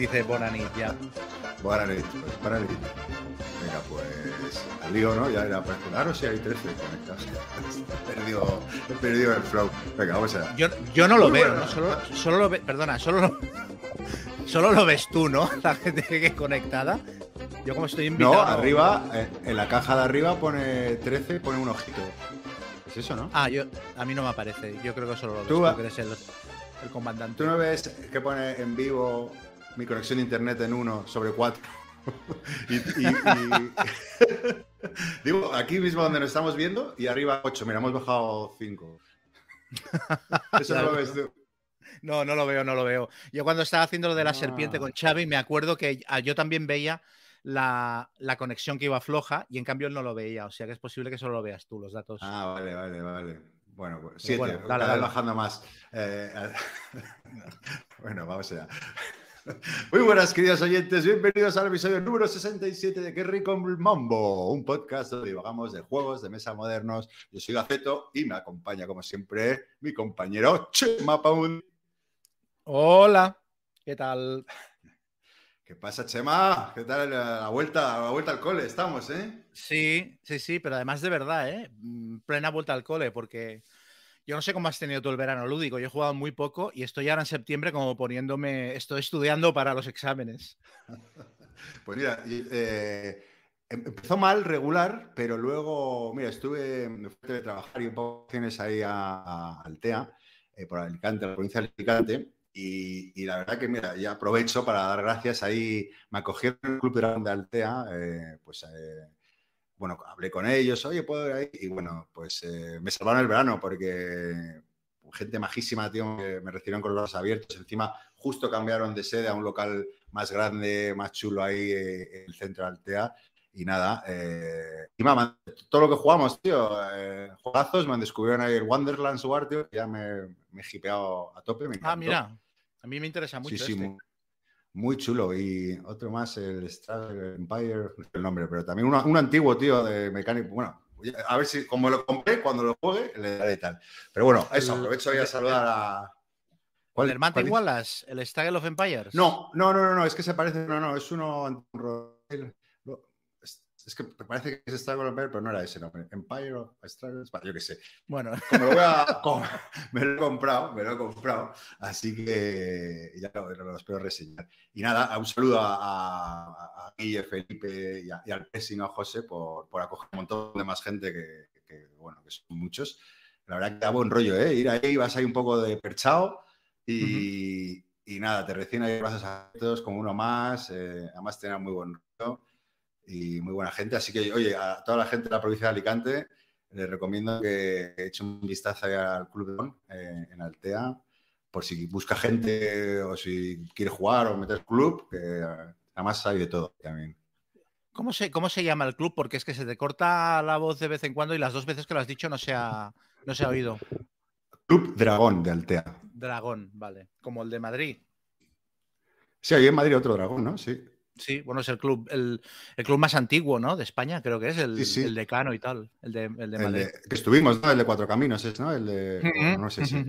Dice Bonanit ya. Bonanit, pues para Venga, pues al lío, ¿no? Ya era para claro, si hay 13 conectados. he, perdido, he perdido el flow. Venga, vamos allá. Yo, yo no lo veo, ¿no? Solo, solo lo ve, perdona, solo lo, solo lo ves tú, ¿no? La gente que es conectada. Yo como estoy invitado... No, arriba, eh, en la caja de arriba pone 13, pone un ojito. Es eso, ¿no? Ah, yo, a mí no me aparece. Yo creo que solo lo ves tú, tú eres el, el comandante. ¿Tú no ves que pone en vivo mi conexión de internet en 1 sobre 4? y, Digo, aquí mismo donde nos estamos viendo y arriba 8. Mira, hemos bajado 5. Eso no lo ves tú. No, no lo veo, no lo veo. Yo cuando estaba haciendo lo de la serpiente con Xavi, me acuerdo que ah, yo también veía la, conexión que iba floja y en cambio él no lo veía. O sea que es posible que solo lo veas tú, los datos. Ah, vale, vale, vale. Bueno, pues siete, dale, bajando más. Eh, bueno, vamos allá. Muy buenas, queridos oyentes. Bienvenidos al episodio número 67 de Qué Rico Mambo, un podcast donde divagamos de juegos de mesa modernos. Yo soy Gaceto y me acompaña, como siempre, mi compañero Chema Paun. Hola, ¿qué tal? ¿Qué pasa, Chema? ¿Qué tal la vuelta, la vuelta al cole? Estamos, ¿eh? Sí, sí, sí, pero además de verdad, ¿eh? Mm, plena vuelta al cole, porque yo no sé cómo has tenido todo el verano lúdico. Yo he jugado muy poco y estoy ahora en septiembre como poniéndome, estoy estudiando para los exámenes. pues mira, eh, em, empezó mal, regular, pero luego, mira, estuve, me fui a trabajar y un poco tienes ahí a, Altea, eh, por Alicante, la provincia de Alicante y, la verdad que, mira, ya aprovecho para dar gracias. Ahí me acogieron el Club de de Altea, eh, pues, eh, bueno, hablé con ellos, oye, ¿puedo ir ahí? Y bueno, pues eh, me salvaron el verano porque gente majísima, tío, me, me recibieron con los brazos abiertos. Encima, justo cambiaron de sede a un local más grande, más chulo ahí en el centro de Altea. Y nada, y todo lo que jugamos, tío, juegazos, me descubrieron ahí el Wonderlands War, tío, ya me, me he hipeado a tope. Me ah, mira, a mí me interesa mucho. Sí, este. muy, chulo. Y otro más, el Star Empire, no el nombre, pero también un antiguo tío de mecánico. Bueno, a ver si, como lo compré, cuando lo juegue, le daré tal. Pero bueno, eso, aprovecho a saludar a. ¿Cuál, ¿El Mate Wallace? ¿El Stagger of Empires? No, no, no, no, es que se parece. No, no, es uno es que me parece que es Star Wars pero no era ese nombre. Empire of Struggles, yo qué sé. Bueno, como lo voy a, me lo he comprado, me lo he comprado, así que ya lo, lo, espero reseñar. Y nada, un saludo a, a, Guille, Felipe y, al Pesino, a José, por, por, acoger un montón de más gente que, bueno, que son muchos. La verdad que da buen rollo, ¿eh? Ir ahí, vas ahí un poco de perchado y, y nada, te recién ahí brazos a todos como uno más, eh, además tener muy buen rollo y muy buena gente. Así que, oye, a toda la gente de la provincia de Alicante les recomiendo que echen un vistazo al Club de eh, en Altea, por si busca gente o si quiere jugar o meter club, que además hay de todo también. ¿Cómo se, ¿Cómo se llama el club? Porque es que se te corta la voz de vez en cuando y las dos veces que lo has dicho no se ha, no se ha oído. Club Dragón de Altea. Dragón, vale. Como el de Madrid. Sí, hay en Madrid otro dragón, ¿no? Sí. Sí, bueno, es el club, el, club más antiguo, ¿no? De España, creo que es, el, el decano y tal, el de, el de Madrid. que estuvimos, ¿no? El de Cuatro Caminos es, ¿no? El de, no sé si.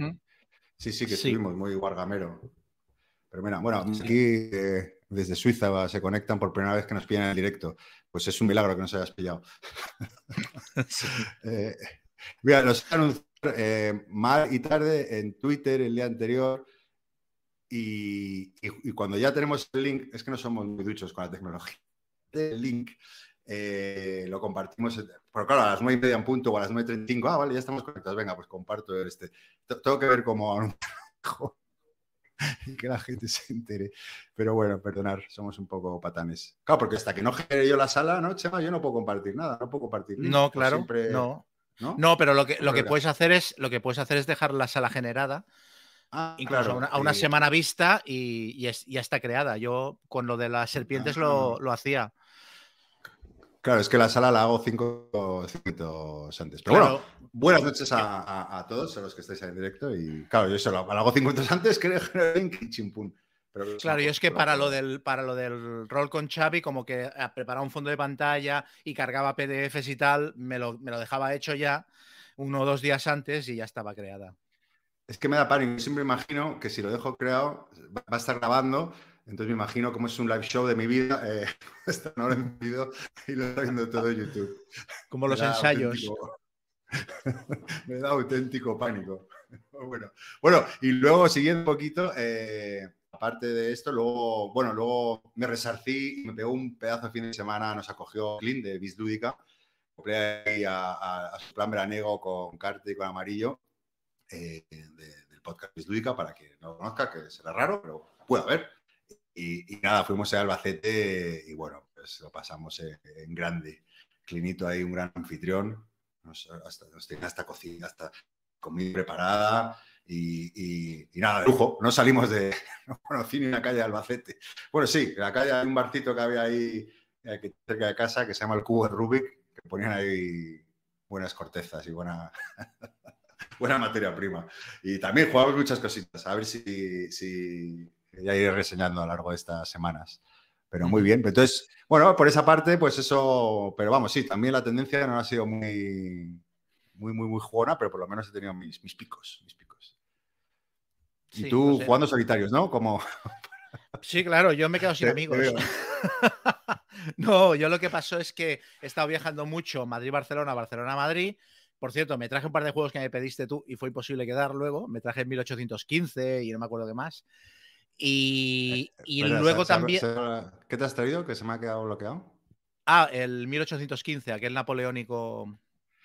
Sí, sí, que estuvimos, muy guargamero. Pero mira, bueno, aquí eh, desde Suiza se conectan por primera vez que nos pillan en el directo. Pues es un milagro que nos hayas pillado. eh, mira, los anunciar eh, mal y tarde en Twitter el día anterior y, cuando ya tenemos el link, es que no somos muy duchos con la tecnología. El link eh, lo compartimos, pero claro, a las 9 y media en punto o a las 9.35, ah, vale, ya estamos conectados, venga, pues comparto este. Tengo que ver cómo y que la gente se entere. Pero bueno, perdonar, somos un poco patanes. Claro, porque hasta que no genere yo la sala, ¿no, Chema? Yo no puedo compartir nada, no puedo compartir. No, claro, no. ¿no? pero lo que, lo que puedes hacer es lo que puedes hacer es dejar la sala generada Ah, Incluso a, una, semana vista y, ya está creada. Yo con lo de las serpientes lo, hacía. Claro, es que la sala la hago cinco, minutos antes. Pero bueno, buenas noches a, todos, a los que estáis en directo. Y claro, yo eso lo, hago cinco minutos antes que el chimpún. Pero claro, yo es que para lo, del, para lo del rol con Xavi, como que eh, preparaba un fondo de pantalla y cargaba PDFs y tal, me lo, me lo dejaba hecho ya uno o dos días antes y ya estaba creada. Es que me da pánico. Siempre imagino que si lo dejo creado, va a estar grabando Entonces me imagino cómo es un live show de mi vida, eh, esta hora en vídeo y lo está viendo todo en YouTube. Como los ensayos. me da auténtico pánico. bueno, bueno, y luego siguiendo un poquito, eh, aparte de esto, luego, bueno, luego me resarcí, me pegó un pedazo de fin de semana, nos acogió Clint de Bislúdica, compré ahí a, su plan veraniego con Carte y con Amarillo eh, del podcast Bislúdica, para que no lo conozca, que será raro, pero puede haber. Y, nada, fuimos a Albacete y bueno, pues lo pasamos en, grande. Clinito ahí, un gran anfitrión, nos, hasta, nos tenía hasta cocina, hasta comida preparada y, nada, de lujo. No salimos de, no conocí ni la calle de Albacete. Bueno, sí, la calle hay un barcito que había ahí eh, cerca de casa que se llama el Cubo de Rubik, que ponían ahí buenas cortezas y buena, buena materia prima. Y también jugamos muchas cositas, a ver si, si ya iré reseñando a lo largo de estas semanas. Pero muy bien, entonces, bueno, por esa parte, pues eso, pero vamos, sí, también la tendencia no ha sido muy, muy, muy, muy jugona, pero por lo menos he tenido mis, mis picos, mis picos. Y tú jugando solitarios, ¿no? Como... Sí, claro, yo me he quedado sin amigos. no, yo lo que pasó es que he estado viajando mucho Madrid-Barcelona, Barcelona-Madrid. Por cierto, me traje un par de juegos que me pediste tú y fue imposible quedar luego. Me traje 1815 y no me acuerdo qué más. Y, eh, luego también. ¿Qué te has traído? ¿Que se me ha quedado bloqueado? Ah, el 1815, aquel napoleónico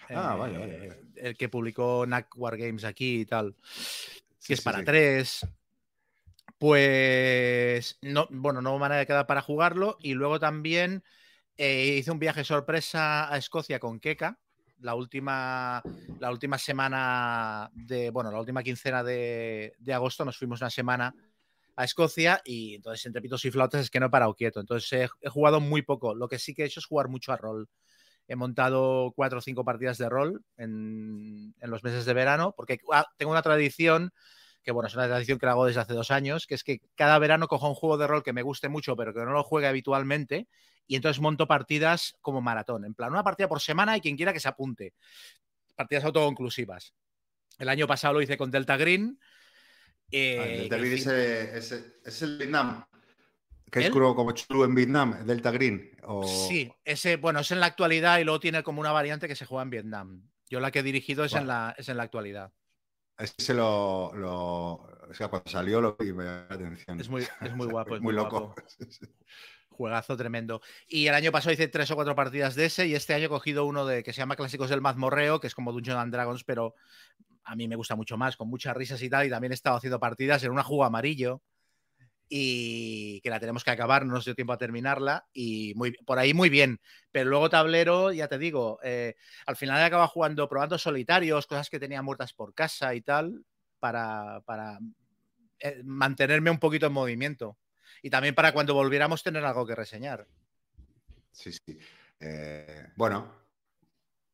Ah, vale, vale, eh, El que publicó NAC Games aquí y tal. que es para tres. Pues no, bueno, no manera de quedar para jugarlo. Y luego también eh, hice un viaje sorpresa a Escocia con Keka. La última, la última semana de, bueno, la última quincena de, agosto nos fuimos una semana a Escocia y entonces entre pitos y flautas es que no he parado quieto. Entonces he, jugado muy poco. Lo que sí que he hecho es jugar mucho a rol he montado cuatro o cinco partidas de rol en, los meses de verano, porque ah, tengo una tradición que bueno, es una tradición que la hago desde hace dos años, que es que cada verano cojo un juego de rol que me guste mucho, pero que no lo juegue habitualmente, y entonces monto partidas como maratón, en plan, una partida por semana y quien quiera que se apunte. Partidas autoconclusivas. El año pasado lo hice con Delta Green. Eh, Delta Green es, es, el Vietnam. Que es como chulo en Vietnam, Delta Green. Sí, ese, bueno, es en la actualidad y luego tiene como una variante que se juega en Vietnam. Yo la que he dirigido es, en, la, es en la actualidad. Ese lo, lo, cuando salió lo vi me la atención. Es muy, es muy guapo. Es muy, loco. Juegazo tremendo. Y el año pasado hice tres o cuatro partidas de ese y este año he cogido uno de que se llama Clásicos del Mazmorreo, que es como Dungeons and Dragons, pero a mí me gusta mucho más, con muchas risas y tal. Y también he estado haciendo partidas en una juego amarillo y que la tenemos que acabar, no nos dio tiempo a terminarla y muy, por ahí muy bien. Pero luego tablero, ya te digo, eh, al final acaba jugando, probando solitarios, cosas que tenía muertas por casa y tal, para, para eh, mantenerme un poquito en movimiento. Y también para cuando volviéramos tener algo que reseñar. Sí, sí. Eh, bueno,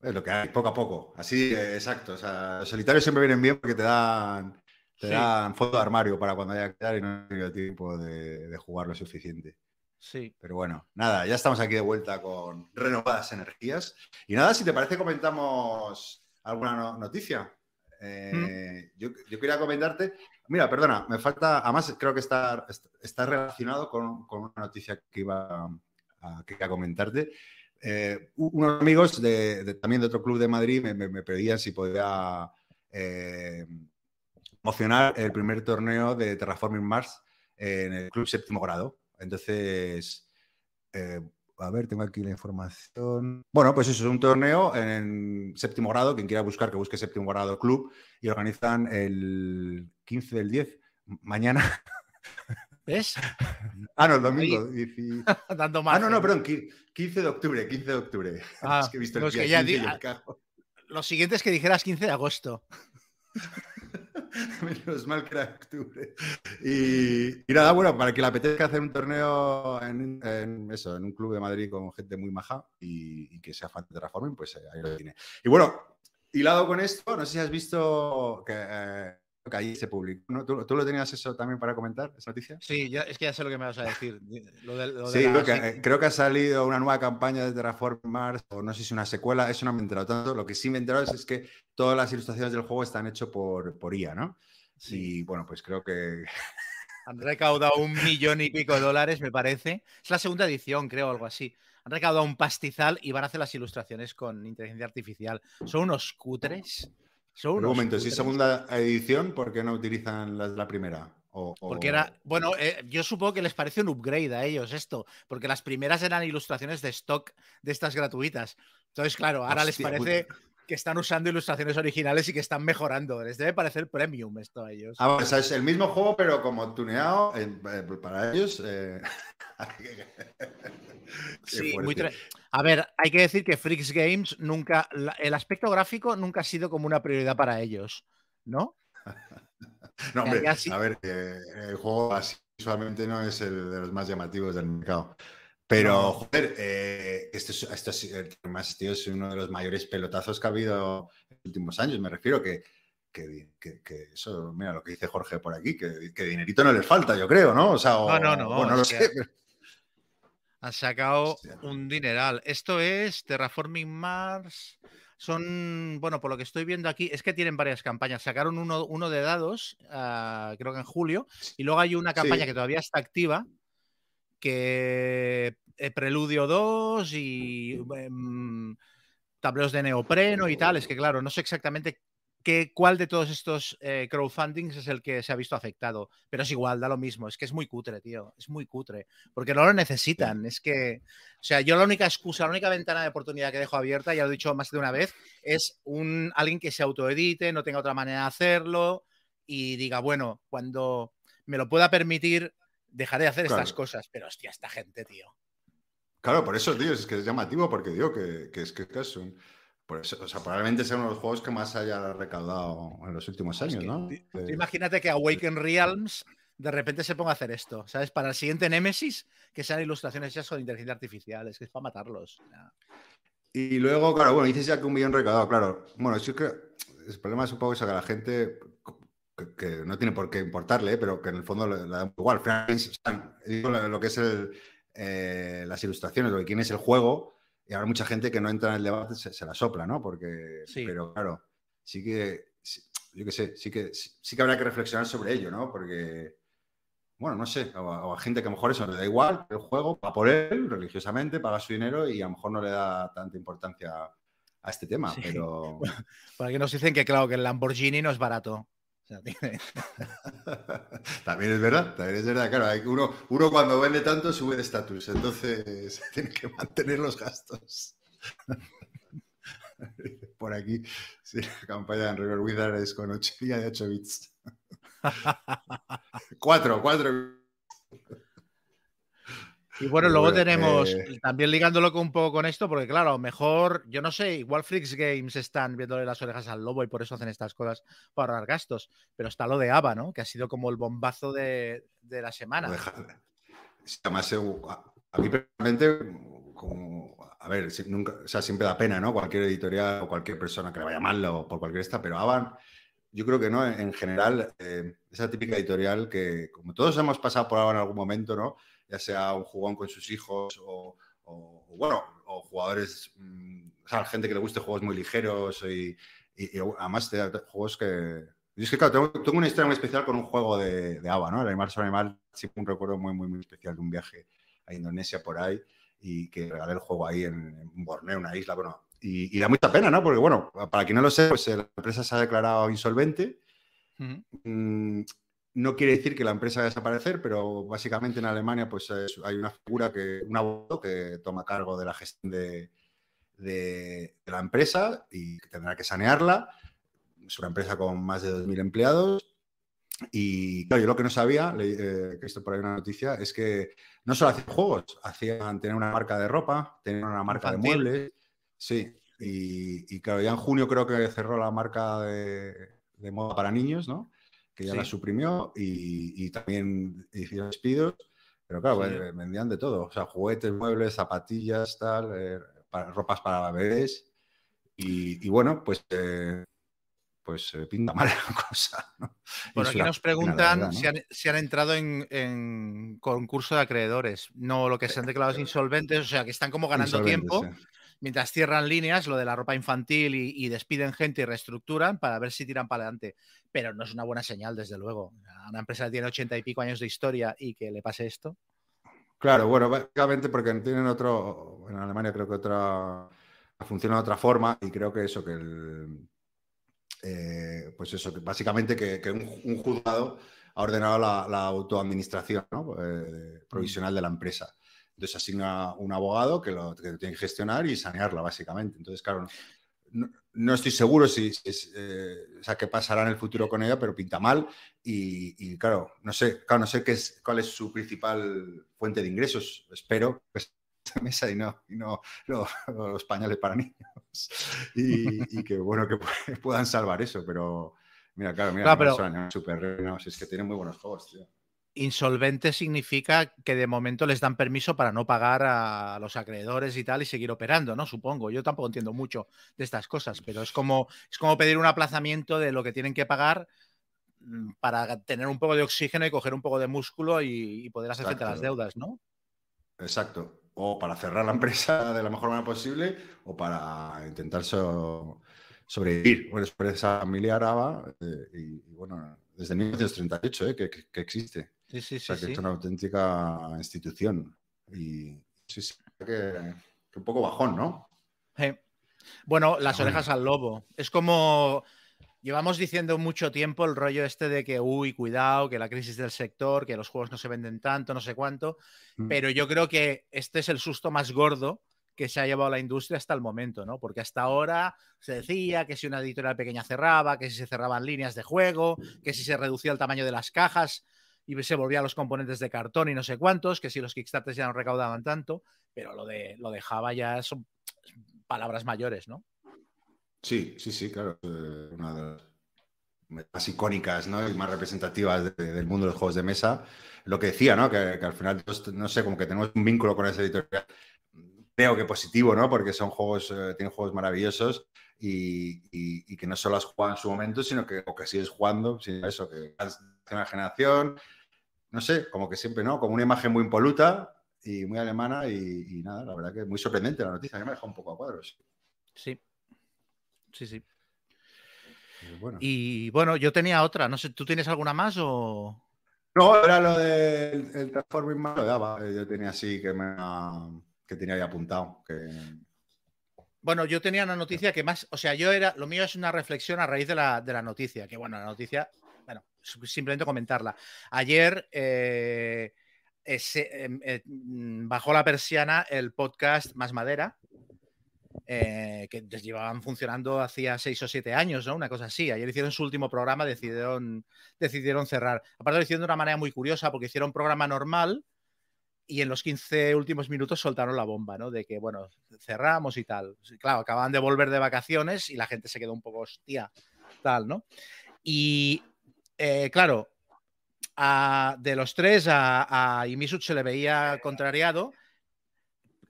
es lo que hay, poco a poco. Así, exacto. O sea, los solitarios siempre vienen bien porque te dan te dan foto de armario para cuando haya que quedar y no he tiempo de, jugar lo suficiente. Sí. Pero bueno, nada, ya estamos aquí de vuelta con renovadas energías. Y nada, si te parece, comentamos alguna noticia. Eh, yo, quería comentarte. Mira, perdona, me falta. Además, creo que está, está relacionado con, una noticia que iba a, comentarte. Eh, unos amigos de, también de otro club de Madrid me, pedían si podía eh, promocionar el primer torneo de Terraforming Mars en el club séptimo grado. Entonces, eh, a ver, tengo aquí la información. Bueno, pues eso es un torneo en séptimo grado. Quien quiera buscar, que busque séptimo grado club y organizan el 15 del 10, mañana. ¿Ves? Ah, no, el domingo. Dando más. Ah, no, no, perdón, 15 de octubre, 15 de octubre. Ah, es que he visto el día Lo siguiente es que dijeras 15 de agosto. Menos mal que era octubre. Y, nada, bueno, para que le apetezca hacer un torneo en, eso, en un club de Madrid con gente muy maja y, que sea fan de Terraforming, pues eh, ahí lo tiene. Y bueno, hilado con esto, no sé si has visto que, eh, que ahí se publicó. ¿Tú, lo tenías eso también para comentar, esa noticia? Sí, ya, es que ya sé lo que me vas a decir. sí, creo que ha salido una nueva campaña de Terraform Mars, o no sé si es una secuela, eso no me he enterado tanto. Lo que sí me he enterado es, que todas las ilustraciones del juego están hechas por, por IA, ¿no? Sí. Y bueno, pues creo que Han recaudado un millón y pico de dólares, me parece. Es la segunda edición, creo, algo así. Han recaudado un pastizal y van a hacer las ilustraciones con inteligencia artificial. Son unos cutres. Son un momento, si segunda edición, ¿por qué no utilizan la primera? Porque era, bueno, eh, yo supongo que les parece un upgrade a ellos esto, porque las primeras eran ilustraciones de stock de estas gratuitas. Entonces, claro, ahora les parece que están usando ilustraciones originales y que están mejorando. Les debe parecer premium esto a ellos. Ah, o sea, es el mismo juego, pero como tuneado eh, para ellos. Eh, sí, muy a ver, hay que decir que Freaks Games nunca, el aspecto gráfico nunca ha sido como una prioridad para ellos, ¿no? No, hombre, a ver, el juego así visualmente no es el de los más llamativos del mercado. Pero, joder, eh, esto, es, esto más, tío, es uno de los mayores pelotazos que ha habido en los últimos años. Me refiero que, que, que, eso, mira lo que dice Jorge por aquí, que, dinerito no les falta, yo creo, ¿no? O sea, no, no, no. no lo sé. Han sacado un dineral. Esto es Terraforming Mars. Son, bueno, por lo que estoy viendo aquí, es que tienen varias campañas. Sacaron uno, uno de dados, ah, creo que en julio, y luego hay una campaña que todavía está activa, que eh, Preludio 2 y em, tableros de neopreno y tal. Es que, claro, no sé exactamente cuál de todos estos eh, crowdfundings es el que se ha visto afectado. Pero es igual, da lo mismo. Es que es muy cutre, tío. Es muy cutre. Porque no lo necesitan. Es que, o sea, yo la única excusa, la única ventana de oportunidad que dejo abierta, ya lo he dicho más de una vez, es un, alguien que se autoedite, no tenga otra manera de hacerlo y diga, bueno, cuando me lo pueda permitir, dejaré de hacer estas cosas. Pero hostia, esta gente, tío. Claro, por eso, tío, es que es llamativo porque digo que, es que es un o sea, probablemente sea uno de los juegos que más haya recaudado en los últimos años, ¿no? Imagínate que Awaken Realms de repente se ponga a hacer esto, ¿sabes? Para el siguiente Nemesis, que sean ilustraciones ya con inteligencia artificial, es que es para matarlos. Y luego, claro, bueno, dices ya que un millón recaudado, claro. Bueno, yo creo el problema es un poco eso, que la gente que, no tiene por qué importarle, pero que en el fondo le, da igual. Al final, digo lo, que es eh, las ilustraciones, lo que tiene es el juego, y habrá mucha gente que no entra en el debate, se, la sopla, ¿no? Porque, pero claro, sí que, yo qué sé, sí que, sí que habrá que reflexionar sobre ello, ¿no? Porque, bueno, no sé, o a, gente que a lo mejor eso le da igual el juego, va por él religiosamente, paga su dinero y a lo mejor no le da tanta importancia a este tema, pero... Para que nos dicen que, claro, que el Lamborghini no es barato. también es verdad, también es verdad. Claro, uno, uno cuando vende tanto sube de estatus, entonces tiene que mantener los gastos. Por aquí, sí, la campaña de River Wizard es con 8 de 8 bits. 4, 4 y bueno, luego tenemos, eh, también ligándolo un poco con esto, porque claro, mejor, yo no sé, igual Freaks Games están viéndole las orejas al lobo y por eso hacen estas cosas para ahorrar gastos, pero está lo de ABA, ¿no? Que ha sido como el bombazo de, la semana. Además, a mí personalmente, a ver, nunca, o sea, siempre da pena, ¿no? Cualquier editorial o cualquier persona que le vaya mal o por cualquier esta, pero ABA yo creo que no, en general, eh, esa típica editorial que, como todos hemos pasado por ABA en algún momento, ¿no? Ya sea un jugón con sus hijos o, bueno, o jugadores, mm, o sea, gente que le guste juegos muy ligeros y, además de juegos que... Yo es que, claro, tengo, una historia muy especial con un juego de, de ABA, ¿no? El Animal sobre Animal, siempre un recuerdo muy, muy, muy especial de un viaje a Indonesia por ahí y que regalé el juego ahí en, Borneo, una isla, bueno, y, da mucha pena, ¿no? Porque, bueno, para quien no lo sé, pues eh, la empresa se ha declarado insolvente no quiere decir que la empresa va a desaparecer, pero básicamente en Alemania pues hay una figura que, un abogado que toma cargo de la gestión de, la empresa y tendrá que sanearla. Es una empresa con más de 2.000 empleados. Y claro, yo lo que no sabía, eh, que esto por ahí una noticia, es que no solo hacían juegos, hacían tener una marca de ropa, tener una marca de muebles. Sí, y, claro, ya en junio creo que cerró la marca de, de moda para niños, ¿no? Que ya la suprimió y, también hicieron despidos. Pero claro, eh, vendían de todo. O sea, juguetes, muebles, zapatillas, tal, eh, para, ropas para bebés. Y, bueno, pues, eh, pues pinta mal la cosa. Por aquí nos preguntan si, han, entrado en, concurso de acreedores. No, lo que se han declarado insolventes, o sea, que están como ganando tiempo. mientras cierran líneas, lo de la ropa infantil y, despiden gente y reestructuran para ver si tiran para adelante. Pero no es una buena señal, desde luego. una empresa que tiene ochenta y pico años de historia y que le pase esto. Claro, bueno, básicamente porque tienen otro, en Alemania creo que otra, funciona de otra forma y creo que eso, que el, eh, pues eso, que básicamente que, un, juzgado ha ordenado la, autoadministración eh, provisional de la empresa. Entonces asigna un abogado que lo, tiene que gestionar y sanearla, básicamente. Entonces, claro, no, estoy seguro si, eh, sea, qué pasará en el futuro con ella, pero pinta mal. Y, claro, no sé, claro, no sé qué es, cuál es su principal fuente de ingresos. Espero que esta mesa y no, y no los pañales para niños. Y, que bueno, que puedan salvar eso, pero mira, claro, mira, claro, pero... super es que tienen muy buenos juegos, tío. Insolvente significa que de momento les dan permiso para no pagar a los acreedores y tal y seguir operando, ¿no? Supongo. Yo tampoco entiendo mucho de estas cosas, pero es como, es como pedir un aplazamiento de lo que tienen que pagar mm, para tener un poco de oxígeno y coger un poco de músculo y, poder hacer frente a las deudas, ¿no? Exacto. O para cerrar la empresa de la mejor manera posible o para intentar sobrevivir. Bueno, después esa familia araba eh, y, bueno, desde 1938 eh, que, que existe. Sí, sí, sí. O sea, que es una auténtica institución. Y sí, sí, que, un poco bajón, ¿no? Bueno, las orejas al lobo. Es como. Llevamos diciendo mucho tiempo el rollo este de que, uy, cuidado, que la crisis del sector, que los juegos no se venden tanto, no sé cuánto, mm. pero yo creo que este es el susto más gordo que se ha llevado la industria hasta el momento, ¿no? Porque hasta ahora se decía que si una editorial pequeña cerraba, que si se cerraban líneas de juego, que si se reducía el tamaño de las cajas, y se volvían los componentes de cartón y no sé cuántos, que si los Kickstarters ya no recaudaban tanto, pero lo de, lo de Java ya son palabras mayores, ¿no? Sí, sí, sí, claro. Eh, una de las más icónicas ¿no? y más representativas del mundo de los juegos de mesa. Lo que decía, ¿no? Que, al final, no sé, como que tenemos un vínculo con esa editorial. Creo que positivo, ¿no? Porque son juegos, eh, tienen juegos maravillosos y, que no solo has jugado en su momento, sino que, o que sigues jugando, sino eso, que una generación, no sé, como que siempre, ¿no? Como una imagen muy impoluta y muy alemana y, nada, la verdad que es muy sorprendente la noticia, que me dejado un poco a cuadros. Sí, sí, sí. Y bueno, yo tenía otra, no sé, ¿tú tienes alguna más o...? No, era lo del Transforming malo, yo tenía así que me que tenía ahí apuntado, que... Bueno, yo tenía una noticia que más, o sea, yo era, lo mío es una reflexión a raíz de la, de la noticia, que bueno, la noticia simplemente comentarla. Ayer eh, em, eh, mm, bajó la persiana el podcast Más Madera, eh, que llevaban funcionando hacía seis o siete años, ¿no? Una cosa así. Ayer hicieron su último programa, decidieron, decidieron cerrar. Aparte lo hicieron de una manera muy curiosa porque hicieron un programa normal y en los 15 últimos minutos soltaron la bomba, ¿no? De que, bueno, cerramos y tal. Claro, acababan de volver de vacaciones y la gente se quedó un poco hostia, tal, ¿no? Y eh, claro, de los tres a, a se le veía contrariado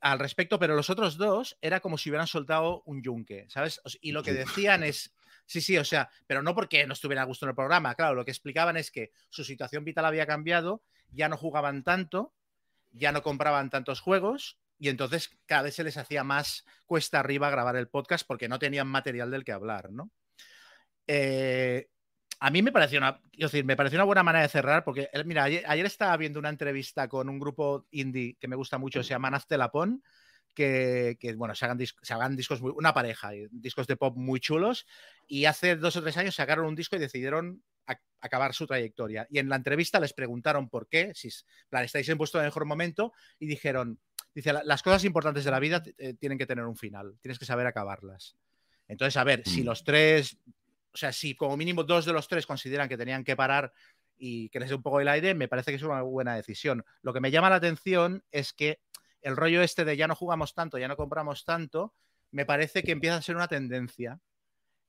al respecto, pero los otros dos era como si hubieran soltado un yunque, ¿sabes? Y lo que decían es, sí, sí, o sea, pero no porque no estuviera a gusto en el programa, claro, lo que explicaban es que su situación vital había cambiado, ya no jugaban tanto, ya no compraban tantos juegos y entonces cada vez se les hacía más cuesta arriba grabar el podcast porque no tenían material del que hablar, ¿no? Eh, a mí me pareció una, decir, me pareció una buena manera de cerrar, porque, eh, mira, ayer, estaba viendo una entrevista con un grupo indie que me gusta mucho, se llama Naztelapon, que, que bueno, se hagan, se hagan discos, muy, una pareja, discos de pop muy chulos, y hace dos o tres años sacaron un disco y decidieron acabar su trayectoria. Y en la entrevista les preguntaron por qué, si plan, estáis en vuestro mejor momento, y dijeron, dice, las cosas importantes de la vida eh, tienen que tener un final, tienes que saber acabarlas. Entonces, a ver, si mm. los tres o sea, si como mínimo dos de los tres consideran que tenían que parar y que les dé un poco el aire, me parece que es una buena decisión. Lo que me llama la atención es que el rollo este de ya no jugamos tanto, ya no compramos tanto, me parece que empieza a ser una tendencia.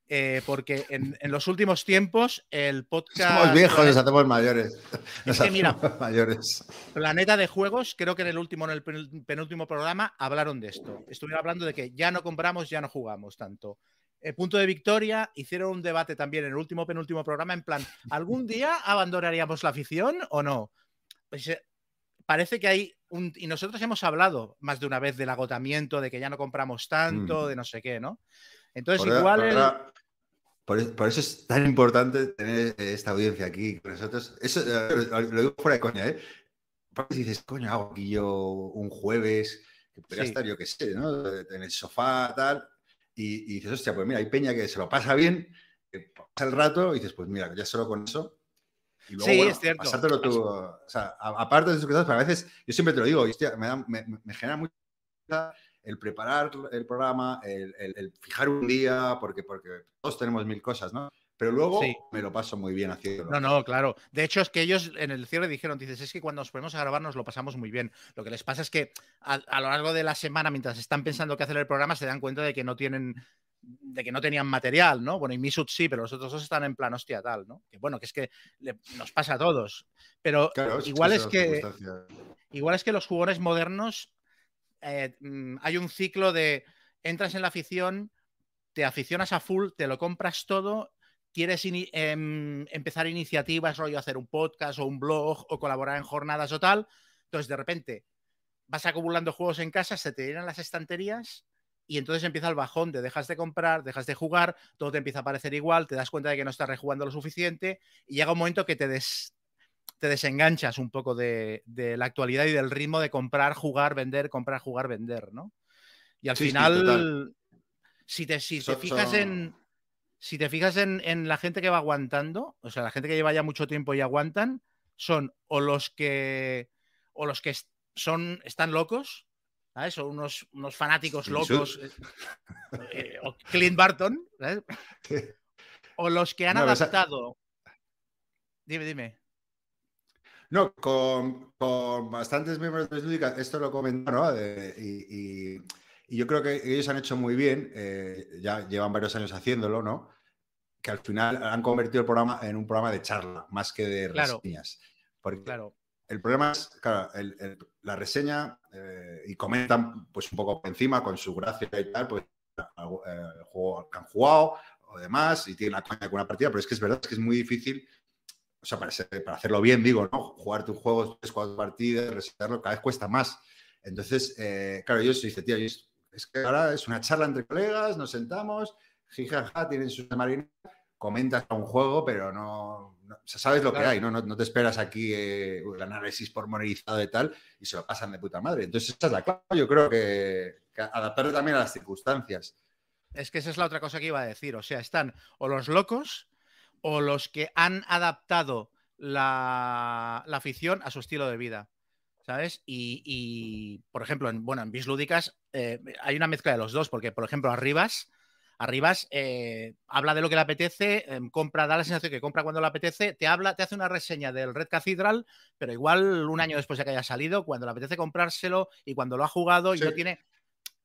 Eh, porque en, los últimos tiempos el podcast. Somos viejos, nos hacemos mayores. es que, mira, mayores. Planeta de Juegos, creo que en el último, en el penúltimo programa, hablaron de esto. Estuvieron hablando de que ya no compramos, ya no jugamos tanto. Eh, punto de victoria, hicieron un debate también en el último penúltimo programa en plan, ¿algún día abandonaríamos la afición o no? Pues eh, parece que hay y nosotros hemos hablado más de una vez del agotamiento, de que ya no compramos tanto, mm. de no sé qué, ¿no? Entonces, igual. por, eso es tan importante tener esta audiencia aquí con nosotros. Eso lo digo fuera de coña, ¿eh? Porque dices, coño, hago aquí yo un jueves, que podría estar, yo qué sé, ¿no? En el sofá, tal. Y, y, dices, hostia, pues mira, hay peña que se lo pasa bien, que pasa el rato, y dices, pues mira, ya solo con eso sí, es cierto. Pasártelo tú. O sea, aparte de eso que pero a veces, yo siempre te lo digo, me, me, genera mucho el preparar el programa, el, fijar un día, porque, porque todos tenemos mil cosas, ¿no? Pero luego me lo paso muy bien haciéndolo. No, no, claro. De hecho, es que ellos en el cierre dijeron, dices, es que cuando nos ponemos a grabar nos lo pasamos muy bien. Lo que les pasa es que a, a lo largo de la semana, mientras están pensando qué hacer el programa, se dan cuenta de que no tienen de que no tenían material, ¿no? Bueno, y Misut sí, pero los otros dos están en plan hostia tal, ¿no? Que bueno, que es que nos pasa a todos. Pero igual es que, igual es que los jugadores modernos eh, mm, hay un ciclo de entras en la afición, te aficionas a full, te lo compras todo, quieres em, empezar iniciativas, rollo hacer un podcast o un blog o colaborar en jornadas o tal. Entonces, de repente, vas acumulando juegos en casa, se te llenan las estanterías y entonces empieza el bajón de dejas de comprar, dejas de jugar, todo te empieza a parecer igual, te das cuenta de que no estás rejugando lo suficiente y llega un momento que te, te desenganchas un poco de, la actualidad y del ritmo de comprar, jugar, vender, comprar, jugar, vender, ¿no? Y al final, si te, si te fijas en... Si te fijas en, en la gente que va aguantando, o sea, la gente que lleva ya mucho tiempo y aguantan, son o los que o los que son, están locos, son unos, unos fanáticos locos. Eh, eh, o Clint Barton, O los que han adaptado. Dime, dime. No, con, bastantes miembros de Lúdica, esto lo comentaron, y, yo creo que ellos han hecho muy bien, eh, ya llevan varios años haciéndolo, ¿no? Que al final han convertido el programa en un programa de charla, más que de reseñas. Porque claro el problema es, claro, la reseña eh, y comentan pues un poco por encima con su gracia y tal, pues eh, el juego que han jugado o demás y tiene una caña con una partida, pero es que es verdad es que es muy difícil, o sea, para, hacerlo bien, digo, ¿no? Jugar tu juego tres, cuatro partidas, reseñarlo, cada vez cuesta más. Entonces, eh, claro, ellos dicen, tío, es, que ahora es una charla entre colegas, nos sentamos, jijaja, tienen su marina, comentas a un juego, pero no, sabes lo que hay, ¿no? ¿no? te esperas aquí eh, el análisis pormenorizado de tal y se lo pasan de puta madre. Entonces, esa es la clave, yo creo que, adaptarlo también a las circunstancias. Es que esa es la otra cosa que iba a decir. O sea, están o los locos o los que han adaptado la, afición a su estilo de vida. ¿Sabes? Y, por ejemplo, en, bueno, en Bislúdicas eh, hay una mezcla de los dos, porque, por ejemplo, Arribas Arribas eh, habla de lo que le apetece, em, compra, da la sensación que compra cuando le apetece, te habla, te hace una reseña del Red Cathedral, pero igual un año después de que haya salido, cuando le apetece comprárselo y cuando lo ha jugado y no tiene,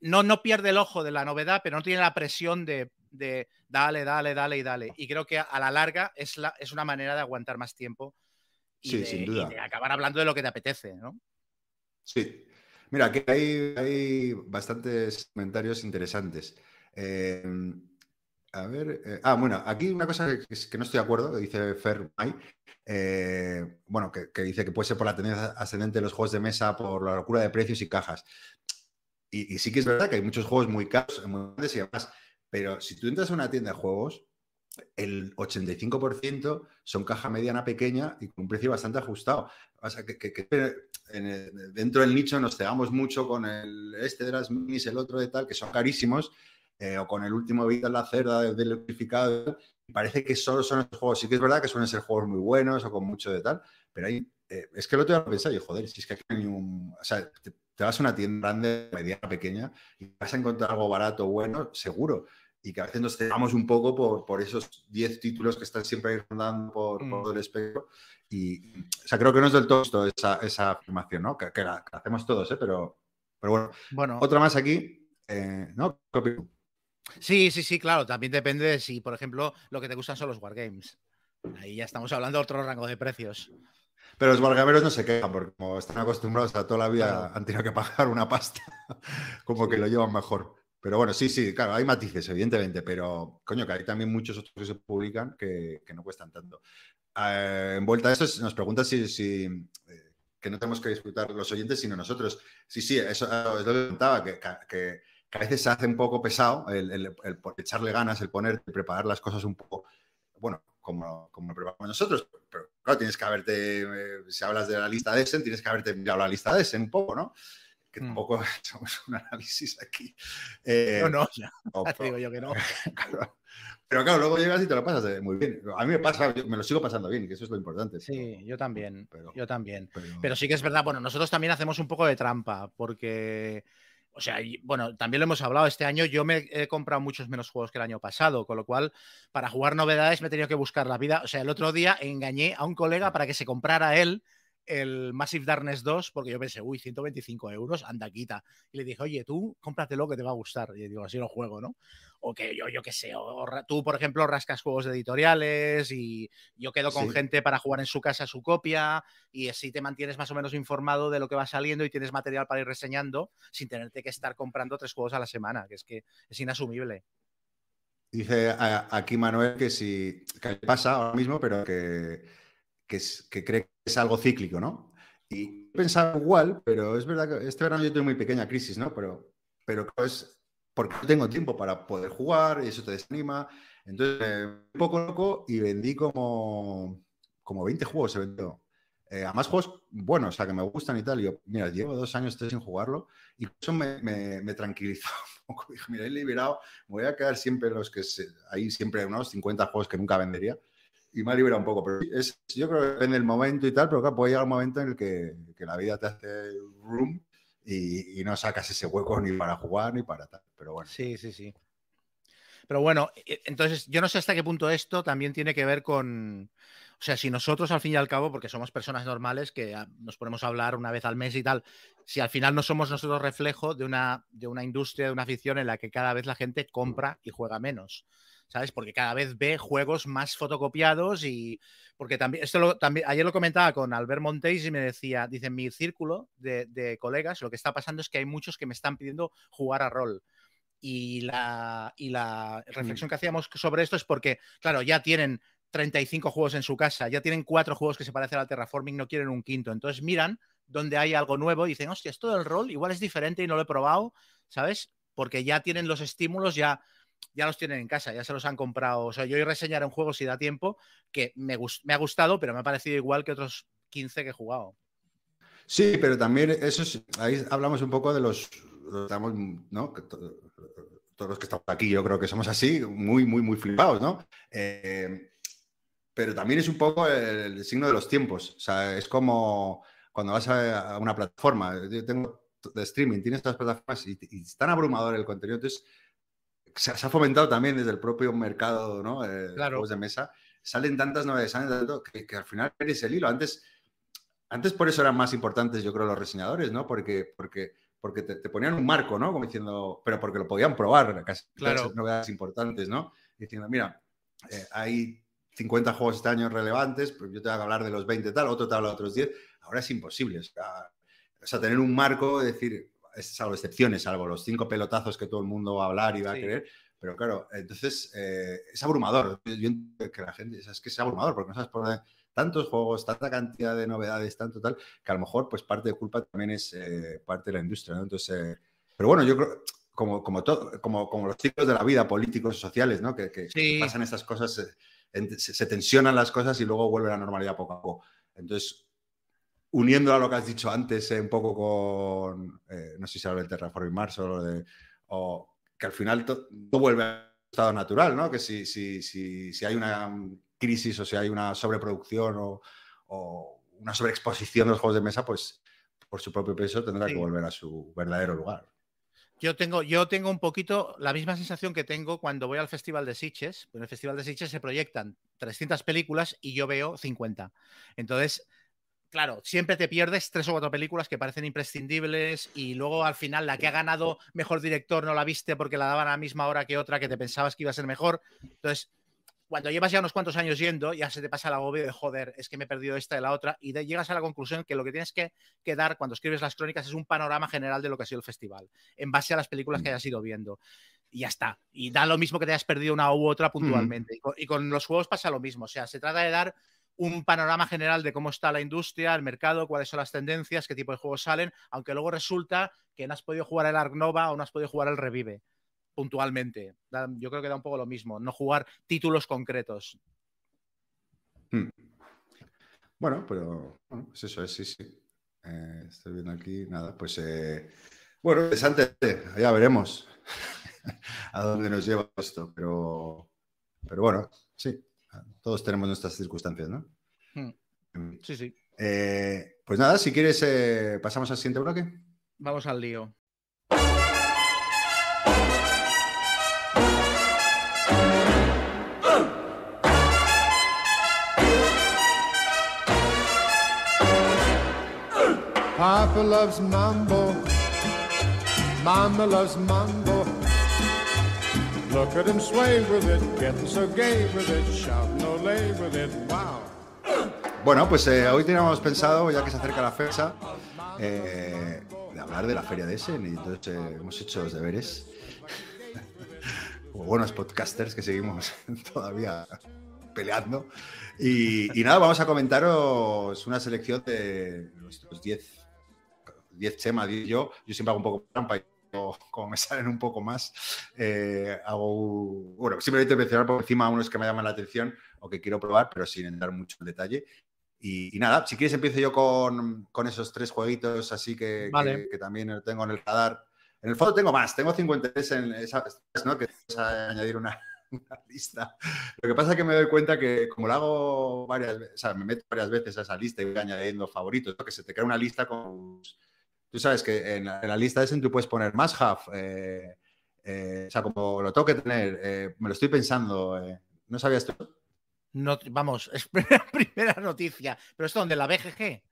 no, no pierde el ojo de la novedad, pero no tiene la presión de, dale, dale, dale y dale. Y creo que a la larga es, la, es una manera de aguantar más tiempo y, de, sin duda. acabar hablando de lo que te apetece, ¿no? Sí. Mira, aquí hay, hay bastantes comentarios interesantes. Em, a ver, eh, ah, bueno, aquí una cosa que, no estoy de acuerdo, que dice Fer eh, bueno, que, dice que puede ser por la tendencia ascendente de los juegos de mesa, por la locura de precios y cajas. Y, sí que es verdad que hay muchos juegos muy caros, muy grandes y demás, pero si tú entras a una tienda de juegos, el 85% son caja mediana pequeña y con un precio bastante ajustado. O sea, que, dentro del nicho nos cegamos mucho con el este de las minis, el otro de tal, que son carísimos eh, o con el último Vita en la cerda del electrificado. Parece que solo son esos juegos. Sí que es verdad que suelen ser juegos muy buenos o con mucho de tal, pero hay, eh, es que lo tengo que pensar y joder, si es que aquí hay un. O sea, te, vas a una tienda grande, mediana, pequeña y vas a encontrar algo barato, bueno, seguro. Y que a veces nos cegamos un poco por, por esos 10 títulos que están siempre rondando por, mm. todo el espectro. Y, o sea, creo que no es del todo esa, esa afirmación, ¿no? Que, la, hacemos todos, ¿eh? Pero, pero bueno. bueno. Otra más aquí, eh, ¿no? Sí, sí, sí, claro. También depende de si, por ejemplo, lo que te gustan son los wargames. Ahí ya estamos hablando de otro rango de precios. Pero los wargameros no se quejan porque como están acostumbrados a toda la vida han tenido que pagar una pasta, como que lo llevan mejor. Pero bueno, sí, sí, claro, hay matices, evidentemente, pero coño, que hay también muchos otros que se publican que, no cuestan tanto. Eh, en vuelta a esto, nos pregunta si, si eh, que no tenemos que disfrutar los oyentes, sino nosotros. Sí, sí, eso es lo que contaba, que, que, a veces se hace un poco pesado el, echarle ganas, el poner, el preparar las cosas un poco, bueno, como, como preparamos nosotros. Pero claro, tienes que haberte, eh, si hablas de la lista de Essen, tienes que haberte mirado la lista de Essen un poco, ¿no? Que mm. tampoco somos un análisis aquí. Eh, no, no, ya, te digo yo que no. Pero claro, luego llegas y te lo pasas muy bien. A mí me pasa, me lo sigo pasando bien, que eso es lo importante. Sí, yo también. yo también. Pero... sí que es verdad, bueno, nosotros también hacemos un poco de trampa, porque. O sea, bueno, también lo hemos hablado este año. Yo me he comprado muchos menos juegos que el año pasado, con lo cual, para jugar novedades me he tenido que buscar la vida. O sea, el otro día engañé a un colega para que se comprara él el Massive Darkness 2 porque yo pensé, uy, 125 euros, anda, quita. Y le dije, oye, tú cómpratelo que te va a gustar. Y digo, así lo juego, ¿no? O que yo, yo qué sé, o, tú, por ejemplo, rascas juegos de editoriales y yo quedo con gente para jugar en su casa su copia y así te mantienes más o menos informado de lo que va saliendo y tienes material para ir reseñando sin tenerte que estar comprando tres juegos a la semana, que es que es inasumible. Dice aquí Manuel que si que pasa ahora mismo, pero que que, cree que es algo cíclico, ¿no? Y pensaba igual, pero es verdad que este verano yo tengo muy pequeña crisis, ¿no? Pero, pero es porque no tengo tiempo para poder jugar y eso te desanima. Entonces, un poco loco y vendí como, como 20 juegos, se vendió. Eh, además, juegos buenos, o sea, que me gustan y tal. Yo, mira, llevo dos años sin jugarlo y eso me, me, tranquilizó un poco. Dije, mira, he liberado, me voy a quedar siempre los que se, hay siempre unos 50 juegos que nunca vendería y me ha liberado un poco. Pero es, yo creo que depende del momento y tal, pero claro, puede llegar un momento en el que, que la vida te hace room y, y, no sacas ese hueco ni para jugar ni para tal. Pero bueno. Sí, sí, sí. Pero bueno, e, entonces yo no sé hasta qué punto esto también tiene que ver con. O sea, si nosotros al fin y al cabo, porque somos personas normales que ah, nos ponemos a hablar una vez al mes y tal, si al final no somos nosotros reflejo de una, de una industria, de una afición en la que cada vez la gente compra y juega menos. ¿Sabes? Porque cada vez ve juegos más fotocopiados y porque también, esto lo, también, ayer lo comentaba con Albert Montes y me decía, dice, en mi círculo de, colegas, lo que está pasando es que hay muchos que me están pidiendo jugar a rol. Y la, y la mm. reflexión que hacíamos sobre esto es porque, claro, ya tienen 35 juegos en su casa, ya tienen cuatro juegos que se parecen al terraforming, no quieren un quinto. Entonces miran donde hay algo nuevo y dicen, hostia, esto del rol igual es diferente y no lo he probado, ¿sabes? Porque ya tienen los estímulos, ya ya los tienen en casa, ya se los han comprado. O sea, yo hoy reseñaré un juego si da tiempo que me, me ha gustado, pero me ha parecido igual que otros 15 que he jugado. Sí, pero también eso ahí hablamos un poco de los, estamos, ¿no? todos los que estamos aquí, yo creo que somos así, muy, muy, muy flipados, ¿no? Eh, pero también es un poco el, signo de los tiempos. O sea, es como cuando vas a, una plataforma, yo tengo de streaming, tienes estas plataformas y, y es tan abrumador el contenido, entonces se, ha fomentado también desde el propio mercado ¿no? Eh, juegos de mesa. Salen tantas novedades, que, al final eres el hilo. Antes, antes por eso eran más importantes, yo creo, los reseñadores, ¿no? Porque, porque, porque te, ponían un marco, ¿no? Como diciendo, pero porque lo podían probar, casi claro. novedades importantes, ¿no? Diciendo, mira, eh, hay 50 juegos este año relevantes, pues yo te voy a hablar de los 20 tal, otro te habla de otros 10. Ahora es imposible. O sea, tener un marco, decir, salvo excepciones, salvo los cinco pelotazos que todo el mundo va a hablar y va a querer. Pero claro, entonces eh, es abrumador. Yo entiendo que la gente, es que es abrumador porque no sabes por tantos juegos, tanta cantidad de novedades, tanto tal, que a lo mejor pues parte de culpa también es eh, parte de la industria. ¿no? Entonces, eh, pero bueno, yo creo, como, como, todo, como, como los ciclos de la vida, políticos, sociales, ¿no? que, que, pasan estas cosas, se, se, tensionan las cosas y luego vuelve a la normalidad poco a poco. Entonces, uniendo a lo que has dicho antes, eh, un poco con, eh, no sé si se habla del terraforming Mars o, de, o que al final todo vuelve a estado natural, ¿no? Que si, si, si, si, hay una crisis o si hay una sobreproducción o, o, una sobreexposición de los juegos de mesa, pues por su propio peso tendrá que volver a su verdadero lugar. Yo tengo, yo tengo un poquito la misma sensación que tengo cuando voy al Festival de Sitges. En el Festival de Sitges se proyectan 300 películas y yo veo 50. Entonces, claro, siempre te pierdes tres o cuatro películas que parecen imprescindibles y luego al final la que ha ganado mejor director no la viste porque la daban a la misma hora que otra que te pensabas que iba a ser mejor. Entonces, cuando llevas ya unos cuantos años yendo, ya se te pasa el agobio de joder, es que me he perdido esta y la otra, y llegas a la conclusión que lo que tienes que, dar cuando escribes las crónicas es un panorama general de lo que ha sido el festival, en base a las películas que mm. hayas ido viendo. Y ya está. Y da lo mismo que te hayas perdido una u otra puntualmente. y, con, los juegos pasa lo mismo. O sea, se trata de dar un panorama general de cómo está la industria, el mercado, cuáles son las tendencias, qué tipo de juegos salen, aunque luego resulta que no has podido jugar el Ark Nova o no has podido jugar el Revive puntualmente. Yo creo que da un poco lo mismo, no jugar títulos concretos. Hmm. Bueno, pero bueno, pues eso es, sí, sí. Eh, estoy viendo aquí, nada, pues eh, bueno, interesante, ya veremos a dónde nos lleva esto, pero, pero bueno, sí, todos tenemos nuestras circunstancias, ¿no? Hmm. Mm. Sí, sí. Eh, pues nada, si quieres, pasamos al siguiente bloque. Vamos al lío. Papa loves mambo. Mama loves mambo. Look at him sway with it, getting so gay with it, shout no lay with it, wow. Bueno, pues eh, hoy teníamos pensado, ya que se acerca la fecha, eh, de hablar de la feria de Essen y entonces eh, hemos hecho los deberes. Como buenos podcasters que seguimos todavía peleando. Y, y, nada, vamos a comentaros una selección de nuestros 10 10 Chema, 10 yo, yo siempre hago un poco trampa y como me salen un poco más, eh, hago, bueno, simplemente mencionar por encima unos que me llaman la atención o que quiero probar, pero sin entrar mucho en detalle. Y, nada, si quieres empiezo yo con, con esos tres jueguitos así que, que, también tengo en el radar. En el fondo tengo más, tengo 53 en esa, ¿no? Que a añadir una, una, lista. Lo que pasa es que me doy cuenta que como lo hago varias veces, o sea, me meto varias veces a esa lista y voy añadiendo favoritos, que se te crea una lista con Tú sabes que en la, lista de ese tú puedes poner más have. Eh, eh, o sea, como lo tengo que tener, eh, me lo estoy pensando. ¿No sabías tú? No, vamos, es primera noticia. ¿Pero esto donde la BGG?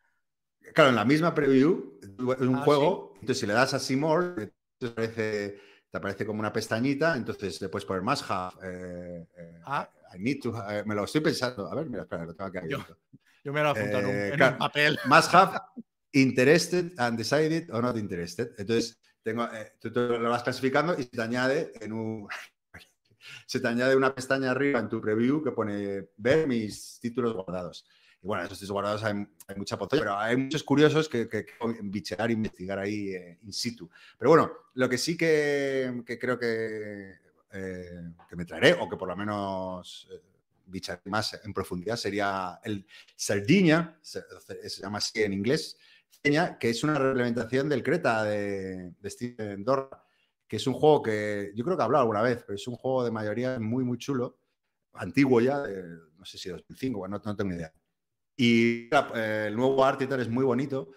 Claro, en la misma preview, es un ah, juego, entonces si le das a Seymour, te aparece, te aparece como una pestañita, entonces le puedes poner más have. ah. I need to, me lo estoy pensando. A ver, mira, espera, lo tengo aquí. Yo, yo me lo he apuntado en, un, papel. Más have interested, undecided o not interested. Entonces, tengo, eh, tú, lo vas clasificando y se te añade en un... se te añade una pestaña arriba en tu preview que pone ver mis títulos guardados. Y bueno, esos títulos guardados hay, mucha potencia, pero hay muchos curiosos que, que, bichear, investigar ahí eh, in situ. Pero bueno, lo que sí que, creo que, eh, que me traeré, o que por lo menos bichar más en profundidad, sería el Sardinia, se, se llama así en inglés, que es una reimplementación del Creta de, Steven Dorra, que es un juego que yo creo que he hablado alguna vez, pero es un juego de mayoría muy, muy chulo, antiguo ya, no sé si 2005, no, no tengo ni idea. Y eh, el nuevo art es muy bonito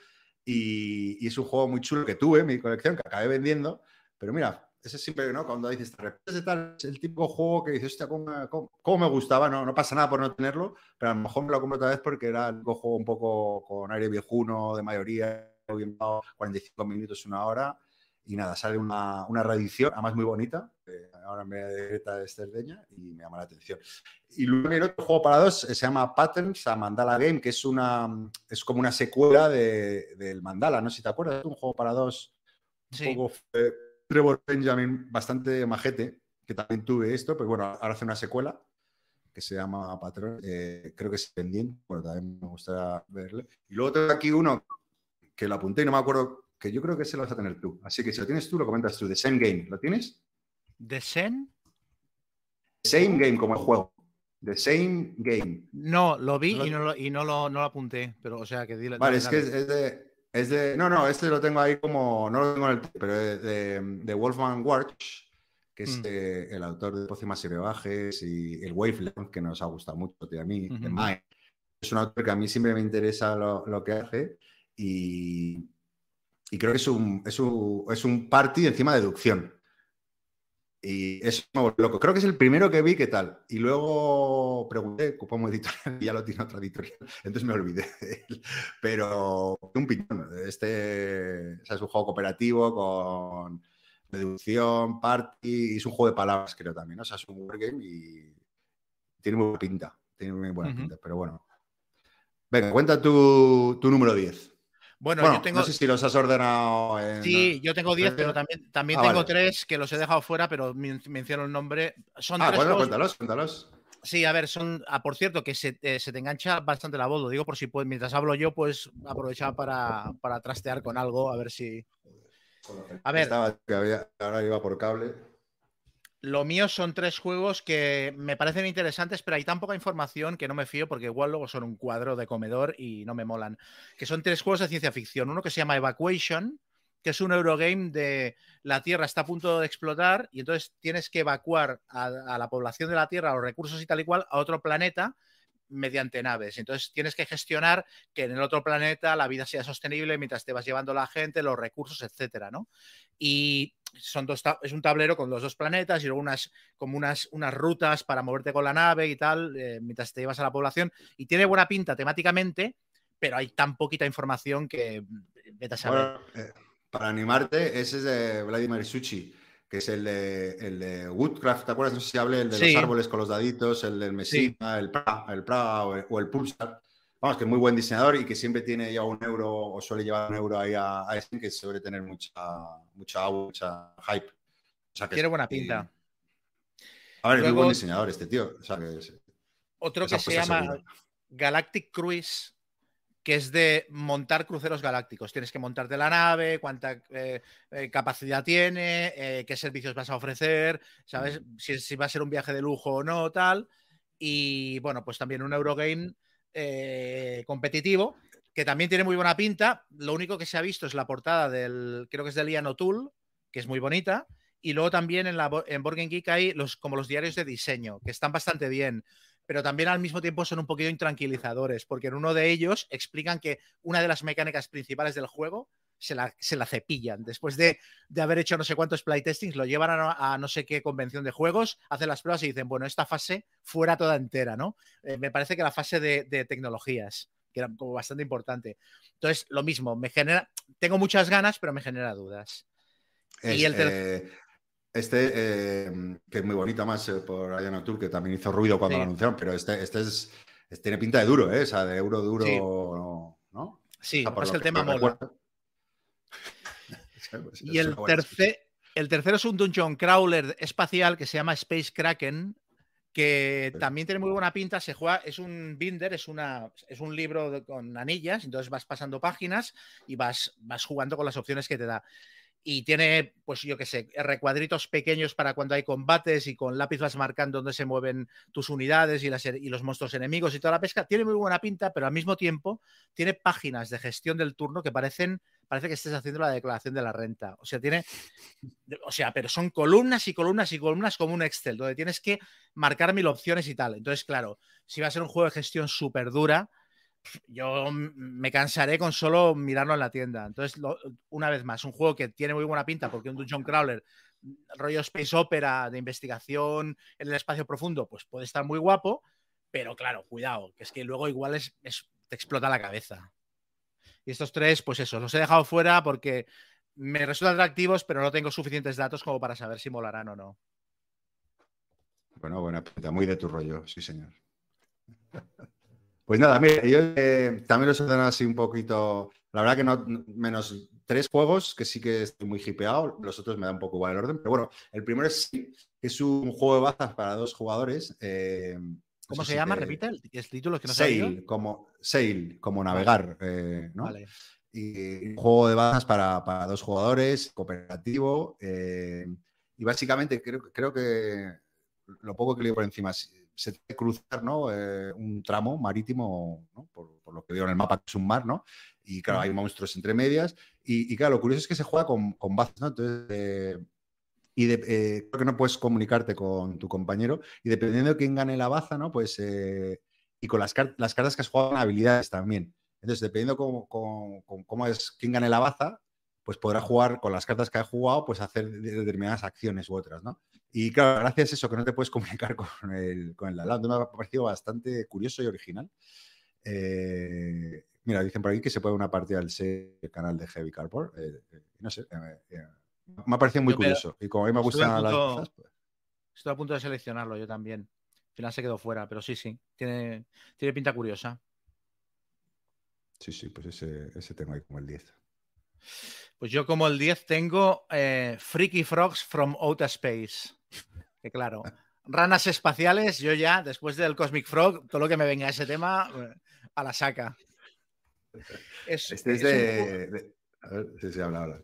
y, y, es un juego muy chulo que tuve en mi colección, que acabé vendiendo, pero mira, ese es siempre, ¿no? Cuando dices, te tal, es el tipo de juego que dices, hostia, ¿cómo, me gustaba? No, no pasa nada por no tenerlo, pero a lo mejor me lo compro otra vez porque era un juego un poco con aire viejuno, de mayoría, 45 minutos, una hora, y nada, sale una, una reedición, además muy bonita, ahora me de de Esterdeña y me llama la atención. Y luego el otro juego para dos se llama Patterns a Mandala Game, que es, una, es como una secuela de, del Mandala, no si te acuerdas, un juego para dos un poco... Eh, Trevor Benjamin, bastante majete, que también tuve esto, pues bueno, ahora hace una secuela que se llama Patrón, eh, creo que es pendiente, bueno, también me gustaría verle. Y luego tengo aquí uno que lo apunté y no me acuerdo, que yo creo que ese lo vas a tener tú. Así que si lo tienes tú, lo comentas tú. The Same Game, ¿lo tienes? ¿The Same? Same Game como el juego. The Same Game. No, lo vi y, no lo, y no, lo, no lo apunté, pero o sea que dile. Vale, es que es de, es de. No, no, este lo tengo ahí como. No lo tengo en el. Pero de, de, Wolfman Warch, que es mm. eh, el autor de Pócimas y Rebajes y el Wavelength, que nos ha gustado mucho a mí. Es un autor que a mí siempre me interesa lo, lo que hace y, y, creo que es un, es, un, es un party encima de deducción. Y eso me volvió loco. Creo que es el primero que vi, ¿qué tal? Y luego pregunté como editorial y ya lo tiene otra editorial. Entonces me olvidé de él. Pero un piñón. Este es un juego cooperativo con deducción, party. Y es un juego de palabras, creo también. O sea, es un wargame y tiene muy buena pinta. Tiene muy buena pinta. Pero bueno. Venga, cuenta tu, tu número 10. Bueno, yo tengo. No sé si los has ordenado. En... Sí, yo tengo 10, pero también, también ah, tengo 3 que los he dejado fuera, pero menciono el nombre. Son ah, tres bueno, cuéntalos, cuéntalos. Sí, a ver, son. Ah, por cierto, que se, eh, se, te engancha bastante la voz. Lo digo por si puedes, mientras hablo yo, pues aprovechar para, para trastear con algo, a ver si. A ver. ahora iba por cable. Lo mío son tres juegos que me parecen interesantes, pero hay tan poca información que no me fío porque igual luego son un cuadro de comedor y no me molan. Que son tres juegos de ciencia ficción. Uno que se llama Evacuation, que es un Eurogame de la Tierra está a punto de explotar y entonces tienes que evacuar a, la población de la Tierra, a los recursos y tal y cual, a otro planeta mediante naves. Entonces tienes que gestionar que en el otro planeta la vida sea sostenible mientras te vas llevando la gente, los recursos, etcétera, ¿no? Y son dos es un tablero con los dos planetas y luego unas como unas, unas rutas para moverte con la nave y tal eh, mientras te llevas a la población y tiene buena pinta temáticamente pero hay tan poquita información que vete a saber. Eh, para animarte, ese es de Vladimir Suchi, que es el de, el de Woodcraft, ¿te acuerdas? No sé si hable el de los árboles con los daditos, el del Messina, el Pra, el Pra o el, Pulsar. Vamos, que es muy buen diseñador y que siempre tiene ya un euro o suele llevar un euro ahí a, a que suele tener mucha, mucha mucha hype. Tiene buena pinta. A ver, es muy buen diseñador este tío. otro que se llama Galactic Cruise, que es de montar cruceros galácticos. Tienes que montarte la nave, cuánta eh, eh, capacidad tiene, eh, qué servicios vas a ofrecer, ¿sabes? Si, va a ser un viaje de lujo o no, tal. Y bueno, pues también un Eurogame competitivo, que también tiene muy buena pinta. Lo único que se ha visto es la portada del, creo que es de Lian O'Toole, que es muy bonita. Y luego también en, la, en Board Geek hay los, como los diarios de diseño, que están bastante bien pero también al mismo tiempo son un poquito intranquilizadores, porque en uno de ellos explican que una de las mecánicas principales del juego se la, se la cepillan. Después de, haber hecho no sé cuántos playtestings, lo llevan a, no sé qué convención de juegos, hacen las pruebas y dicen, bueno, esta fase fuera toda entera, ¿no? Eh, me parece que la fase de, tecnologías, que era como bastante importante. Entonces, lo mismo, me genera, tengo muchas ganas, pero me genera dudas. y el eh, este, eh, que es muy bonito más eh, por Ayana Tour, que también hizo ruido cuando lo anunciaron, pero este, este es, tiene pinta de duro, ¿eh? O sea, de euro duro, ¿no? Sí, es que el tema mola. Y el, tercer, el tercero es un dungeon crawler espacial que se llama Space Kraken, que también tiene muy buena pinta, se juega, es un binder, es, una, es un libro con anillas, entonces vas pasando páginas y vas, vas jugando con las opciones que te da. Y tiene, pues yo qué sé, recuadritos pequeños para cuando hay combates y con lápiz vas marcando dónde se mueven tus unidades y, las, y los monstruos enemigos y toda la pesca. Tiene muy buena pinta, pero al mismo tiempo tiene páginas de gestión del turno que parecen, parece que estés haciendo la declaración de la renta. O sea, tiene, o sea, pero son columnas y columnas y columnas como un Excel, donde tienes que marcar mil opciones y tal. Entonces, claro, si va a ser un juego de gestión súper dura, yo me cansaré con solo mirarlo en la tienda. Entonces, una vez más, un juego que tiene muy buena pinta porque un Dungeon Crawler, rollo Space Opera de investigación en el espacio profundo, pues puede estar muy guapo, pero claro, cuidado, que es que luego igual es, te explota la cabeza. Y estos tres, pues eso, los he dejado fuera porque me resultan atractivos, pero no tengo suficientes datos como para saber si molarán o no. Bueno, buena pinta, muy de tu rollo, sí, señor. Pues nada, mira, yo eh, también los he ordenado así un poquito. La verdad que no, menos tres juegos que sí que estoy muy hipeado, los otros me da un poco igual el orden, pero bueno, el primero es, es un juego de bazas para dos jugadores. Eh, ¿Cómo se llama? Repite el, título que no Sail, como Sail, como navegar, eh, ¿no? Vale. Y un juego de bazas para, para dos jugadores, cooperativo. y básicamente creo, creo que lo poco que leo por encima se tiene que cruzar ¿no? Eh, un tramo marítimo, por, lo que veo en el mapa, que es un mar, ¿no? Y claro, hay monstruos entre medias. Y, claro, lo curioso es que se juega con, con bazas, ¿no? Entonces, eh, y eh, creo que no puedes comunicarte con tu compañero. Y dependiendo de quién gane la baza, ¿no? Pues, y con las, las cartas que has jugado, habilidades también. Entonces, dependiendo cómo, cómo, es quién gane la baza, pues podrá jugar con las cartas que ha jugado, pues hacer determinadas acciones u otras, ¿no? Y claro, gracias a eso que no te puedes comunicar con el, con el me ha parecido bastante curioso y original. Eh, mira, dicen por aquí que se puede una partida del canal de Heavy Cardboard. Eh, eh, no sé, me ha parecido muy curioso. Y como a mí me gustan las cosas, pues... Estoy a punto de seleccionarlo yo también. Al final se quedó fuera, pero sí, sí. Tiene, tiene pinta curiosa. Sí, sí, pues ese, ese tengo ahí como el 10. Pues yo como el 10 tengo Freaky Frogs from Outer Space. Que claro, ranas espaciales, yo ya, después del Cosmic Frog, todo lo que me venga a ese tema, a la saca. Es, este es, de, A ver si se habla ahora.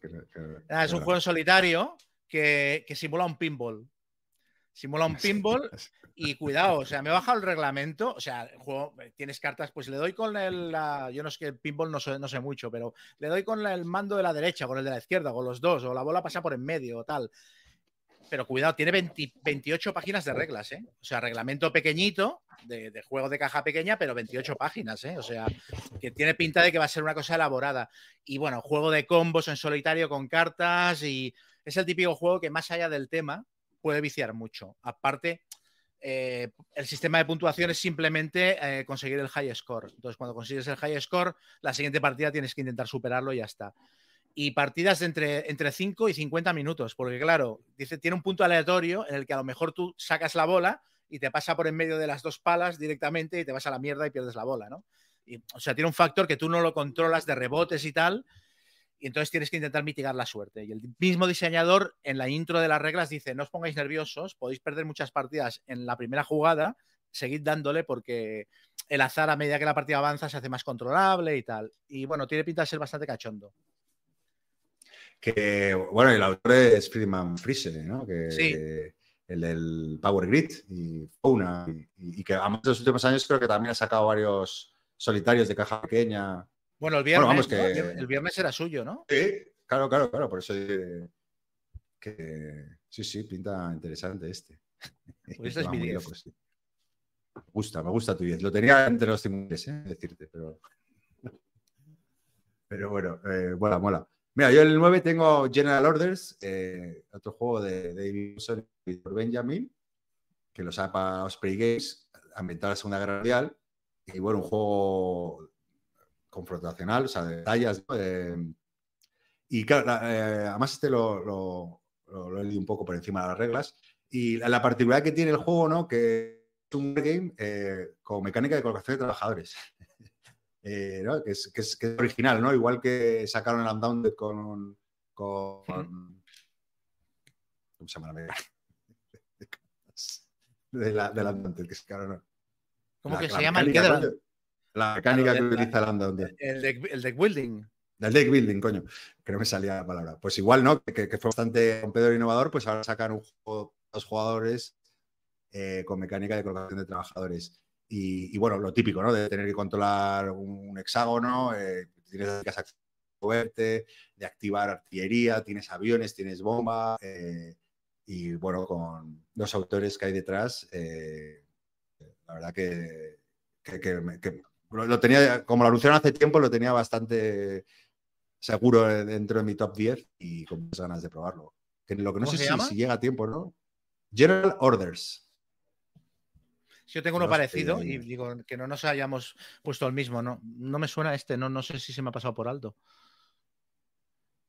Ah, es un juego en solitario que, que simula un pinball. Simula un pinball y cuidado, o sea, me he bajado el reglamento, o sea, el juego, eh, tienes cartas, pues le doy con el, yo no sé que el pinball no sé, no sé mucho, pero le doy con el mando de la derecha, con el de la izquierda, con los dos, o la bola pasa por en medio o tal. Pero cuidado, tiene 28 páginas de reglas, ¿eh? O sea, reglamento pequeñito, de, de, juego de caja pequeña, pero 28 páginas, ¿eh? O sea, que tiene pinta de que va a ser una cosa elaborada. Y bueno, juego de combos en solitario con cartas y es el típico juego que más allá del tema puede viciar mucho. Aparte, eh, el sistema de puntuación es simplemente eh, conseguir el high score. Entonces, cuando consigues el high score, la siguiente partida tienes que intentar superarlo y ya está. Y partidas entre, entre 5 y 50 minutos, porque claro, dice, tiene un punto aleatorio en el que a lo mejor tú sacas la bola y te pasa por en medio de las dos palas directamente y te vas a la mierda y pierdes la bola, ¿no? Y, o sea, tiene un factor que tú no lo controlas de rebotes y tal, y entonces tienes que intentar mitigar la suerte. Y el mismo diseñador en la intro de las reglas dice, no os pongáis nerviosos, podéis perder muchas partidas en la primera jugada, seguid dándole porque el azar a medida que la partida avanza se hace más controlable y tal. Y bueno, tiene pinta de ser bastante cachondo. Que, bueno, el autor es Friedman Friese, ¿no? Que, sí. el del Power Grid y Fauna, y, y que además de los últimos años creo que también ha sacado varios solitarios de caja pequeña. Bueno, el viernes, el viernes era suyo, ¿no? Sí, claro, claro, claro. Por eso que sí, sí, pinta interesante este. Pues es mi 10. Me gusta, me gusta tu 10. Lo tenía entre los timbres, ¿eh? decirte, pero. Pero bueno, eh, mola, mola. Mira, yo en el 9 tengo General Orders, eh, otro juego de David y Benjamin, que lo para Osprey Games, ambientado en la Segunda Guerra Mundial. Y bueno, un juego confrontacional, o sea, de tallas. y claro, eh, además este lo, he leído un poco por encima de las reglas. Y la, particularidad que tiene el juego, ¿no? Que es un game eh, con mecánica de colocación de trabajadores. Eh, que, es, que, es, original, ¿no? Igual que sacaron el Undaunted con, con... ¿Cómo se llama la de la, de la que sacaron. ¿Cómo que se llama el que la mecánica que utiliza el Undaunted. El deck, el deck building. El deck building, coño, que no me salía la palabra. Pues igual, ¿no? Que, fue bastante rompedor e innovador, pues ahora sacan un juego dos jugadores eh, con mecánica de colocación de trabajadores. Y, bueno, lo típico, ¿no? De tener que controlar un hexágono, eh, tienes que moverte, de activar artillería, tienes aviones, tienes bomba. Eh, y bueno, con los autores que hay detrás, la verdad que, que, que, lo, tenía, como lo anunciaron hace tiempo, lo tenía bastante seguro dentro de mi top 10 y con muchas ganas de probarlo. Que lo que no sé si, llega a tiempo, ¿no? General Orders. Yo tengo uno parecido y digo que no nos hayamos puesto el mismo, ¿no? No me suena este, no, no sé si se me ha pasado por alto.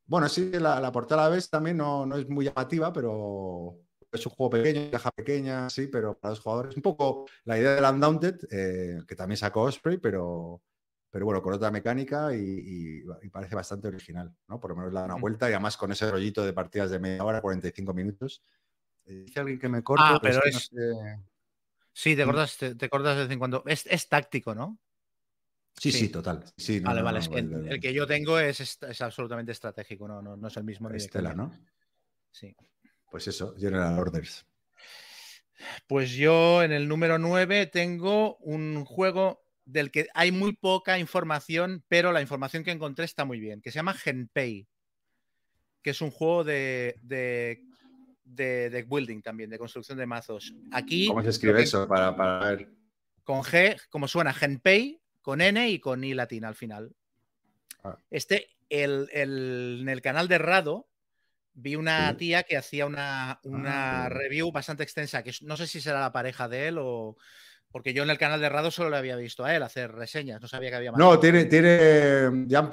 Bueno, sí, la, la portada a la vez también no, no es muy llamativa, pero, es un juego pequeño, caja pequeña, sí, pero para los jugadores. Un poco la idea del Undaunted, eh, que también sacó Osprey, pero, pero bueno, con otra mecánica y, parece bastante original, ¿no? Por lo menos le da una vuelta y además con ese rollito de partidas de media hora, 45 minutos. Eh, dice alguien que me corte, ah, pero, es... Sí, te cortas, te, de vez en cuando. Es, táctico, ¿no? Sí, sí, total. Sí, vale, vale. el, que yo tengo es, es, absolutamente estratégico, no, no, es el mismo. Estela, ¿no? Sí. Pues eso, General Orders. Pues yo en el número 9 tengo un juego del que hay muy poca información, pero la información que encontré está muy bien, que se llama Genpei, que es un juego de, de, de, building también, de construcción de mazos. Aquí, ¿Cómo se escribe eso para, ver? Con G, como suena, Genpei, con N y con I latina al final. Ah. Este, el, en el canal de Rado, vi una tía que hacía una, ah, review bastante extensa, que no sé si será la pareja de él o... Porque yo en el canal de Rado solo le había visto a él hacer reseñas, no sabía que había más. No, tiene, tiene ya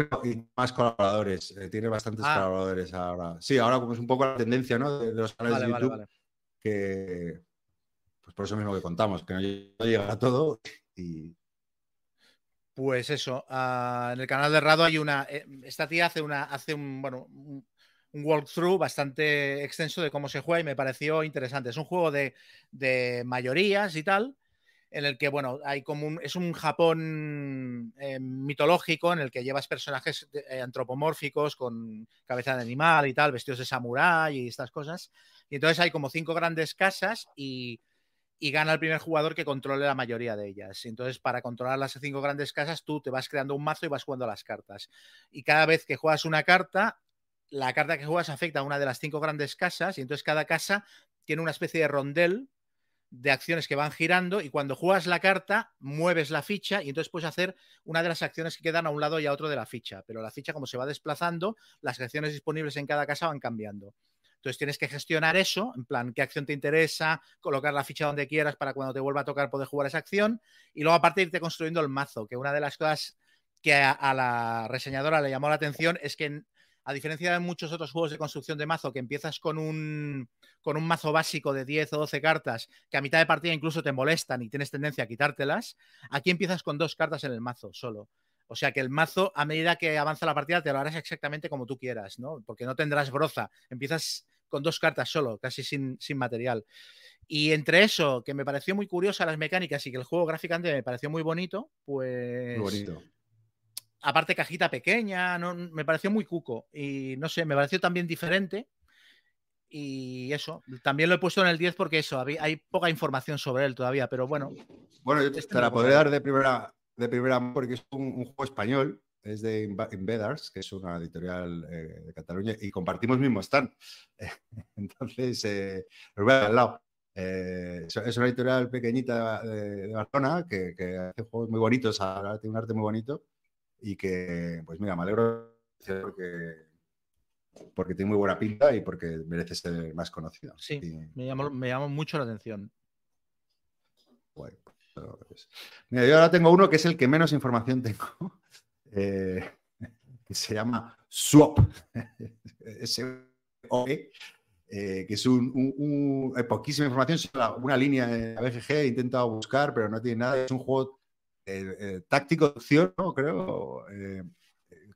más colaboradores, eh, tiene bastantes ah. colaboradores ahora. Sí, ahora como es un poco la tendencia ¿no? de, los canales de YouTube, que pues por eso mismo que contamos, que no llega a todo y, pues eso, ah, en el canal de Rado hay una. Eh, esta tía hace una, hace un, bueno, un walkthrough bastante extenso de cómo se juega y me pareció interesante. Es un juego de, mayorías y tal, en el que, bueno, hay como un, es un Japón eh, mitológico en el que llevas personajes eh, antropomórficos con cabeza de animal y tal, vestidos de samurái y estas cosas. Y entonces hay como cinco grandes casas y, y gana el primer jugador que controle la mayoría de ellas. Entonces, para controlar las cinco grandes casas, tú te vas creando un mazo y vas jugando las cartas. Y cada vez que juegas una carta, la carta que juegas afecta a una de las cinco grandes casas y entonces cada casa tiene una especie de rondel de acciones que van girando y cuando juegas la carta mueves la ficha y entonces puedes hacer una de las acciones que quedan a un lado y a otro de la ficha, pero la ficha como se va desplazando, las acciones disponibles en cada casa van cambiando. Entonces tienes que gestionar eso, en plan, qué acción te interesa, colocar la ficha donde quieras para cuando te vuelva a tocar poder jugar esa acción y luego aparte irte construyendo el mazo, que una de las cosas que a, la reseñadora le llamó la atención es que a diferencia de muchos otros juegos de construcción de mazo, que empiezas con un, con un mazo básico de 10 o 12 cartas, que a mitad de partida incluso te molestan y tienes tendencia a quitártelas, aquí empiezas con dos cartas en el mazo solo. O sea que el mazo, a medida que avanza la partida, te lo harás exactamente como tú quieras, ¿no? Porque no tendrás broza. Empiezas con dos cartas solo, casi sin, sin material. Y entre eso, que me pareció muy curiosa las mecánicas y que el juego gráficamente me pareció muy bonito, pues. Muy bonito aparte cajita pequeña, no, me pareció muy cuco y no sé, me pareció también diferente. Y eso, también lo he puesto en el 10 porque eso, hay poca información sobre él todavía, pero bueno. Bueno, yo este te la podré dar de primera, de primera porque es un, juego español, es de Invedars, que es una editorial eh, de Cataluña, y compartimos mismo stand. Entonces, eh, voy a al lado. Eh, es una editorial pequeñita de, Barcelona que, que, hace juegos muy bonitos, tiene un arte muy bonito y que, pues mira, me alegro porque, porque tiene muy buena pinta y porque merece ser más conocido. Sí, me, llamó, mucho la atención. Pues, mira, yo ahora tengo uno que es el que menos información tengo, eh, que se llama Swap. Eh, que es un, hay poquísima información, una línea la BGG, he intentado buscar, pero no tiene nada. Es un juego eh, eh, táctico opción, ¿no? Creo, eh,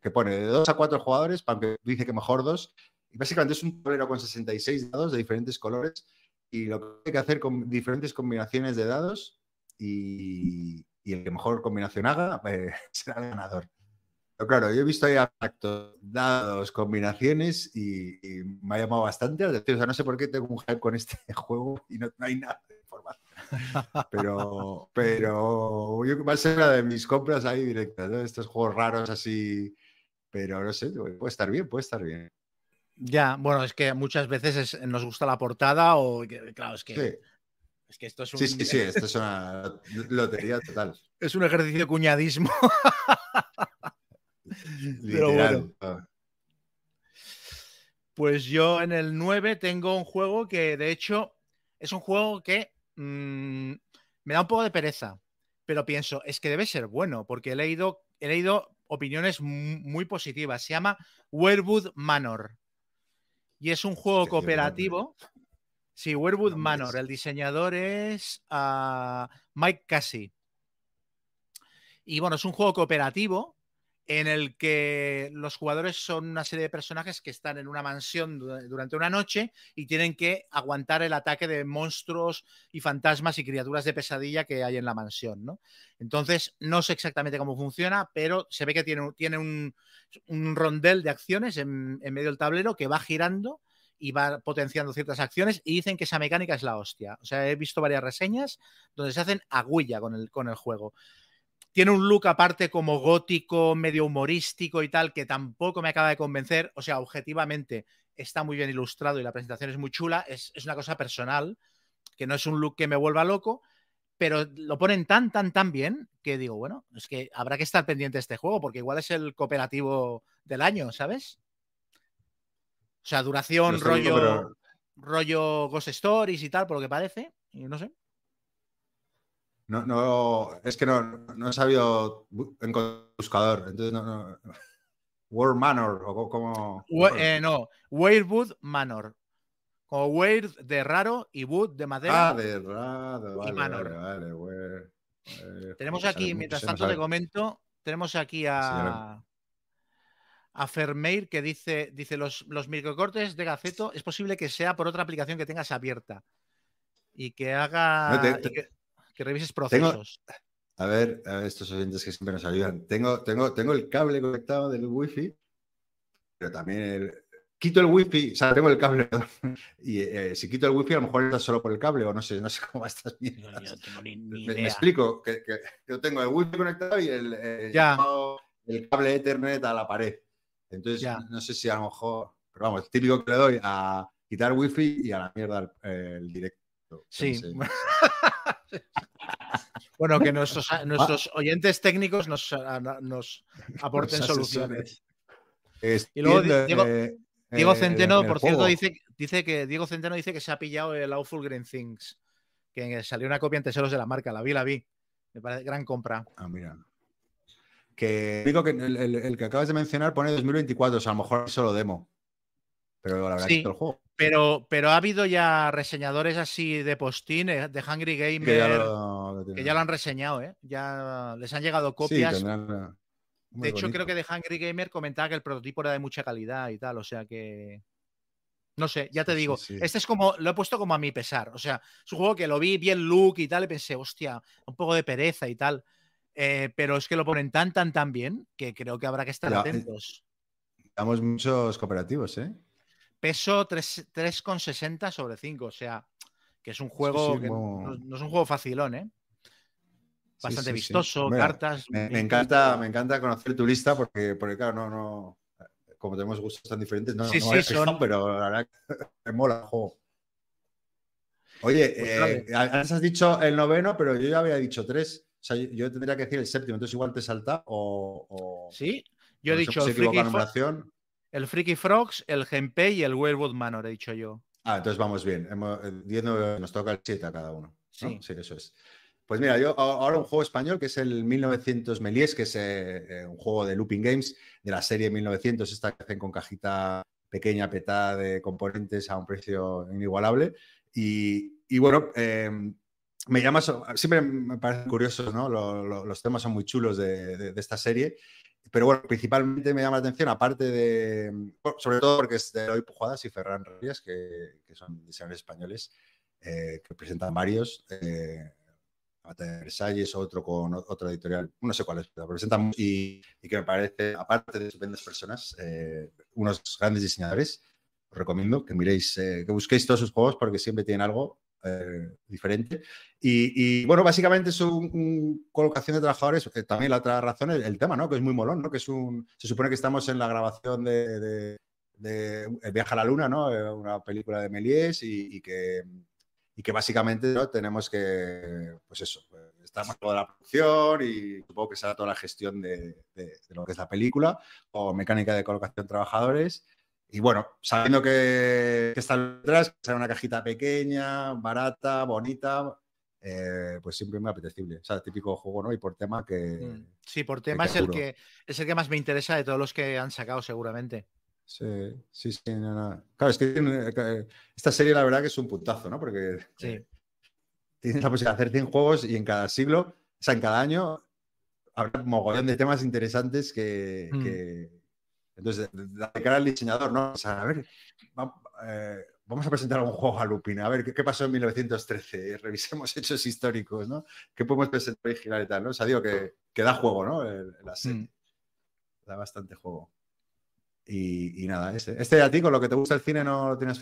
que pone de 2 a 4 jugadores, aunque dice que mejor dos. Y básicamente es un tablero con 66 dados de diferentes colores y lo que hay que hacer con diferentes combinaciones de dados y, el que mejor combinación haga será el ganador. Pero claro, yo he visto ahí actos, dados, combinaciones y, me ha llamado bastante la atención. O sea, no sé por qué tengo un hype con este juego y no, no hay nada de información. Pero, pero va a ser una de mis compras ahí directas, Estos juegos raros así, pero no sé, puede estar bien, puede estar bien. Ya, bueno, es que muchas veces nos gusta la portada o, claro, es que... Es que esto es un... Sí, sí, sí, esto es una lotería total. Es un ejercicio de cuñadismo. Pero bueno. Pues yo en el 9 tengo un juego que de hecho es un juego que Mm, me da un poco de pereza, pero pienso, es que debe ser bueno, porque he leído, he leído opiniones muy positivas. Se llama Werewood Manor. Y es un juego cooperativo. Sí, Werewood Manor. El diseñador es ah, Mike Casey. Y bueno, es un juego cooperativo en el que los jugadores son una serie de personajes que están en una mansión durante una noche y tienen que aguantar el ataque de monstruos y fantasmas y criaturas de pesadilla que hay en la mansión, ¿no? Entonces, no sé exactamente cómo funciona, pero se ve que tiene, un, rondel de acciones en, medio del tablero que va girando y va potenciando ciertas acciones y dicen que esa mecánica es la hostia. O sea, he visto varias reseñas donde se hacen el, con el juego. Tiene un look aparte como gótico, medio humorístico y tal, que tampoco me acaba de convencer. O sea, objetivamente está muy bien ilustrado y la presentación es muy chula. Es, una cosa personal, que no es un look que me vuelva loco, pero lo ponen tan, tan, tan bien que digo, bueno, es que habrá que estar pendiente de este juego, porque igual es el cooperativo del año, ¿sabes? O sea, duración, rollo, rollo Ghost Stories y tal, por lo que parece. Y no sé. No, no, es que no, no he sabido en buscador. Entonces no, no. War Manor, o como. Eh, no, Weirwood Manor. Como Weird de raro y Wood de madera. Ah, de raro, vale, vale, vale, Tenemos aquí, mientras tanto te comento, tenemos aquí a. a Fermeir que dice, dice los, los microcortes de Gaceto es posible que sea por otra aplicación que tengas abierta y que haga que, revises procesos. a, ver, a ver, estos oyentes que siempre nos ayudan. Tengo, tengo, tengo el cable conectado del wifi, pero también el, quito el wifi, o sea, tengo el cable y eh, si quito el wifi a lo mejor está solo por el cable o no sé, no sé cómo estás viendo. me, explico, que, yo tengo el wifi conectado y el, eh, el cable Ethernet a la pared. Entonces, no sé si a lo mejor, pero vamos, típico que le doy a quitar wifi y a la mierda el, directo. Sí. bueno, que nuestros, nuestros oyentes técnicos nos, nos aporten soluciones. Y luego Diego, Centeno, por cierto, dice, dice que Diego Centeno dice que se ha pillado el Awful Green Things, que salió una copia en tesoros de la marca, la vi, la vi. Me parece gran compra. Ah, mira. Que digo que el, que acabas de mencionar pone 2024, o sea, a lo mejor es solo demo. Pero la verdad es que el juego. Pero, pero ha habido ya reseñadores así de postín, eh, de Hungry Gamer, que ya lo, han reseñado, ¿eh? Ya les han llegado copias. de hecho, creo que de Hungry Gamer comentaba que el prototipo era de mucha calidad y tal, o sea que. No sé, ya te digo, este es como, lo he puesto como a mi pesar, o sea, es un juego que lo vi, bien look y tal, y pensé, hostia, un poco de pereza y tal. Eh, pero es que lo ponen tan, tan, tan bien que creo que habrá que estar eh, atentos. Damos muchos cooperativos, ¿eh? Peso 3,60 sobre 5, o sea, que es un juego que no, es un juego facilón, ¿eh? Bastante vistoso, cartas. Me, encanta, me encanta conocer tu lista porque, porque claro, no, no, como tenemos gustos tan diferentes, no, sí, sí, son... pero la verdad me mola el juego. Oye, pues, eh, antes has dicho el noveno, pero yo ya había dicho tres. O sea, yo, tendría que decir el séptimo, entonces igual te salta o. sí, yo he dicho el Freaky, el Freaky, Frogs, el Genpei y el Werewolf Manor, he dicho yo. Ah, entonces vamos bien. Hemos, nos toca el 7 a cada uno. Sí. sí, eso es. Pues mira, yo ahora un juego español que es el 1900 Melies, que es eh, eh, un juego de Looping Games de la serie 1900, esta que hacen con cajita pequeña, petada de componentes a un precio inigualable. Y, y bueno, eh, me llama, siempre me parecen curiosos, ¿no? los temas son muy chulos de, esta serie, pero bueno, principalmente me llama la atención, aparte de, sobre todo porque es de Eloy Pujadas y Ferran Reyes, que, son diseñadores españoles, eh, que presentan varios, eh, Versalles, otro con otra editorial, no sé cuál es, pero presentan y, y que me parece, aparte de estupendas personas, eh, unos grandes diseñadores. Os recomiendo que miréis, eh, que busquéis todos sus juegos porque siempre tienen algo eh, diferente. Y, bueno, básicamente es una colocación de trabajadores. Eh, también la otra razón es el tema, ¿no? Que es muy molón, ¿no? Que es un. Se supone que estamos en la grabación de, de, Viaja a la Luna, ¿no? Eh, una película de Méliès y, que, y que básicamente ¿no? tenemos que, pues eso, pues, estamos toda la producción y supongo que será toda la gestión de, de, lo que es la película o mecánica de colocación de trabajadores y bueno, sabiendo que, está detrás, que será una cajita pequeña, barata, bonita, eh, pues siempre muy apetecible. O sea, típico juego, ¿no? Y por tema que. Mm. Sí, por tema es, el que, es el que más me interesa de todos los que han sacado, seguramente. Sí, sí, sí. Claro, es que esta serie, la verdad, que es un puntazo, ¿no? Porque sí. tienes la posibilidad de hacer 100 juegos y en cada siglo, o sea, en cada año, habrá un mogollón de temas interesantes que, mm. Entonces, de cara al diseñador, ¿no? O sea, a ver, eh, vamos a presentar algún juego a Lupina, a ver ¿qué, pasó en 1913, revisemos hechos históricos, ¿no? ¿Qué podemos presentar original y tal, ¿no? O sea, digo que, da juego, ¿no? la serie. Mm. Da bastante juego. Y, nada, este, este a ti, con lo que te gusta el cine, no lo tienes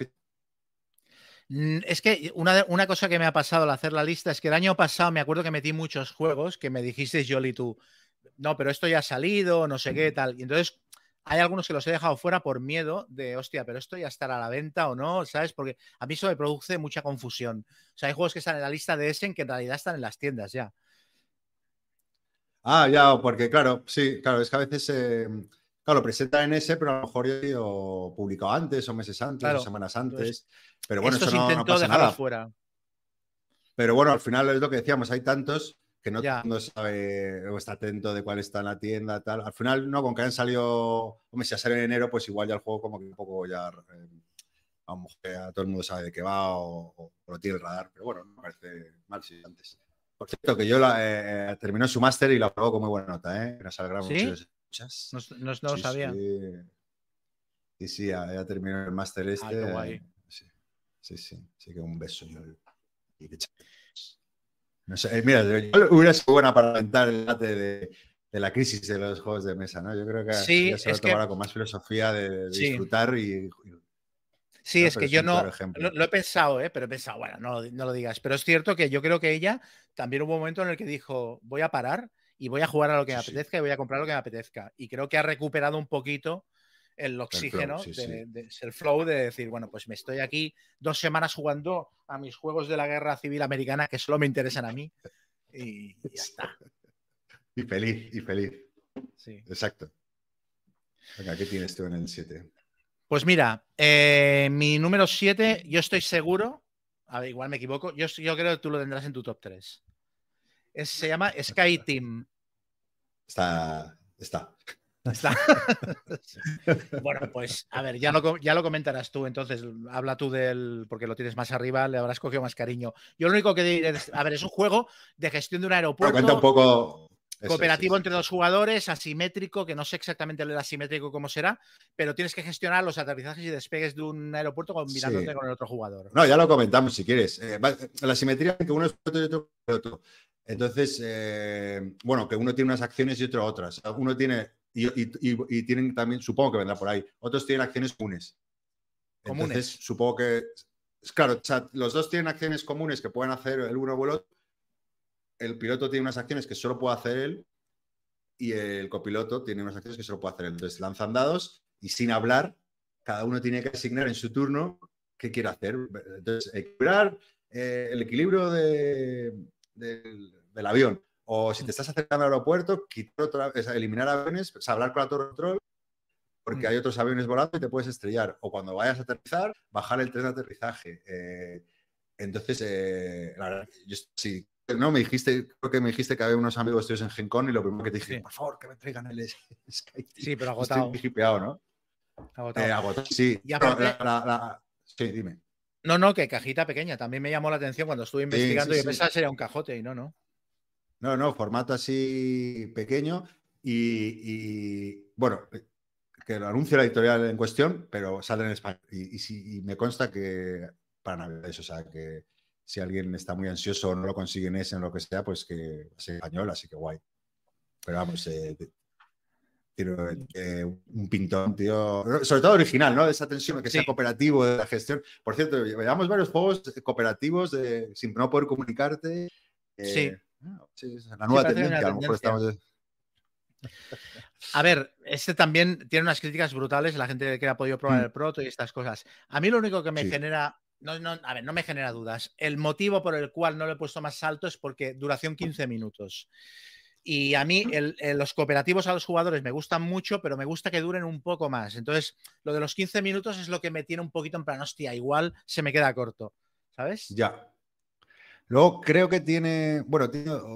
mm, es que una, una, cosa que me ha pasado al hacer la lista es que el año pasado me acuerdo que metí muchos juegos que me dijiste, Jolly, tú, no, pero esto ya ha salido, no sé qué, tal. Y entonces hay algunos que los he dejado fuera por miedo de, hostia, pero esto ya estará a la venta o no, ¿sabes? Porque a mí eso me produce mucha confusión. O sea, hay juegos que están en la lista de Essen que en realidad están en las tiendas ya. Ah, ya, porque claro, sí, claro, es que a veces, eh, claro, presentan en ese, pero a lo mejor ya o publicado antes, o meses antes, o semanas antes. Pero bueno, eso no, no pasa nada. Fuera. Pero bueno, al final es lo que decíamos, hay tantos que no todo sabe o está atento de cuál está en la tienda, tal. Al final, no, con que hayan salido, hombre, si ha salido en enero, pues igual ya el juego como que un poco ya, eh, vamos, que todo el mundo sabe de qué va o, lo tiene el radar, pero bueno, no me parece mal si antes. Por cierto, que yo la, eh, terminó su máster y la aprobó con muy buena nota, ¿eh? Nos alegramos muchas. No, lo sabía. Sí, sí, ya, terminó el máster este. Sí, sí, sí, que un beso yo. No sé, eh, mira, yo hubiera sido buena para alentar el debate de, la crisis de los juegos de mesa, ¿no? Yo creo que sí, se lo tomará con más filosofía de, disfrutar y, Sí, es que yo no lo, he pensado, ¿eh? pero he pensado, bueno, no, no, lo digas. Pero es cierto que yo creo que ella también hubo un momento en el que dijo, voy a parar y voy a jugar a lo que me apetezca y voy a comprar lo que me apetezca. Y creo que ha recuperado un poquito el oxígeno, de, el flow de decir, bueno, pues me estoy aquí dos semanas jugando a mis juegos de la guerra civil americana que solo me interesan a mí y, ya está. Y feliz, y feliz. Sí. Exacto. Venga, ¿qué tienes tú en el 7? Pues mira, eh, mi número 7, yo estoy seguro, a ver, igual me equivoco, yo, yo creo que tú lo tendrás en tu top 3. se llama Sky Team. Está, está. bueno, pues a ver, ya lo, ya lo comentarás tú, entonces habla tú del, porque lo tienes más arriba, le habrás cogido más cariño. Yo lo único que diré es, a ver, es un juego de gestión de un aeropuerto. Cuenta un poco... cooperativo entre dos jugadores, asimétrico, que no sé exactamente el asimétrico cómo será, pero tienes que gestionar los aterrizajes y despegues de un aeropuerto combinándote con el otro jugador. No, ya lo comentamos si quieres. Eh, la asimetría que uno es otro y otro, otro. Entonces, eh, bueno, que uno tiene unas acciones y otro otras. Uno tiene y, tienen también, supongo que vendrá por ahí, otros tienen acciones comunes. Entonces, supongo que, claro, los dos tienen acciones comunes que pueden hacer el uno o el otro. El piloto tiene unas acciones que solo puede hacer él y el copiloto tiene unas acciones que solo puede hacer él. Entonces, lanzan dados y sin hablar, cada uno tiene que asignar en su turno qué quiere hacer. Entonces, equilibrar eh, el equilibrio del avión o si te estás acercando al aeropuerto, quitar otra, eliminar aviones, hablar con la torre control, porque mm. hay otros aviones volando y te puedes estrellar. O cuando vayas a aterrizar, bajar el tren de aterrizaje. Eh, entonces, eh, la verdad, yo sí, no, me dijiste, creo que me dijiste que había unos amigos tuyos en Gencon y lo primero que te dije, por favor, que me traigan el Skype. Sí, pero agotado. Estoy hipeado, ¿no? Agotado. Eh, agotado. Sí, y aparte, sí, dime. No, no, que cajita pequeña. También me llamó la atención cuando estuve investigando y pensaba que sería un cajote y no, no. No, no, formato así pequeño y, bueno, que lo anuncie la editorial en cuestión, pero sale en español. Y, me consta que para Navidades, o sea, que si alguien está muy ansioso o no lo consigue en ese o lo que sea, pues que sea español, así que guay. Pero vamos, eh, eh, un pintón, tío. Sobre todo original, ¿no? Esa tensión, que sea cooperativo de la gestión. Por cierto, llevamos varios juegos cooperativos de, sin no poder comunicarte. sí. Sí, la nueva tendencia, a lo mejor estamos... A ver, este también tiene unas críticas brutales, la gente que ha podido probar mm. el proto y estas cosas. A mí lo único que me genera, no, no, a ver, no me genera dudas. El motivo por el cual no le he puesto más salto es porque duración 15 minutos. Y a mí los cooperativos a los jugadores me gustan mucho, pero me gusta que duren un poco más. Entonces, lo de los 15 minutos es lo que me tiene un poquito en plan, hostia, igual se me queda corto, ¿sabes? Ya, Luego creo que tiene, bueno,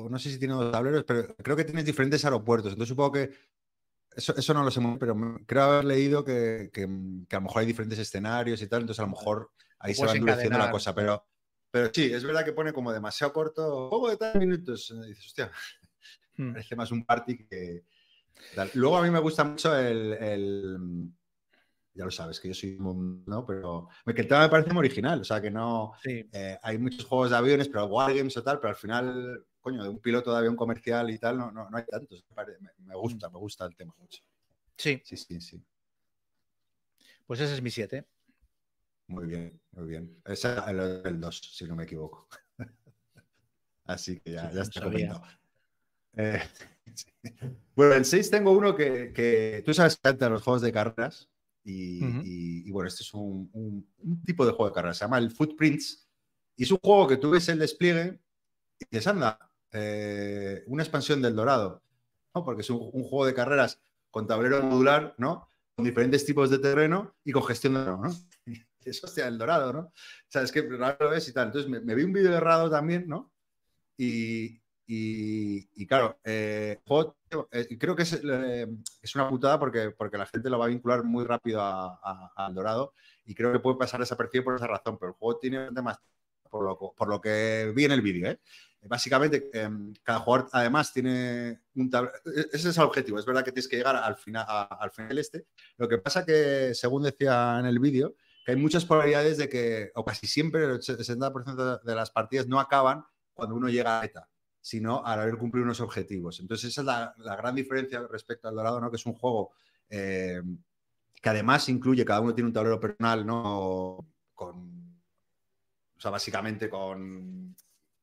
no sé si tiene dos tableros, pero creo que tiene diferentes aeropuertos. Entonces supongo que eso, no lo sé muy pero creo haber leído que, a lo mejor hay diferentes escenarios y tal, entonces a lo mejor ahí se va endureciendo la cosa. Pero, pero sí, es verdad que pone como demasiado corto, juego de tal minutos. Y dices, hostia, hmm. parece más un party que. Luego a mí me gusta mucho el ya lo sabes, que yo soy un, ¿no? Pero que el tema me parece muy original, o sea, que no... Eh, hay muchos juegos de aviones, pero wargames o tal, pero al final, coño, de un piloto de avión comercial y tal, no, no, hay tantos. Me, gusta, me gusta el tema mucho. Sí. Sí, sí, sí. Pues ese es mi 7. Muy bien, muy bien. Ese es el 2, si no me equivoco. Así que ya, ya está comentado. Eh, bueno, el 6 tengo uno que, que tú sabes que los juegos de carreras. Y, bueno, este es un, tipo de juego de carreras, se llama el Footprints. Y es un juego que tú ves el despliegue y dices, anda, eh, una expansión del Dorado, ¿no? Porque es un, juego de carreras con tablero modular, ¿no? Con diferentes tipos de terreno y con gestión de ¿no? Eso hostia, el Dorado, ¿no? O sea, es que lo ves y tal. Entonces me, me vi un vídeo de Rado también, ¿no? Y, y, claro, eh, eh, creo que eh, es, una putada porque, porque la gente lo va a vincular muy rápido al Dorado y creo que puede pasar desapercibido por esa razón, pero el juego tiene más por lo, por lo que vi en el vídeo. Básicamente, em, cada jugador además tiene un tablero. Ese es el objetivo. Es verdad que tienes que llegar al final, al final este. Lo que pasa que, según decía en el vídeo, que hay muchas probabilidades de que, o casi siempre, el 60% de las partidas no acaban cuando uno llega a meta, sino al haber cumplido unos objetivos. Entonces, esa es la, gran diferencia respecto al Dorado, ¿no? que es un juego em, que además incluye, cada uno tiene un tablero personal, ¿no? Con, o sea, básicamente con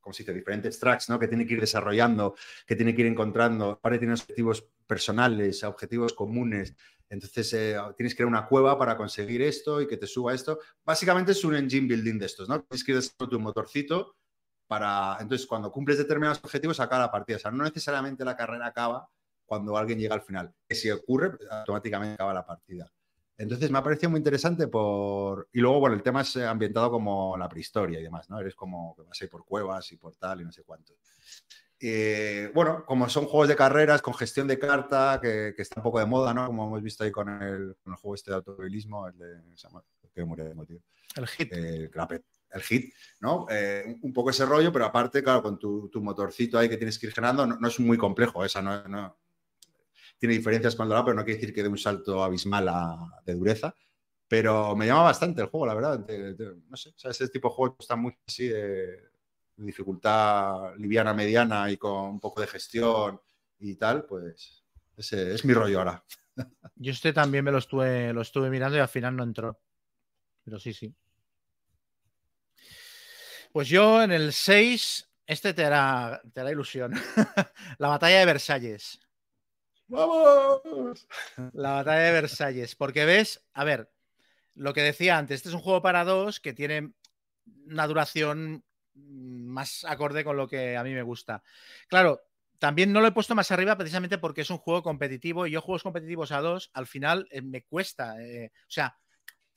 como diferentes tracks, ¿no? Que tiene que ir desarrollando, que tiene que ir encontrando. Aparte tiene objetivos personales, objetivos comunes. Entonces eh, tienes que a una cueva para conseguir esto y que te suba esto. Básicamente es un engine building de estos, ¿no? Tienes que ir desarrollando tu motorcito para... Entonces, cuando cumples determinados objetivos, acaba la partida. O sea, no necesariamente la carrera acaba cuando alguien llega al final. Que si ocurre, automáticamente acaba la partida. Entonces me ha parecido muy interesante por... Y luego, bueno, el tema es ambientado como la prehistoria y demás, ¿no? Eres como que vas ahí por cuevas y por tal y no sé cuánto. Eh, bueno, como son juegos de carreras con gestión de carta, que, está un poco de moda, ¿no? Como hemos visto ahí con el, juego este de automovilismo, el de... Que tío. El hit. Eh, el hit, ¿no? un poco ese rollo, pero aparte, claro, con tu, motorcito ahí que tienes que ir generando, no, es muy complejo, esa no, tiene diferencias con el Dorado, pero no quiere decir que dé un salto abismal de dureza. Pero me llama bastante el juego, la verdad. no sé, o sea, ese tipo de juegos está muy así de, dificultad liviana, mediana y con un poco de gestión y tal, pues ese es mi rollo ahora. Yo este también me lo estuve, lo estuve mirando y al final no entró. Pero sí, sí. Pues yo en el 6, este te hará, te hará ilusión. la batalla de Versalles. ¡Vamos! La batalla de Versalles. Porque ves, a ver, lo que decía antes, este es un juego para dos que tiene una duración más acorde con lo que a mí me gusta. Claro, también no lo he puesto más arriba precisamente porque es un juego competitivo y yo juegos competitivos a dos al final eh, me cuesta. Eh, o sea,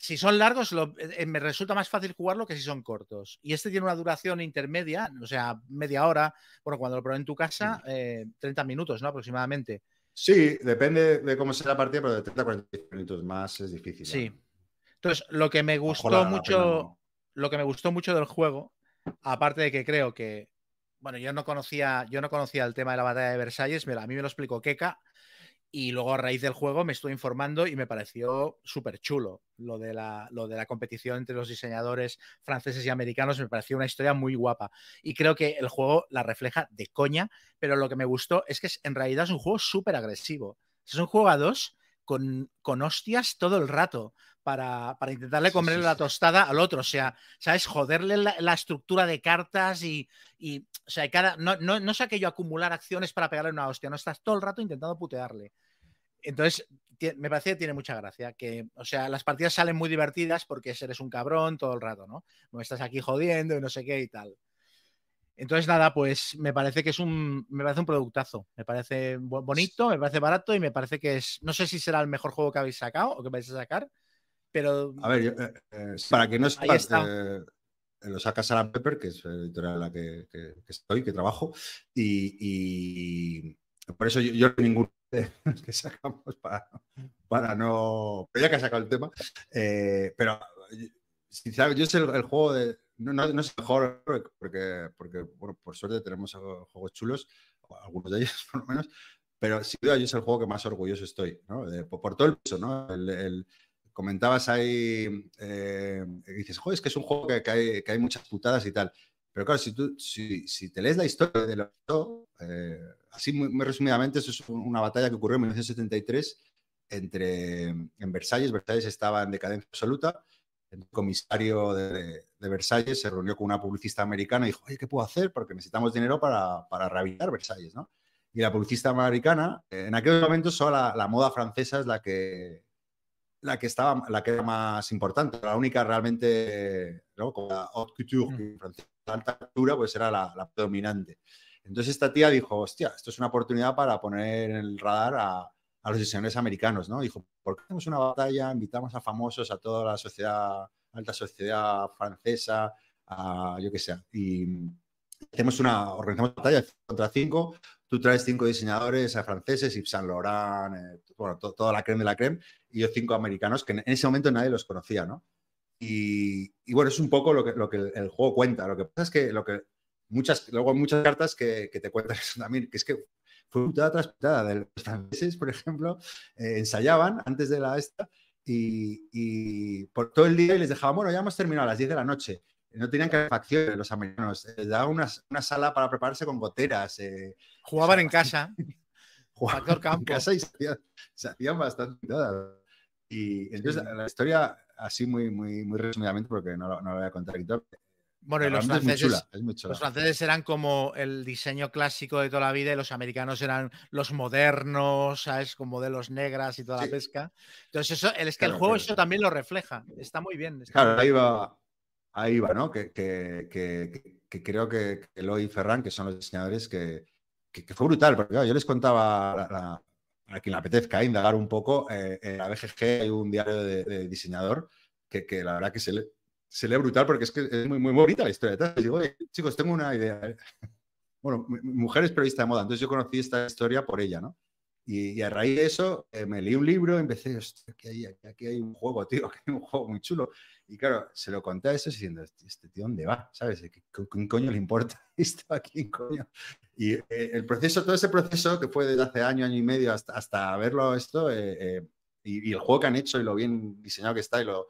si son largos eh, me resulta más fácil jugarlo que si son cortos. Y este tiene una duración intermedia, o sea, media hora, bueno, cuando lo probé en tu casa, 30 minutos, ¿no? Aproximadamente. Sí, depende de cómo sea la partida, pero de 30 a 40 minutos más es difícil. Sí. Entonces, lo que me gustó mucho, lo que me gustó mucho del juego, aparte de que creo que, bueno, yo no conocía, yo no conocía el tema de la batalla de Versalles, a mí me lo explicó Keka, y luego a raíz del juego me estuve informando y me pareció súper chulo lo de, la, lo de la competición entre los diseñadores franceses y americanos. Me pareció una historia muy guapa. Y creo que el juego la refleja de coña, pero lo que me gustó es que en realidad es un juego súper agresivo. Es un juego a dos con, con hostias todo el rato. Para, intentarle comerle la tostada al otro. O sea, ¿sabes? Joderle la, estructura de cartas y, y o sea, cada, no, no, no es aquello acumular acciones para pegarle una hostia, no estás todo el rato intentando putearle. Entonces, me parece que tiene mucha gracia. Que, o sea, las partidas salen muy divertidas porque eres un cabrón todo el rato, ¿no? No estás aquí jodiendo y no sé qué y tal. Entonces, nada, pues me parece que es un, me parece un productazo. Me parece bonito, me parece barato y me parece que es, no sé si será el mejor juego que habéis sacado o que vais a sacar, pero... A ver, eh, eh, para que no sepas, eh, lo saca Sarah Pepper, que es la editorial en la que, estoy, que trabajo, y, por eso yo, yo ningún que sacamos para, para no. Pero ya que ha sacado el tema. Eh, pero yo sé el, juego de. No, no, es mejor porque, porque bueno, por suerte tenemos juegos chulos, algunos de ellos por lo menos, pero sin duda yo es el juego que más orgulloso estoy, ¿no? por, todo el peso, ¿no? El, comentabas ahí, eh, dices, joder, es que es un juego que, hay, que hay muchas putadas y tal. Pero claro, si, tú, si, si te lees la historia de lo eh, así muy, resumidamente, eso es una batalla que ocurrió en 1973 entre, en Versalles. Versalles estaba en decadencia absoluta. El comisario de, Versalles se reunió con una publicista americana y dijo, oye, ¿qué puedo hacer? Porque necesitamos dinero para, para rehabilitar Versalles, ¿no? Y la publicista americana, en aquel momento solo la, moda francesa es la que, la que estaba, la que era más importante, la única realmente, ¿no? Como la haute couture, mm. francesa alta altura, pues era la, la, predominante. Entonces esta tía dijo, hostia, esto es una oportunidad para poner en el radar a, a los diseñadores americanos, ¿no? Dijo, ¿por qué hacemos una batalla? Invitamos a famosos, a toda la sociedad, alta sociedad francesa, a yo qué sé, y hacemos una, organizamos una batalla contra cinco, tú traes cinco diseñadores franceses, Yves Saint Laurent, eh, bueno, toda la creme de la creme, y yo cinco americanos que en ese momento nadie los conocía, ¿no? Y, bueno, es un poco lo que, lo que el, juego cuenta. Lo que pasa es que lo que muchas, luego muchas cartas que, te cuentan eso también, que es que fue putada tras putada. Los franceses, por ejemplo, eh, ensayaban antes de la esta y, por todo el día y les dejaban, bueno, ya hemos terminado a las 10 de la noche. No tenían calefacción los americanos. Les daban una, una, sala para prepararse con goteras. Eh, Jugaban en casa. Jugaban en casa y se hacían, bastante Y entonces la historia, así muy, muy, muy resumidamente, porque no, no lo voy a contar aquí bueno, y los franceses, los franceses eran como el diseño clásico de toda la vida y los americanos eran los modernos, ¿sabes? Con modelos negras y toda la pesca. Entonces, eso, es que el juego eso también lo refleja. Está muy bien. claro, ahí va, ahí va, ¿no? Que, creo que Eloy y Ferran, que son los diseñadores, que, fue brutal, porque yo les contaba a, quien le apetezca indagar un poco, eh, en la BGG hay un diario de, diseñador que, la verdad que se le se lee brutal porque es que es muy, muy bonita la historia. Y digo, chicos, tengo una idea. ¿eh? Bueno, mi, mujer es periodista de moda, entonces yo conocí esta historia por ella, ¿no? Y, a raíz de eso eh, me leí un libro y empecé, aquí hay, aquí hay un juego, tío, aquí hay un juego muy chulo. Y claro, se lo conté a eso diciendo, este, tío, ¿dónde va? ¿Sabes? ¿Qué, qué coño le importa esto aquí, coño? Y eh, el proceso, todo ese proceso que fue desde hace año, año y medio hasta, hasta verlo esto, y, y, el juego que han hecho y lo bien diseñado que está y lo,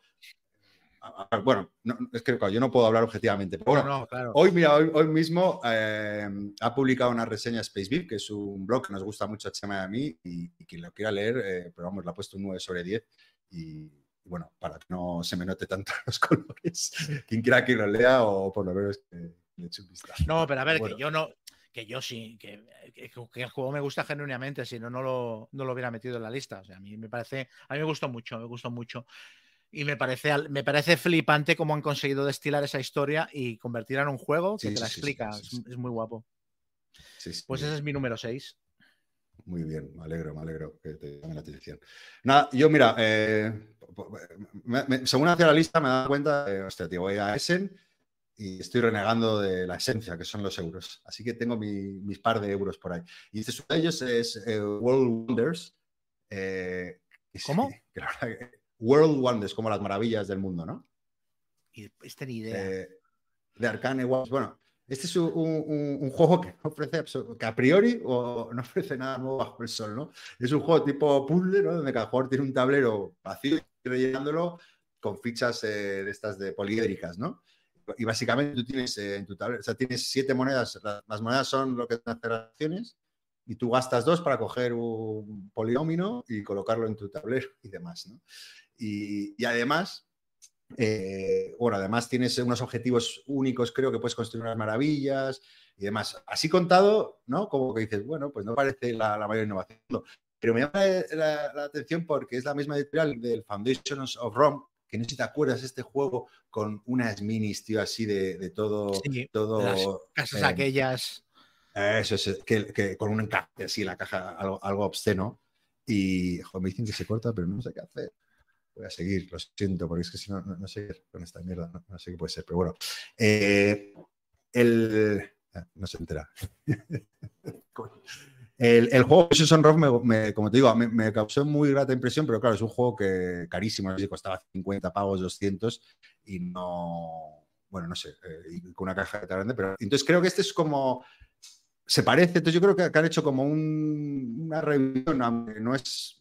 bueno, es que yo no puedo hablar objetivamente, pero bueno, hoy, mira, hoy, mismo eh, ha publicado una reseña Space que es un blog que nos gusta mucho a Chema y a mí, y, quien lo quiera leer, eh, pero vamos, le ha puesto un 9 sobre 10, y, bueno, para que no se me note tanto los colores, quien quiera que lo lea o por lo menos que le eche un vistazo. No, pero a ver, que yo no, que yo sí, que, el juego me gusta genuinamente, si no, no lo, no lo hubiera metido en la lista. O sea, a mí me parece, a mí me gustó mucho, me gustó mucho. Y me parece, me parece flipante cómo han conseguido destilar esa historia y convertirla en un juego que te la explica. es, muy guapo. pues ese es mi número 6. Muy bien, me alegro, me alegro que te llame la atención. Nada, yo mira, eh, según hacía la lista me he dado cuenta, eh, hostia, tío, voy a Essen y estoy renegando de la esencia, que son los euros. Así que tengo mis par de euros por ahí. Y este uno de ellos es eh, World Wonders. ¿Cómo? Que la verdad World Wonders, como las maravillas del mundo, ¿no? Y esta ni idea. Eh, de Arcane Wars. Bueno, este es un, juego que no ofrece que a priori o no ofrece nada nuevo bajo el sol, ¿no? Es un juego tipo puzzle, ¿no? Donde cada jugador tiene un tablero vacío y rellenándolo con fichas eh, de estas de poliédricas, ¿no? Y básicamente tú tienes eh, en tu tablero, o sea, tienes siete monedas, las, monedas son lo que te hace acciones y tú gastas dos para coger un poliómino y colocarlo en tu tablero y demás, ¿no? Y, además, eh, bueno, además tienes unos objetivos únicos, creo que puedes construir unas maravillas y demás. Así contado, ¿no? Como que dices, bueno, pues no parece la, mayor innovación. Pero me llama la, atención porque es la misma editorial del Foundations of Rome, que no sé si te acuerdas este juego con unas minis, tío, así de, todo. todo las casas aquellas. Eso es, que, con un encaje así, la caja, algo, obsceno. Y me dicen que se corta, pero no sé qué hacer voy a seguir, lo siento, porque es que si no, no, sé con esta mierda, no, sé qué puede ser, pero bueno. Eh, el. Ah, no se entera. el, el, juego Season Rock, me, como te digo, me, causó muy grata impresión, pero claro, es un juego que carísimo, no sé costaba 50 pavos, 200 y no. Bueno, no sé, eh, con una caja tan grande, pero entonces creo que este es como se parece, entonces yo creo que, han hecho como una revisión, no es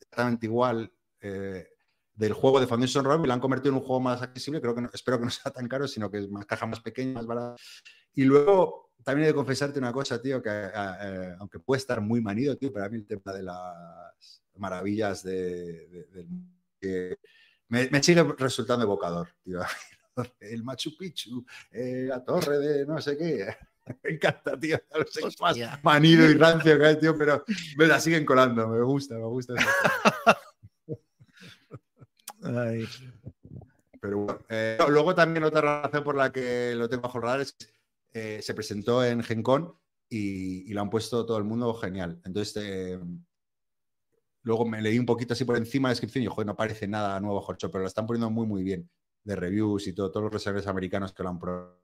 exactamente igual eh, del juego de Foundation Rock y lo han convertido en un juego más accesible. Creo que no, espero que no sea tan caro, sino que es más caja más pequeña, más barata. Y luego también he de confesarte una cosa, tío, que eh, aunque puede estar muy manido, tío, para mí el tema de las maravillas de, que me, sigue resultando evocador, tío. El Machu Picchu, eh, la torre de no sé qué. Me encanta, tío. más manido y rancio que hay, tío, pero me la siguen colando. Me gusta, me gusta. Pero bueno, eh, luego también otra razón por la que lo tengo bajo es que eh, se presentó en GenCon y, y, lo han puesto todo el mundo genial. Entonces, eh, luego me leí un poquito así por encima la descripción y, joder, no parece nada nuevo, Jorcho, pero lo están poniendo muy, muy bien de reviews y todo, todos los reserves americanos que lo han probado.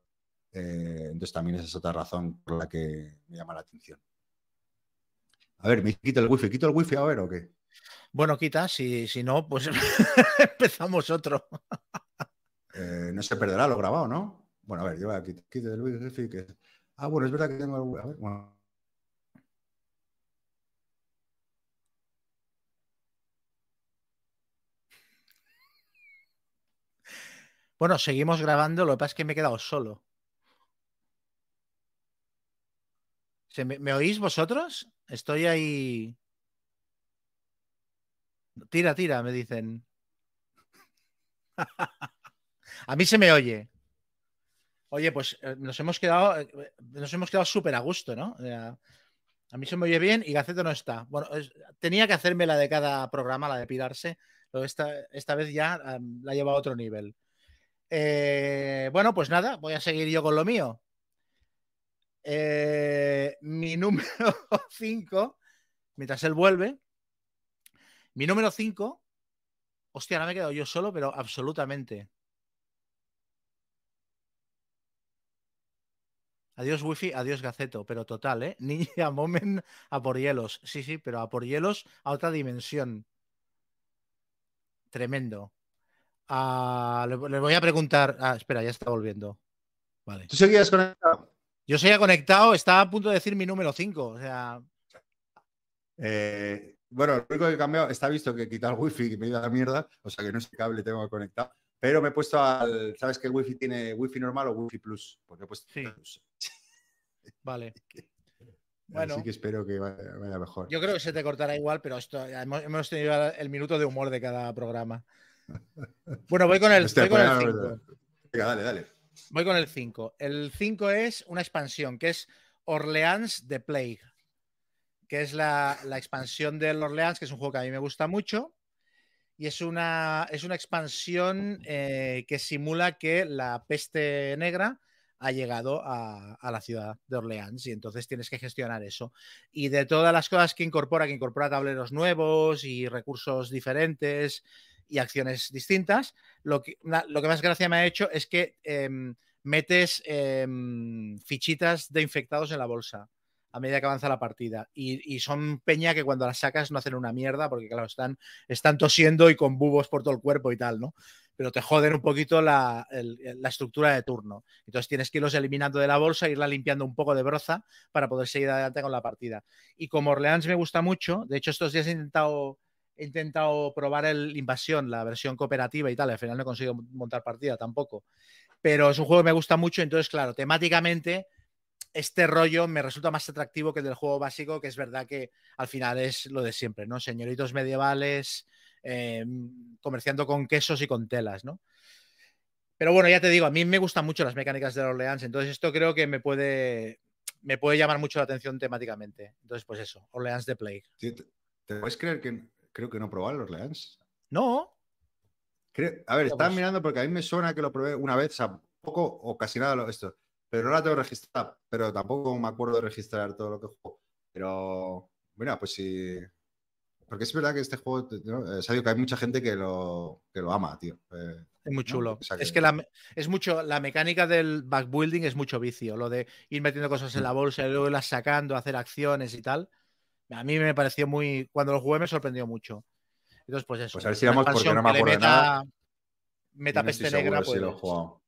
entonces, también esa es otra razón por la que me llama la atención. A ver, me quito el wifi. ¿Quito el wifi a ver o qué? Bueno, quita, si, si no, pues empezamos otro. Eh, no se perderá lo grabado, ¿no? Bueno, a ver, yo voy a quitar el wifi. Que... Ah, bueno, es verdad que tengo. A ver, bueno. Bueno, seguimos grabando, lo que pasa es que me he quedado solo. me, oís vosotros? Estoy ahí. Tira, tira, me dicen. a mí se me oye. Oye, pues eh, nos hemos quedado, eh, nos hemos quedado súper a gusto, ¿no? a mí se me oye bien y Gaceto no está. Bueno, tenía que hacerme la de cada programa, la de pirarse, pero esta, esta vez ya la lleva a otro nivel. Eh, bueno, pues nada, voy a seguir yo con lo mío. Mi número 5, mientras él vuelve, mi número 5, hostia, ahora me he quedado yo solo, pero absolutamente. Adiós wifi, adiós gaceto, pero total, ¿eh? Ninja Moment a por hielos. Sí, sí, pero a por hielos a otra dimensión. Tremendo. Ah, le, voy a preguntar. Ah, espera, ya está volviendo. Vale. ¿Tú seguías conectado? Yo seguía conectado, estaba a punto de decir mi número 5. O sea. Eh, bueno, lo único que he cambiado, está visto que he quitado el wifi y me he ido a la mierda, o sea que no es cable tengo que conectar. Pero me he puesto al. ¿Sabes que el wifi tiene wifi normal o wifi plus? Porque he puesto. Sí. Vale. Bueno, Así que espero que vaya, mejor. Yo creo que se te cortará igual, pero esto, hemos, tenido el minuto de humor de cada programa. Bueno, voy con el 5. Dale, dale. Voy con el 5. El 5 es una expansión que es Orleans The Plague, que es la, expansión del Orleans, que es un juego que a mí me gusta mucho. Y es una, es una expansión eh, que simula que la peste negra ha llegado a, la ciudad de Orleans y entonces tienes que gestionar eso. Y de todas las cosas que incorpora, que incorpora tableros nuevos y recursos diferentes y acciones distintas, lo que, lo que más gracia me ha hecho es que em, metes em, fichitas de infectados en la bolsa a medida que avanza la partida. Y, son peña que cuando las sacas no hacen una mierda porque, claro, están, están tosiendo y con bubos por todo el cuerpo y tal, ¿no? Pero te joden un poquito la, estructura de turno. Entonces tienes que irlos eliminando de la bolsa, irla limpiando un poco de broza para poder seguir adelante con la partida. Y como Orleans me gusta mucho, de hecho estos días he intentado, intentado probar el Invasión, la versión cooperativa y tal, al final no he conseguido montar partida tampoco. Pero es un juego que me gusta mucho, entonces, claro, temáticamente este rollo me resulta más atractivo que el del juego básico, que es verdad que al final es lo de siempre, ¿no? Señoritos medievales, eh, comerciando con quesos y con telas, ¿no? Pero bueno, ya te digo, a mí me gustan mucho las mecánicas de Orleans, entonces esto creo que me puede, me puede llamar mucho la atención temáticamente. Entonces, pues eso, Orleans de Plague. ¿Te, puedes creer que creo que no probé Orleans? No. a ver, estaba mirando porque a mí me suena que lo probé una vez, o sea, poco o casi nada esto pero no la tengo registrada, pero tampoco me acuerdo de registrar todo lo que juego. Pero, bueno, pues sí. Porque es verdad que este juego, ¿no? Eh, que hay mucha gente que lo, que lo ama, tío. Eh, es muy chulo. Es que la, es mucho, la mecánica del backbuilding es mucho vicio. Lo de ir metiendo cosas en la bolsa y luego las sacando, hacer acciones y tal. A mí me pareció muy. Cuando lo jugué me sorprendió mucho. Entonces, pues eso. Pues a ver si vamos porque no me acuerdo meta, nada. Meta peste negra. Pues, lo he jugado.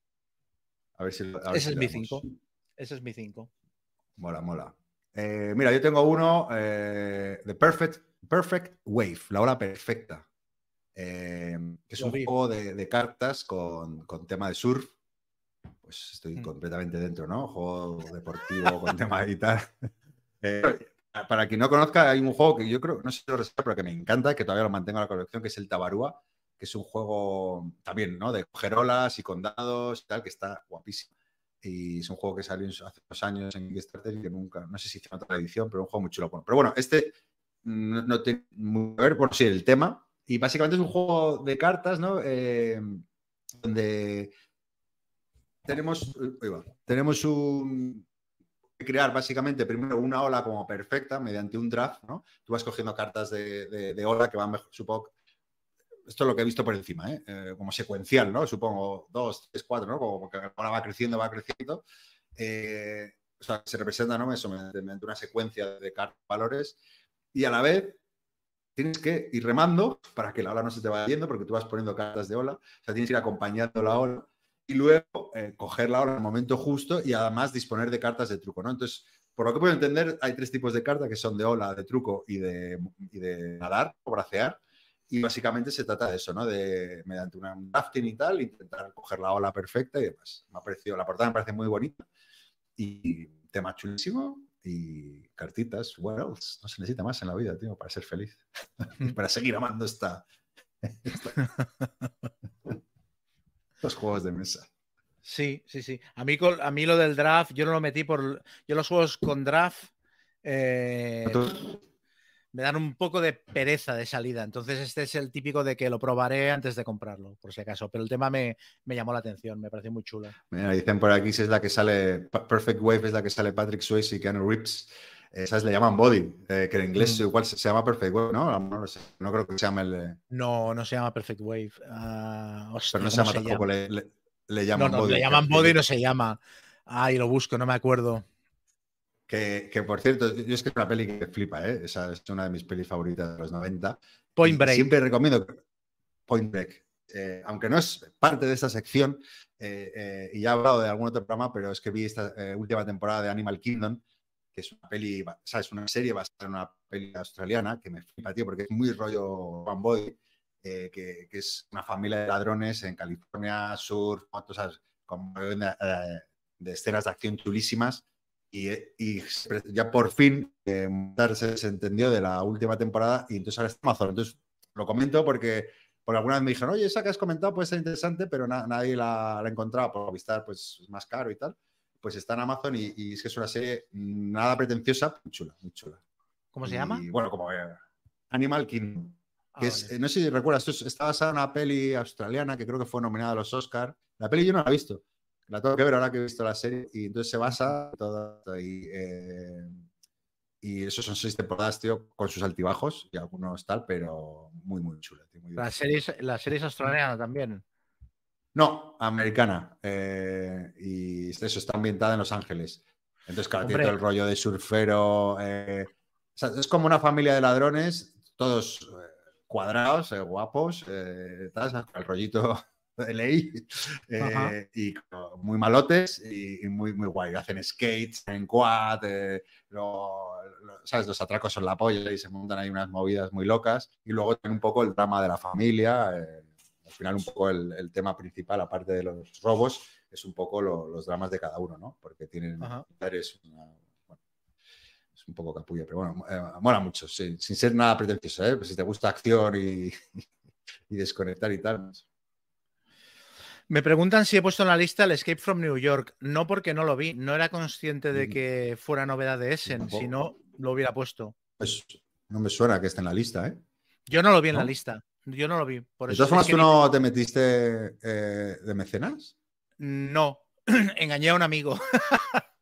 A ver si. Ese, es mi 5. Ese es mi 5. Mola, mola. Eh, mira, yo tengo uno de eh, Perfect, Perfect Wave, la hora perfecta. Eh, es un juego de, cartas con, tema de surf. Pues estoy mm. completamente dentro, ¿no? Juego deportivo con tema de guitarra. para quien no conozca, hay un juego que yo creo, no sé si lo reservo, pero que me encanta, que todavía lo mantengo en la colección, que es el Tabarúa es un juego también, ¿no? De coger y condados y tal, que está guapísimo. Y es un juego que salió hace unos años en Kickstarter y que nunca, no sé si hizo otra edición, pero un juego muy chulo. Pero bueno, este no, tiene muy que ver por si el tema. Y básicamente es un juego de cartas, ¿no? Eh, donde tenemos, tenemos un, crear básicamente primero una ola como perfecta mediante un draft, ¿no? Tú vas cogiendo cartas de, de ola que van mejor, supongo, esto es lo que he visto por encima, ¿eh? Eh, como secuencial, ¿no? Supongo, dos, tres, cuatro, ¿no? Como que ahora va creciendo, va creciendo. Eh, o sea, se representa, ¿no? Eso, mediante una secuencia de valores y a la vez tienes que ir remando para que la ola no se te vaya yendo porque tú vas poniendo cartas de ola, o sea, tienes que ir acompañando la ola y luego eh, cogerla ahora en el momento justo y además disponer de cartas de truco, ¿no? Entonces, por lo que puedo entender, hay tres tipos de cartas que son de ola, de truco y de, de nadar o bracear. Y básicamente se trata de eso, ¿no? De, mediante un drafting y tal, intentar coger la ola perfecta y demás. Me ha parecido, la portada me parece muy bonita y tema chulísimo y cartitas. What else? No se necesita más en la vida, tío, para ser feliz. para seguir amando esta, los juegos de mesa. Sí, sí, sí. A mí, a mí lo del draft, yo no lo metí por. Yo los juegos con draft eh, me dan un poco de pereza de salida. Entonces, este es el típico de que lo probaré antes de comprarlo, por si acaso. Pero el tema me, llamó la atención, me pareció muy chulo. dicen por aquí si es la que sale. Perfect Wave es la que sale Patrick Swayze y Keanu Rips. Esas le llaman body, eh, que en inglés mm. igual se, llama Perfect Wave, ¿no? No, no, creo que se llame el. No, no se llama Perfect Wave. Uh, Pero no se llama tampoco, Le, le, llaman no, no, body. Le llaman body y no se llama. Ay, lo busco, no me acuerdo. Que, que, por cierto, yo es que es una peli que flipa, ¿eh? Esa es una de mis pelis favoritas de los 90. Point Break. Siempre recomiendo Point Break. Eh, aunque no es parte de esta sección, eh, y ya he hablado de algún otro programa, pero es que vi esta última temporada de Animal Kingdom que es una peli, o sea, es una serie basada en una peli australiana que me flipa, tío, porque es muy rollo One Boy, eh, que, es una familia de ladrones en California, sur, fotos, con eh, de escenas de acción chulísimas. Y, ya por fin eh, se entendió de la última temporada y entonces ahora está Amazon. Entonces lo comento porque por alguna vez me dijeron, oye, esa que has comentado puede ser interesante, pero nadie la, ha encontrado por Vistar, pues es más caro y tal pues está en Amazon y, es que es una serie nada pretenciosa, muy chula, muy chula. ¿Cómo se llama? Bueno, como Animal Kingdom. Ah, no sé si recuerdas, esto está basada en una peli australiana que creo que fue nominada a los Oscars. La peli yo no la he visto, la tengo que ver ahora que he visto la serie y entonces se basa todo y, eh, y esos son seis temporadas, tío, con sus altibajos y algunos tal, pero muy, muy chula. la, serie, la serie es australiana también. No, americana. Eh, y eso está ambientada en Los Ángeles. Entonces, claro, tiene todo el rollo de surfero. Eh, es como una familia de ladrones, todos eh, cuadrados, guapos, el rollito de ley, y muy malotes y, muy, muy guay. Hacen skates en quad, ¿sabes? los atracos son la polla y se montan ahí unas movidas muy locas. Y luego tiene un poco el drama de la familia al final un poco el, tema principal, aparte de los robos, es un poco los dramas de cada uno, ¿no? Porque tienen es un poco capullo, pero bueno, eh, mola mucho, sin ser nada pretencioso, ¿eh? Pues si te gusta acción y, desconectar y tal. Pues. Me preguntan si he puesto en la lista el Escape from New York. No porque no lo vi, no era consciente de mm. que fuera novedad de Essen, si no lo hubiera puesto. Pues no me suena que esté en la lista, ¿eh? Yo no lo vi en la lista. Yo no lo vi. Por ¿De todas formas, tú no te metiste eh, de mecenas? No, engañé a un amigo.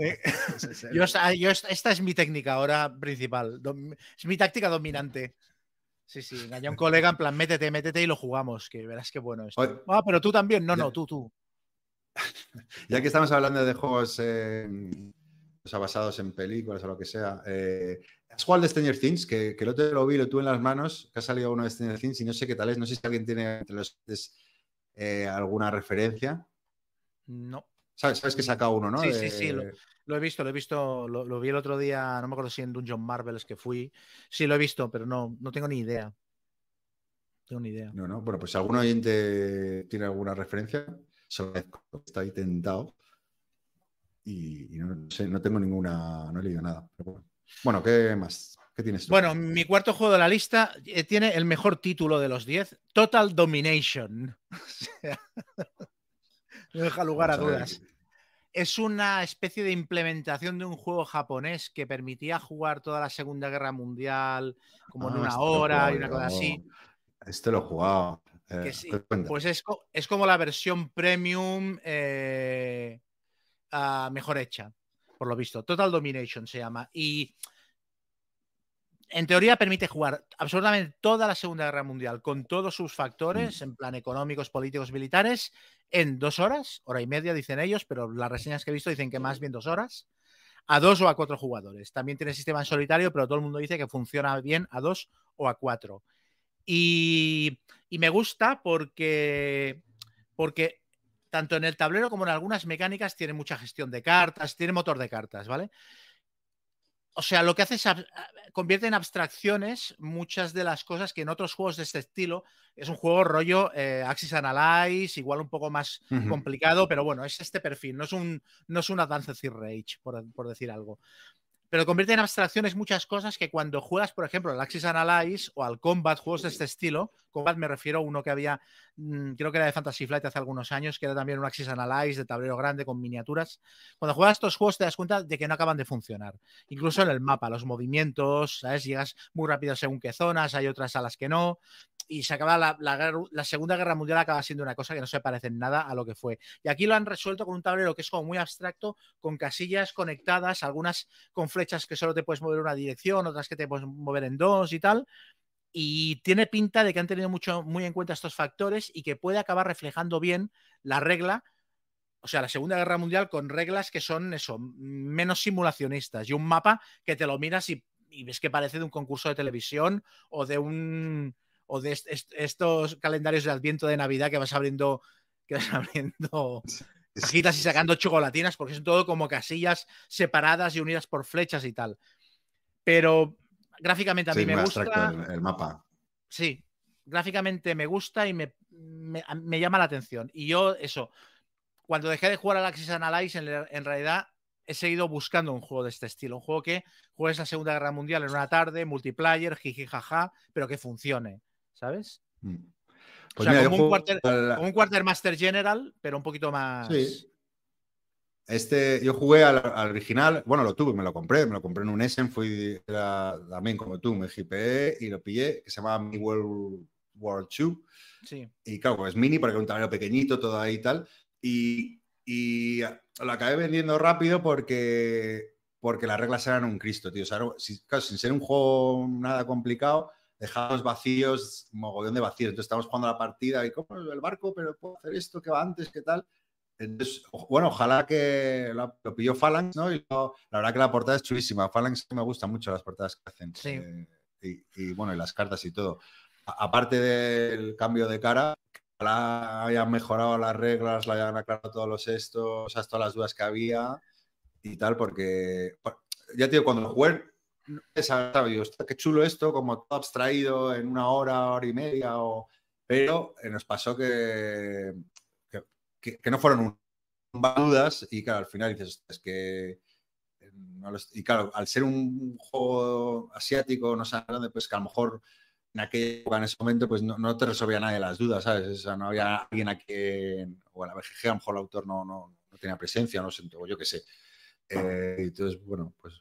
Eh, yo, esta es mi técnica ahora principal. Es mi táctica dominante. Sí, sí, engañé a un colega en plan, métete, métete y lo jugamos, que verás qué bueno es. Ah, pero tú también. No, no, tú, tú. Ya que estamos hablando de juegos basados en películas o lo que sea, eh, ¿Has jugado de Stranger Things? Que, que el otro lo vi, lo tuve en las manos, que ha salido uno de Stranger Things y no sé qué tal es. No sé si alguien tiene entre los eh, alguna referencia. No. ¿Sabes, ¿Sabes que saca uno, no? Sí, sí, sí. Lo, he visto, lo he visto. Lo, vi el otro día, no me acuerdo si en Dungeon Marvels que fui. Sí, lo he visto, pero no, no tengo ni idea. No tengo ni idea. No, no. Bueno, pues si algún oyente tiene alguna referencia, está ahí tentado. Y, no, sé, no tengo ninguna, no he leído nada. Pero bueno. Bueno, ¿qué más? ¿Qué tienes Bueno, mi cuarto juego de la lista eh, tiene el mejor título de los 10, Total Domination. no deja lugar a dudas. Es una especie de implementación de un juego japonés que permitía jugar toda la Segunda Guerra Mundial como en ah, una hora y una cosa así. Este lo he jugado. Eh, pues es, como la versión premium eh, ah, mejor hecha por lo visto. Total Domination se llama. Y en teoría permite jugar absolutamente toda la Segunda Guerra Mundial con todos sus factores, mm. en plan económicos, políticos, militares, en dos horas, hora y media dicen ellos, pero las reseñas que he visto dicen que más bien dos horas, a dos o a cuatro jugadores. También tiene sistema en solitario, pero todo el mundo dice que funciona bien a dos o a cuatro. Y, y me gusta porque, porque tanto en el tablero como en algunas mecánicas tiene mucha gestión de cartas, tiene motor de cartas, ¿vale? O sea, lo que hace es convierte en abstracciones muchas de las cosas que en otros juegos de este estilo es un juego rollo eh, Axis Analyze, igual un poco más complicado, pero bueno, es este perfil, no es un, no es una Dance Rage, por, por decir algo pero convierte en abstracciones muchas cosas que cuando juegas, por ejemplo, al Axis Analyze o al Combat, juegos de este estilo, Combat me refiero a uno que había, mm, creo que era de Fantasy Flight hace algunos años, que era también un Axis Analyze de tablero grande con miniaturas. Cuando juegas estos juegos te das cuenta de que no acaban de funcionar. Incluso en el mapa, los movimientos, ¿sabes? Llegas muy rápido según qué zonas, hay otras a las que no. Y se acaba la, Segunda Guerra Mundial acaba siendo una cosa que no se parece en nada a lo que fue. Y aquí lo han resuelto con un tablero que es como muy abstracto, con casillas conectadas, algunas con flechas que solo te puedes mover en una dirección, otras que te puedes mover en dos y tal y tiene pinta de que han tenido mucho, muy en cuenta estos factores y que puede acabar reflejando bien la regla, o sea, la Segunda Guerra Mundial con reglas que son eso, menos simulacionistas y un mapa que te lo miras y, ves que parece de un concurso de televisión o de un o de estos calendarios de Adviento de Navidad que vas abriendo que vas abriendo cajitas y sacando chocolatinas porque son todo como casillas separadas y unidas por flechas y tal. Pero Gráficamente a mí me gusta. El, mapa. Sí, gráficamente me gusta y me, llama la atención. Y yo, eso, cuando dejé de jugar al Axis Analyze, en, realidad he seguido buscando un juego de este estilo. Un juego que juegues la Segunda Guerra Mundial en una tarde, multiplayer, jiji jaja, pero que funcione, ¿sabes? Mm. o pues sea, como, un quarter, como, un Quartermaster General, pero un poquito más. Sí. Este, yo jugué al, original, bueno, lo tuve, me lo compré, me lo compré en un Essen, fui también como tú, me GPE y lo pillé, que se llama Mi World War 2. Sí. Y claro, pues es mini porque es un tamaño pequeñito, todo ahí y tal. Y, y lo acabé vendiendo rápido porque, porque las reglas eran un Cristo, tío. O sea, sin ser un juego nada complicado, dejamos vacíos, mogollón de vacíos. Entonces estamos jugando la partida y como el barco, pero puedo hacer esto que va antes, ¿qué tal? Entonces, bueno, ojalá que lo, pilló Phalanx, ¿no? Y la verdad que la portada es chulísima. Phalanx me gustan mucho las portadas que hacen. Sí. Eh, y, bueno, y las cartas y todo. aparte del cambio de cara, ojalá hayan mejorado las reglas, la hayan aclarado todos los estos, todas las dudas que había y tal, porque ya te digo, cuando sabía, qué chulo esto, como todo abstraído en una hora, hora y media, o... pero nos pasó que que, no fueron un, dudas y claro, al final dices, es que... Eh, y claro, al ser un juego asiático, no sé grande, pues que a lo mejor en aquella época, en ese momento, pues no, te resolvía nadie las dudas, ¿sabes? O sea, no había alguien a quien, o en la BGG a lo mejor el autor no, no, no tenía presencia, no sé, o yo qué sé. Eh, entonces, bueno, pues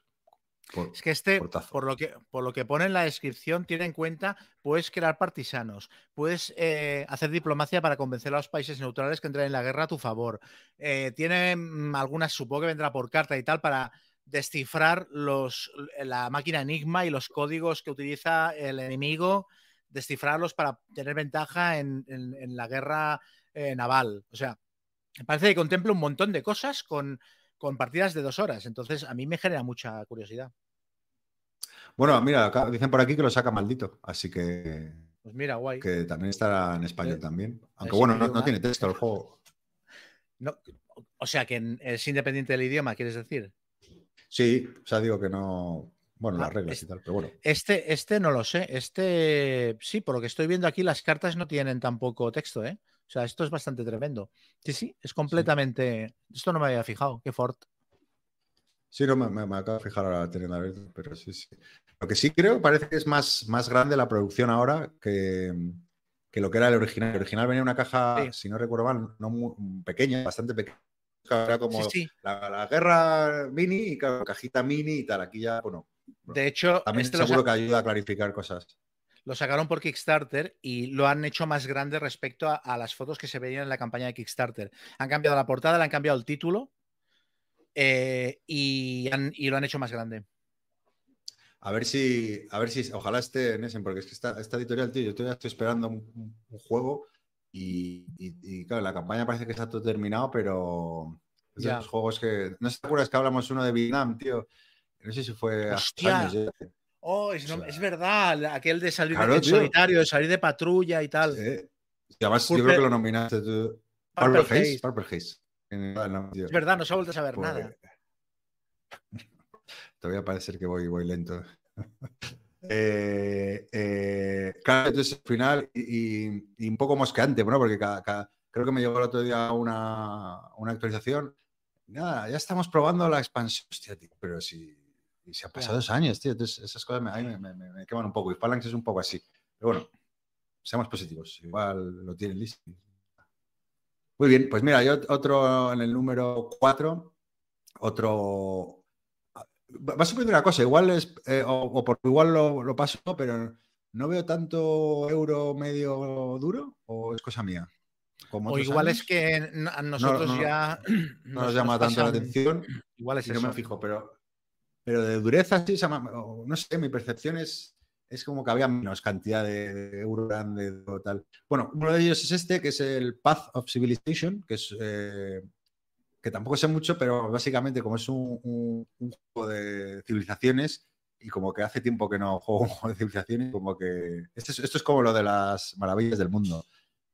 es que este, por lo que, por lo que pone en la descripción, tiene en cuenta, puedes crear partisanos, puedes eh, hacer diplomacia para convencer a los países neutrales que entren en la guerra a tu favor. Eh, tiene mm, algunas, supongo que vendrá por carta y tal, para descifrar los, la máquina Enigma y los códigos que utiliza el enemigo, descifrarlos para tener ventaja en, la guerra eh, naval. O sea, me parece que contempla un montón de cosas con con partidas de dos horas. Entonces, a mí me genera mucha curiosidad. Bueno, mira, dicen por aquí que lo saca maldito, así que. Pues mira, guay. Que también estará en español eh, también. Aunque bueno, no, tiene texto el juego. o sea, que es independiente del idioma, ¿quieres decir? Sí, o sea, digo que no. Bueno, las ah, reglas y tal, pero bueno. Este, este no lo sé. Este, sí, por lo que estoy viendo aquí, las cartas no tienen tampoco texto, ¿eh? O sea, esto es bastante tremendo. Sí, sí, es completamente. Esto no me había fijado, qué fort. Sí, no, me, acabo de fijar ahora teniendo abierto, pero sí, sí. Lo que sí creo parece que es más, más grande la producción ahora que, lo que era el original. El original venía en una caja, si no recuerdo mal, no muy, pequeña, bastante pequeña. Era como la, guerra mini y cajita mini y tal. Aquí ya, bueno. De hecho, también este seguro que ayuda a clarificar cosas lo sacaron por Kickstarter y lo han hecho más grande respecto a, las fotos que se veían en la campaña de Kickstarter. Han cambiado la portada, le han cambiado el título eh, y, lo han hecho más grande. A ver si, a ver si, ojalá esté en ese, porque es que esta, editorial, tío, yo todavía estoy esperando un, juego y, claro, la campaña parece que está todo terminado, pero es de los juegos que. ¿No te acuerdas que hablamos uno de Vietnam, tío? No sé si fue hace años Oh, es, verdad, aquel de salir de solitario, de salir de patrulla y tal. Sí. además, yo creo que lo nominaste tú. Purple, Haze. Purple Haze. Es verdad, no se ha vuelto a saber pues, nada. Todavía parece que voy, voy lento. eh, eh, claro, entonces al final y, un poco mosqueante, bueno, porque creo que me llegó el otro día una, una actualización. Nada, ya estamos probando la expansión. Hostia, tío, pero si, si han pasado dos años, tío, entonces esas cosas me, me, me, queman un poco. Y Phalanx es un poco así. Pero bueno, seamos positivos. Igual lo tienen listo. Muy bien, pues mira, hay otro en el número 4, otro... Va a suponer una cosa, igual es, eh, o, por igual lo, paso, pero no veo tanto euro medio duro, o es cosa mía. o igual es que a nosotros ya... No nos, llama tanto la atención. Igual es eso. No me fijo, pero, pero de dureza, sí, no sé, mi percepción es es como que había menos cantidad de, euro grande o tal. Bueno, uno de ellos es este, que es el Path of Civilization, que es eh, que tampoco sé mucho, pero básicamente como es un, juego de civilizaciones y como que hace tiempo que no juego un juego de civilizaciones, como que esto es, como lo de las maravillas del mundo,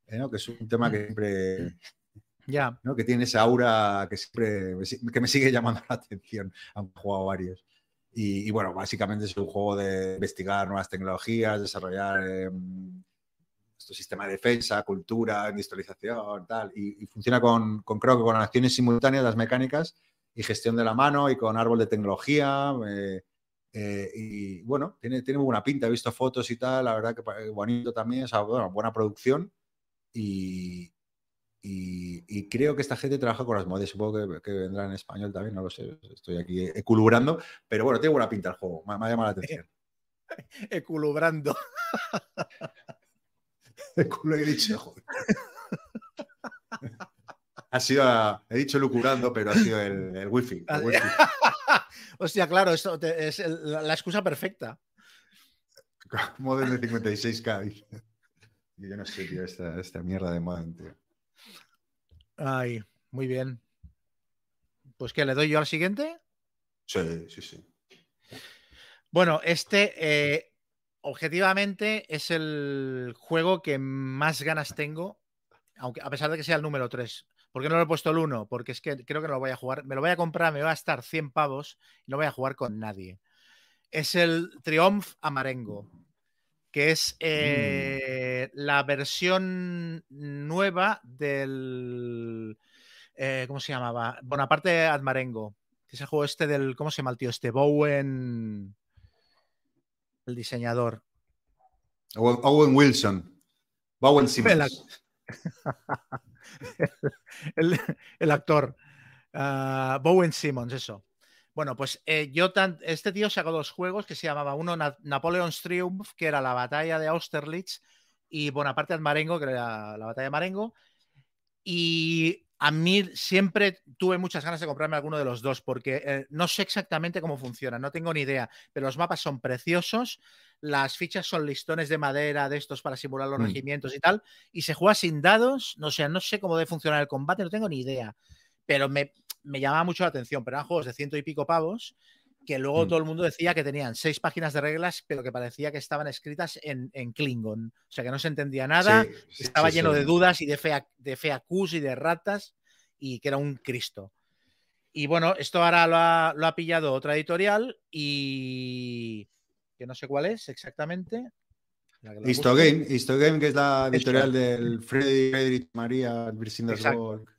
¿eh? que es un tema que siempre ¿no? que tiene esa aura que siempre que me sigue llamando la atención, he jugado varios. Y, bueno, básicamente es un juego de investigar nuevas tecnologías, desarrollar eh, nuestro sistema de defensa, cultura, industrialización, tal. Y, funciona con, creo que con acciones simultáneas, las mecánicas y gestión de la mano y con árbol de tecnología. Eh, eh, y bueno, tiene, tiene buena pinta. He visto fotos y tal, la verdad que bonito también, o bueno, buena producción. Y, y, creo que esta gente trabaja con las modas, supongo que, vendrá en español también, no lo sé, estoy aquí eculubrando, pero bueno, tiene buena pinta el juego, me, ha llamado la atención. Eculubrando. he dicho, Ha sido, he dicho lucurando, pero ha sido el, wifi. Hostia, claro, esto es la, excusa perfecta. Model de 56K. Yo no sé, tío, esta, esta mierda de modem, tío. Ay, muy bien. Pues que le doy yo al siguiente. Sí, sí, sí. Bueno, este eh, objetivamente es el juego que más ganas tengo, aunque a pesar de que sea el número 3. ¿Por qué no lo he puesto el 1? Porque es que creo que no lo voy a jugar. Me lo voy a comprar, me va a estar 100 pavos y no voy a jugar con nadie. Es el Triumph Amarengo que es mm. eh, la versión nueva del. Eh, ¿Cómo se llamaba? Bonaparte Admarengo. Que es el juego este del. ¿Cómo se llama el tío? Este Bowen. El diseñador. Owen Wilson. Bowen Simmons. El, actor. Ah, Bowen Simmons, eso. Bueno, pues eh, yo este tío sacó dos juegos que se llamaba uno Napoleon's Triumph, que era la batalla de Austerlitz, y Bonaparte de Marengo, que era la batalla de Marengo. Y a mí siempre tuve muchas ganas de comprarme alguno de los dos, porque eh, no sé exactamente cómo funciona, no tengo ni idea, pero los mapas son preciosos, las fichas son listones de madera de estos para simular los mm. regimientos y tal, y se juega sin dados, no sé, no sé cómo debe funcionar el combate, no tengo ni idea, pero me, me llamaba mucho la atención, pero eran juegos de ciento y pico pavos que luego mm. todo el mundo decía que tenían seis páginas de reglas, pero que parecía que estaban escritas en, Klingon. O sea, que no se entendía nada, estaba lleno de dudas y de, fea, de feacus y de ratas, y que era un Cristo. Y bueno, esto ahora lo ha, pillado otra editorial y que no sé cuál es exactamente. Histogame, Histogame, que es la editorial del Freddy, Friedrich María Birsindersborg.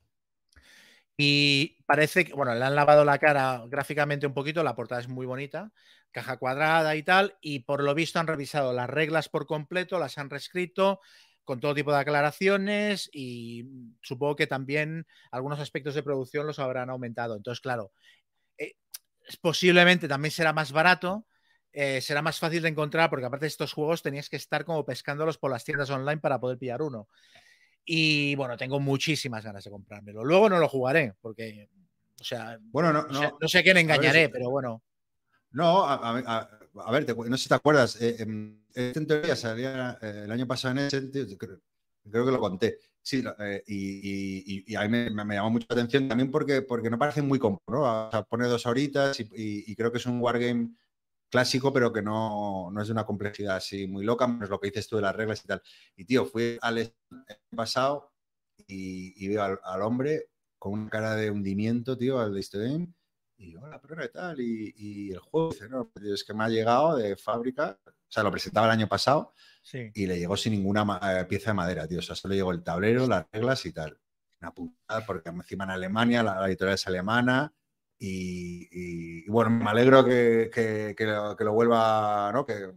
Y parece que, bueno, le han lavado la cara gráficamente un poquito, la portada es muy bonita, caja cuadrada y tal, y por lo visto han revisado las reglas por completo, las han reescrito con todo tipo de aclaraciones y supongo que también algunos aspectos de producción los habrán aumentado. Entonces, claro, eh, posiblemente también será más barato, eh, será más fácil de encontrar, porque aparte de estos juegos tenías que estar como pescándolos por las tiendas online para poder pillar uno. Y bueno, tengo muchísimas ganas de comprármelo. Luego no lo jugaré, porque, o sea, bueno, no, no, sé, quién engañaré, pero bueno. No, a, ver, no sé si te acuerdas, eh, em, en teoría salía eh, el año pasado en ese, creo, creo, que lo conté. Sí, eh, y, y, a mí me, llamó mucho la atención también porque, porque no parece muy cómodo, ¿no? O sea, pone dos horitas y, creo que es un wargame clásico, pero que no, no, es de una complejidad así muy loca, menos lo que dices tú de las reglas y tal. Y tío, fui al pasado y, veo al, hombre con una cara de hundimiento, tío, al de Steam. Y hola, pero ¿qué tal? Y, el juego dice, no, es que me ha llegado de fábrica, o sea, lo presentaba el año pasado y le llegó sin ninguna eh, pieza de madera, tío. O sea, solo llegó el tablero, las reglas y tal. Una putada, porque encima en Alemania, la, editorial es alemana. Y, bueno, me alegro que, que, lo, vuelva, ¿no? Que,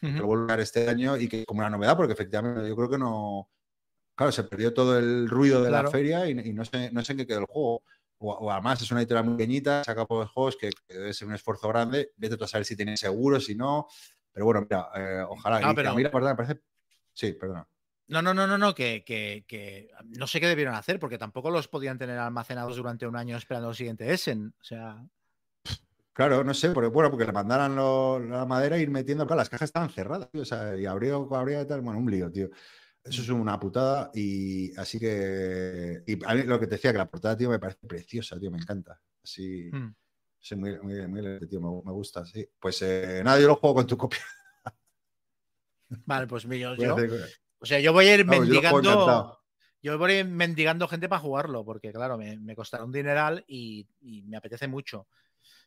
lo vuelva a ver este año y que como una novedad, porque efectivamente yo creo que no. Claro, se perdió todo el ruido de la feria y, no, sé, no sé en qué quedó el juego. O, además es una editorial muy pequeñita, saca pocos juegos que, debe ser un esfuerzo grande. Vete a saber si tiene seguro, si no. Pero bueno, mira, eh, ojalá. No, pero... a mí la me parece. Sí, perdona. No, no, no, no, no, que, que, no sé qué debieron hacer, porque tampoco los podían tener almacenados durante un año esperando el siguiente Essen. O sea. Claro, no sé, porque, bueno, porque le mandaran la madera e ir metiendo. Claro, las cajas estaban cerradas, tío, o sea, y abrió, abrió y tal. Bueno, un lío, tío. Eso es una putada y así que... Y a mí lo que te decía, que la portada, tío, me parece preciosa, tío, me encanta. Así... Hmm. Sí, muy, muy, muy, tío, me, gusta, sí. Pues eh, nada, yo lo juego con tu copia. Vale, pues yo, yo o sea, yo voy a ir mendigando. Yo, voy a ir mendigando gente para jugarlo, porque claro, me, costará un dineral y, me apetece mucho.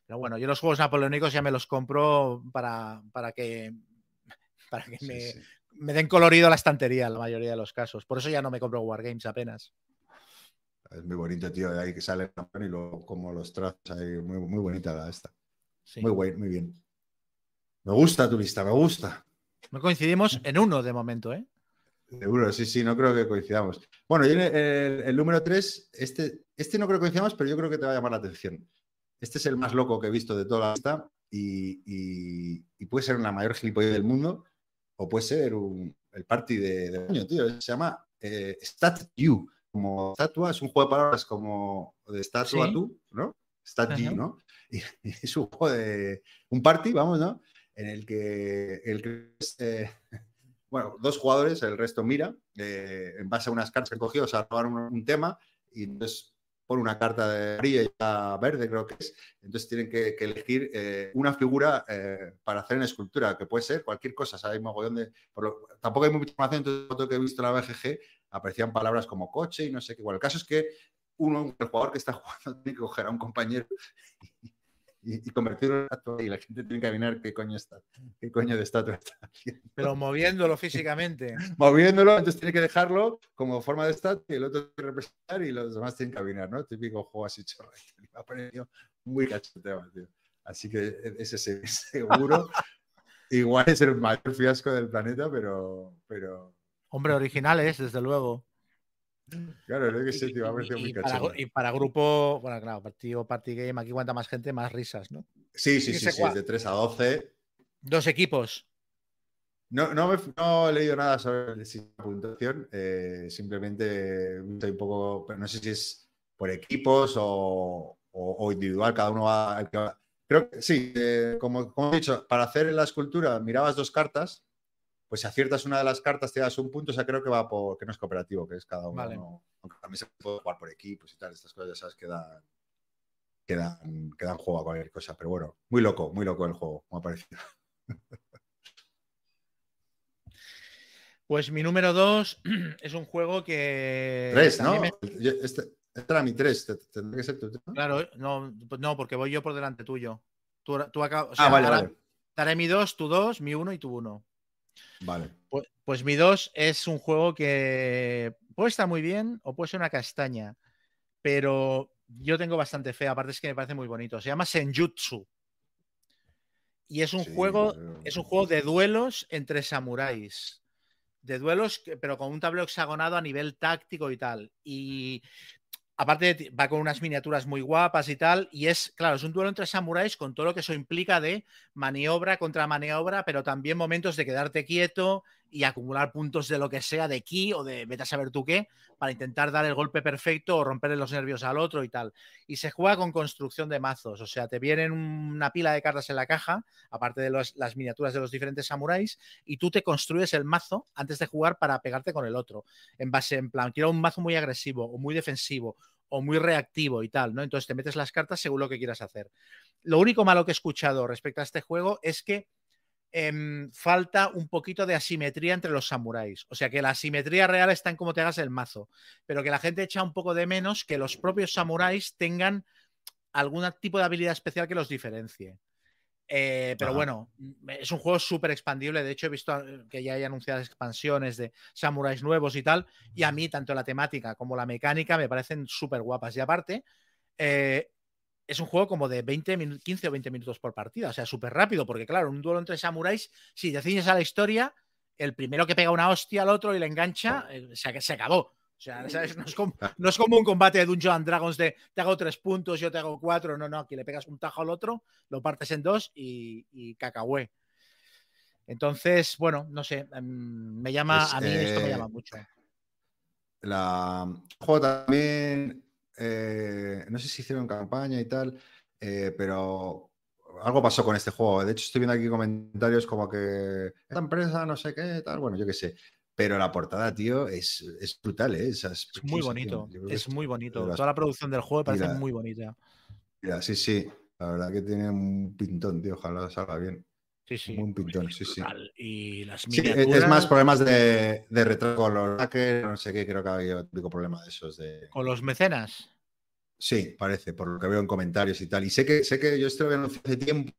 Pero bueno, yo los juegos napoleónicos ya me los compro para, para que, para que me, den colorido la estantería en la mayoría de los casos. Por eso ya no me compro Wargames apenas. Es muy bonito, tío, de ahí que sale y luego como los trazos ahí, muy, muy bonita la esta. Muy bueno, muy bien. Me gusta tu lista, me gusta. No coincidimos en uno de momento, ¿eh? Seguro, sí, sí, no creo que coincidamos. Bueno, el, el, número 3, este, este no creo que coincidamos, pero yo creo que te va a llamar la atención. Este es el más loco que he visto de toda la lista y, puede ser una mayor gilipollez del mundo o puede ser el party de, año, tío. Se llama eh, Stat You, como estatua, es un juego de palabras como de estatua tú, ¿no? Stat You, ¿no? Y, es un juego de un party, vamos, ¿no? En el que el que eh, bueno, dos jugadores, el resto mira, eh, en base a unas cartas que han cogido, o sea, un, tema y entonces pone una carta de amarilla y verde, creo que es. Entonces tienen que, elegir eh, una figura eh, para hacer en escultura, que puede ser cualquier cosa. hay mogollón de. tampoco hay mucha información, entonces lo que he visto en la BGG aparecían palabras como coche y no sé qué. Bueno, el caso es que uno, el jugador que está jugando, tiene que coger a un compañero y, convertirlo en estatua y la gente tiene que adivinar qué coño está, qué coño de estatua está haciendo. Pero moviéndolo físicamente. moviéndolo, entonces tiene que dejarlo como forma de estatua y el otro tiene que representar y los demás tienen que adivinar, ¿no? Típico juego así chorro. Me ha parecido muy cachoteo, tío. Así que ese seguro. Igual es el mayor fiasco del planeta, pero, pero... Hombre, originales, desde luego. Claro, es que sí, tío, muy y, para, y para grupo, bueno, claro, partido party game, aquí cuanta más gente, más risas, ¿no? Sí, sí, sí, sí, de 3 a 12. Dos equipos. No, no, me, no he leído nada sobre la puntuación, eh, simplemente estoy un poco, no sé si es por equipos o, o, individual, cada uno va, Creo que sí, eh, como, como he dicho, para hacer la escultura mirabas dos cartas pues si aciertas una de las cartas te das un punto, o sea, creo que va por, que no es cooperativo, que es cada uno, aunque también se puede jugar por equipos y tal, estas cosas ya sabes que dan, que dan, juego a cualquier cosa, pero bueno, muy loco, muy loco el juego, me ha parecido. Pues mi número dos es un juego que. Tres, ¿no? Este, este, era mi tres, tendría que ser tu Claro, no, no, porque voy yo por delante tuyo. Tú, tú ah, vale, vale. Daré mi dos, tu dos, mi uno y tu uno. Vale. Pues, pues, mi 2 es un juego que puede estar muy bien o puede ser una castaña, pero yo tengo bastante fe, aparte es que me parece muy bonito. Se llama Senjutsu. Y es un juego, es un juego de duelos entre samuráis. De duelos, pero con un tablero hexagonado a nivel táctico y tal. Y aparte va con unas miniaturas muy guapas y tal, y es, claro, es un duelo entre samuráis con todo lo que eso implica de maniobra contra maniobra, pero también momentos de quedarte quieto y acumular puntos de lo que sea, de ki o de vete a saber tú qué, para intentar dar el golpe perfecto o romperle los nervios al otro y tal. Y se juega con construcción de mazos, o sea, te vienen una pila de cartas en la caja, aparte de las miniaturas de los diferentes samuráis, y tú te construyes el mazo antes de jugar para pegarte con el otro, en base, en plan, quiero un mazo muy agresivo o muy defensivo o muy reactivo y tal, ¿no? Entonces te metes las cartas según lo que quieras hacer. Lo único malo que he escuchado respecto a este juego es que em, falta un poquito de asimetría entre los samuráis. O sea, que la asimetría real está en cómo te hagas el mazo, pero que la gente echa un poco de menos que los propios samuráis tengan algún tipo de habilidad especial que los diferencie. Eh, pero bueno, mm, es un juego súper expandible. De hecho, he visto eh, que ya hay anunciadas expansiones de samuráis nuevos y tal. Y a mí, tanto la temática como la mecánica me parecen súper guapas. Y aparte, eh, es un juego como de 20 15 o 20 minutos por partida. O sea, súper rápido. Porque, claro, un duelo entre samuráis, si te ciñes a la historia, el primero que pega una hostia al otro y le engancha, se, se acabó. O sea, No, es como, un combate de Dungeons and Dragons de te hago tres puntos, yo te hago cuatro. No, no, aquí le pegas un tajo al otro, lo partes en dos y, y cacahué. Entonces, bueno, no sé, em, me llama, pues, a mí esto me llama eh, mucho. La juego también, eh, no sé si hicieron campaña y tal, eh, pero algo pasó con este juego. De hecho, estoy viendo aquí comentarios como que esta empresa no sé qué, tal, bueno, yo qué sé. Pero la portada, tío, es, es brutal, ¿eh? Es, muy bonito, es, muy bonito. Toda la producción del juego parece muy bonita. Mira, sí, sí. La verdad que tiene un pintón, tío. Ojalá salga bien. Sí, sí. Un pintón, sí, sí. Y las sí, es más problemas de, de retraso con los hackers, no sé qué, creo que había un problema de esos. De... ¿Con los mecenas? Sí, parece, por lo que veo en comentarios y tal. Y sé que, sé que yo esto lo había hace tiempo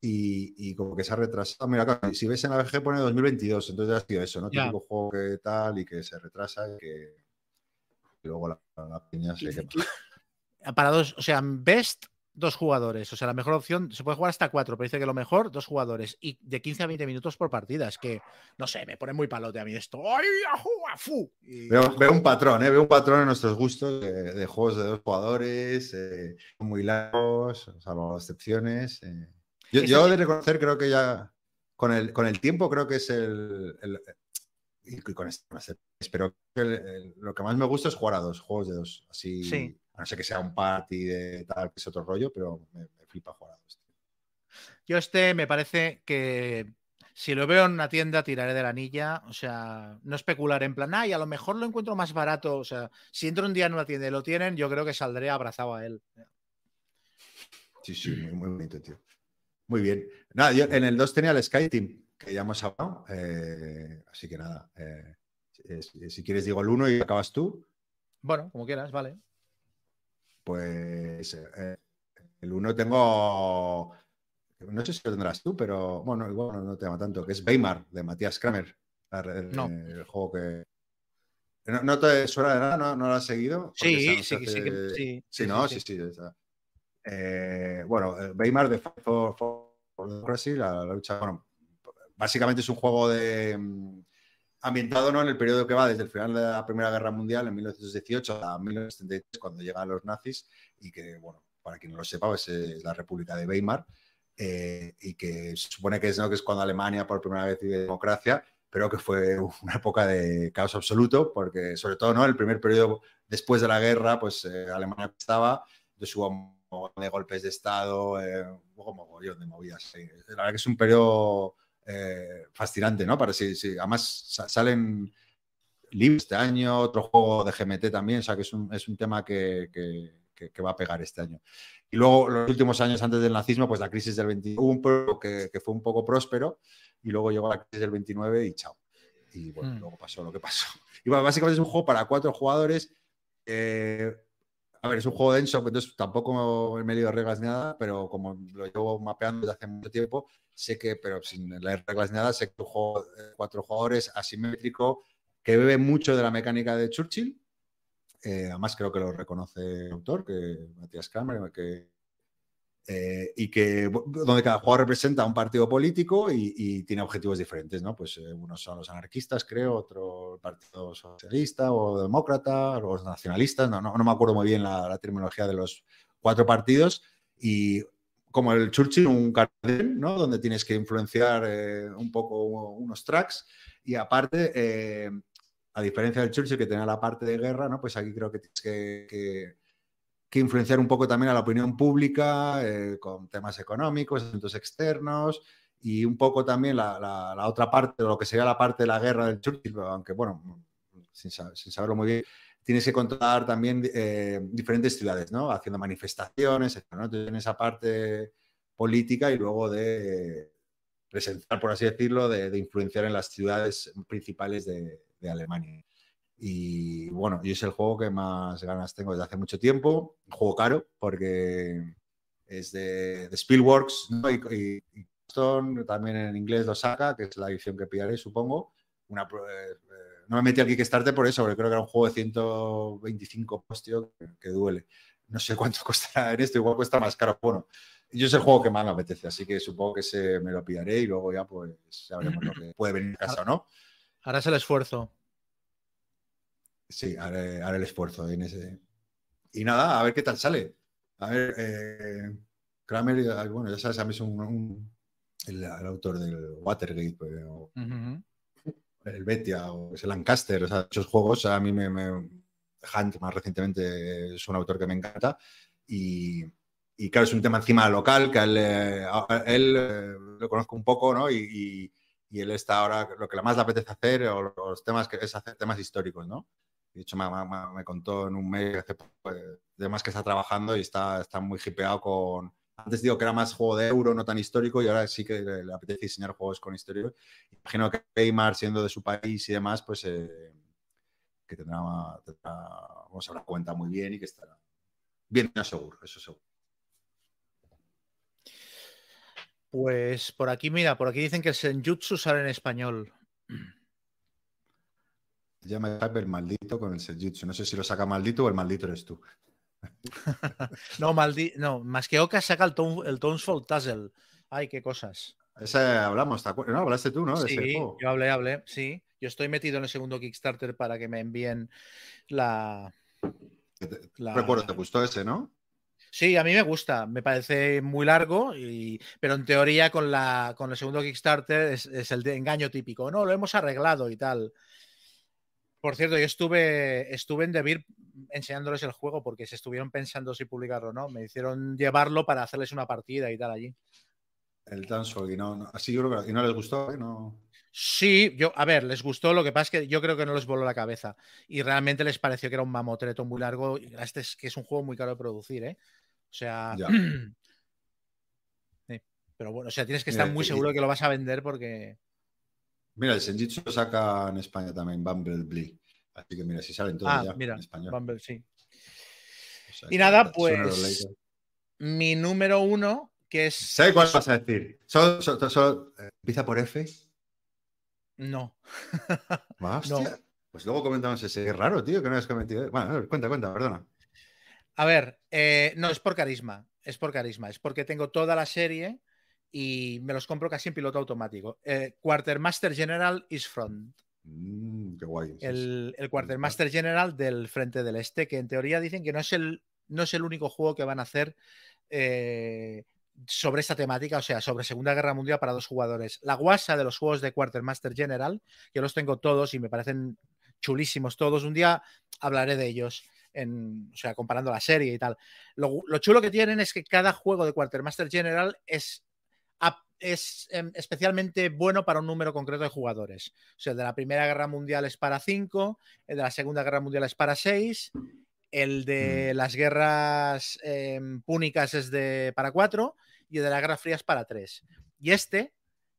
y, como que se ha retrasado. Mira, si ves en la VG pone 2022, entonces ha sido eso, ¿no? Típico juego que tal y que se retrasa y que luego la, la piña se quema. Para dos, o sea, best dos jugadores. O sea, la mejor opción se puede jugar hasta cuatro, pero dice que lo mejor, dos jugadores. Y de 15 a 20 minutos por partida. Es que, no sé, me pone muy palote a mí esto. ¡Ay, ajú, Veo, un patrón, ¿eh? Veo un patrón en nuestros gustos de, juegos de dos jugadores, eh, muy largos, salvo excepciones. Eh. Yo, yo de reconocer, creo que ya con el, con el tiempo, creo que es el. y con este, pero que lo que más me gusta es jugar a dos, juegos de dos. Así, a no ser que sea un party de tal, que es otro rollo, pero me, flipa jugar a dos. Yo este me parece que si lo veo en una tienda, tiraré de la anilla. O sea, no especular en plan, ay, a lo mejor lo encuentro más barato. O sea, si entro un día en una tienda y lo tienen, yo creo que saldré abrazado a él. Sí, sí, muy bonito, tío. Muy bien. Nada, yo en el 2 tenía el Sky Team, que ya hemos hablado. Eh, así que nada. Eh, si, quieres, digo el 1 y acabas tú. Bueno, como quieras, vale. Pues eh, el 1 tengo. No sé si lo tendrás tú, pero bueno, igual no te llama tanto, que es Weimar de Matías Kramer. El, no. el juego que, ¿No, te suena de nada? ¿No, lo has seguido? Sí, sí, sí, sí, sí, no, sí, sí. Eh, bueno, eh, Weimar de Fight for, Democracy, la, lucha, bueno, básicamente es un juego de mm, ambientado ¿no? en el periodo que va desde el final de la Primera Guerra Mundial, en 1918 a 1933, cuando llegan los nazis, y que, bueno, para quien no lo sepa, pues, es la República de Weimar, eh, y que se supone que es, ¿no? que es cuando Alemania por primera vez vive democracia, pero que fue una época de caos absoluto, porque sobre todo ¿no? el primer periodo después de la guerra, pues Alemania estaba, hubo de golpes de Estado, eh, un poco mogollón de movidas. La verdad que es un periodo eh, fascinante, ¿no? Para si, Además, salen libros este año, otro juego de GMT también, o sea que es un, es un tema que, que, va a pegar este año. Y luego, los últimos años antes del nazismo, pues la crisis del 29, que, que fue un poco próspero, y luego llegó la crisis del 29 y chao. Y bueno, hmm. luego pasó lo que pasó. Y bueno, básicamente es un juego para cuatro jugadores. Eh, a ver, es un juego denso, entonces tampoco me he leído reglas ni nada, pero como lo llevo mapeando desde hace mucho tiempo, sé que, pero sin leer reglas ni nada, sé que es un juego de cuatro jugadores asimétrico que bebe mucho de la mecánica de Churchill. Eh, además, creo que lo reconoce el autor, que Matías Kramer, que eh, y que donde cada jugador representa un partido político y, tiene objetivos diferentes, ¿no? Pues eh, unos son los anarquistas, creo, otro el Partido Socialista o Demócrata, los nacionalistas, no, no, me acuerdo muy bien la, terminología de los cuatro partidos y como el Churchill, un cartel, ¿no? Donde tienes que influenciar eh, un poco unos tracks y aparte, a diferencia del Churchill que tenía la parte de guerra, ¿no? Pues aquí creo que tienes que que influenciar un poco también a la opinión pública eh, con temas económicos, asuntos externos y un poco también la, otra parte, lo que sería la parte de la guerra del Churchill, aunque bueno, sin, saberlo muy bien, tienes que controlar también eh, diferentes ciudades, ¿no? Haciendo manifestaciones. ¿no? Entonces, esa parte política y luego de, presencial, por así decirlo, de, influenciar en las ciudades principales de, Alemania. Y bueno, y es el juego que más ganas tengo desde hace mucho tiempo. Un juego caro porque es de, de Spielworks y, también en inglés lo saca, que es la edición que pillaré, supongo. Una, eh, no me metí al Kickstarter por eso, porque creo que era un juego de 125 postios que, duele. No sé cuánto costará en esto, igual cuesta más caro. Bueno, yo es el juego que más me apetece, así que supongo que se me lo pillaré y luego ya pues sabremos lo que puede venir a casa o no. Harás el esfuerzo. Sí, haré, el esfuerzo en ese. Y nada, a ver qué tal sale. A ver, eh, Kramer, bueno, ya sabes, a mí es un, el, autor del Watergate, pues, el Betia o el Lancaster, o sea, esos juegos a mí me, me, Hunt más recientemente es un autor que me encanta y, y claro, es un tema encima local que él, él eh, lo conozco un poco, ¿no? Y, y, él está ahora, lo que más le apetece hacer, o los temas que es hacer temas históricos, ¿no? De hecho, me, me, contó en un mes hace pues, temas que está trabajando y está, está muy hipeado con, antes digo que era más juego de euro, no tan histórico, y ahora sí que le, apetece diseñar juegos con historia. Imagino que Neymar, siendo de su país y demás, pues eh, que tendrá, vamos a dar cuenta muy bien y que estará bien seguro, eso seguro. Pues por aquí, mira, por aquí dicen que el Senjutsu sale en español. Ya me el maldito con el Senjutsu. No sé si lo saca maldito o el maldito eres tú. no, maldi no, más que Oka saca el, el Townsfall Tuzzle. Ay, qué cosas. Ese hablamos, ¿no? Hablaste tú, ¿no? sí, yo hablé, hablé, sí. Yo estoy metido en el segundo Kickstarter para que me envíen la... Recuerdo, te gustó ese, ¿no? Sí, a mí me gusta, me parece muy largo, y, pero en teoría con, la, con el segundo Kickstarter es, es el de engaño típico. No, lo hemos arreglado y tal. Por cierto, yo estuve, estuve en Debir enseñándoles el juego porque se estuvieron pensando si publicarlo o no. Me hicieron llevarlo para hacerles una partida y tal allí. El Dancehall, y no, así yo creo que y no les gustó, ¿eh? No. Sí, yo, a ver, les gustó, lo que pasa es que yo creo que no les voló la cabeza y realmente les pareció que era un mamotreto muy largo. Este es que es un juego muy caro de producir, ¿eh? O sea, pero bueno, o sea, tienes que estar muy seguro de que lo vas a vender porque Mira, el Senjitsu lo saca en España también, Bumblebee. Así que mira, si salen todos ah, ya mira, en español. Bumble, sí. y nada, pues mi número uno, que es. ¿Sabes cuál vas a decir? ¿Solo, eh, empieza por F? No. no. Pues luego comentamos ese. Es raro, tío, que no has comentado. Bueno, a ver, cuenta, cuenta, perdona. A ver, eh, no, es por carisma. Es por carisma. Es porque tengo toda la serie y me los compro casi en piloto automático. Eh, Quartermaster General is Front. Mm, qué guay. El, el, Quartermaster General del Frente del Este, que en teoría dicen que no es el, no es el único juego que van a hacer eh, sobre esta temática, o sea, sobre Segunda Guerra Mundial para dos jugadores. La guasa de los juegos de Quartermaster General, que los tengo todos y me parecen chulísimos todos. Un día hablaré de ellos. En, o sea, comparando la serie y tal. Lo, lo, chulo que tienen es que cada juego de Quartermaster General es es em, especialmente bueno para un número concreto de jugadores. O sea, el de la Primera Guerra Mundial es para 5, el de la Segunda Guerra Mundial es para 6, el de mm. las guerras em, púnicas es de para 4 y el de la Guerra Fría es para 3. Y este,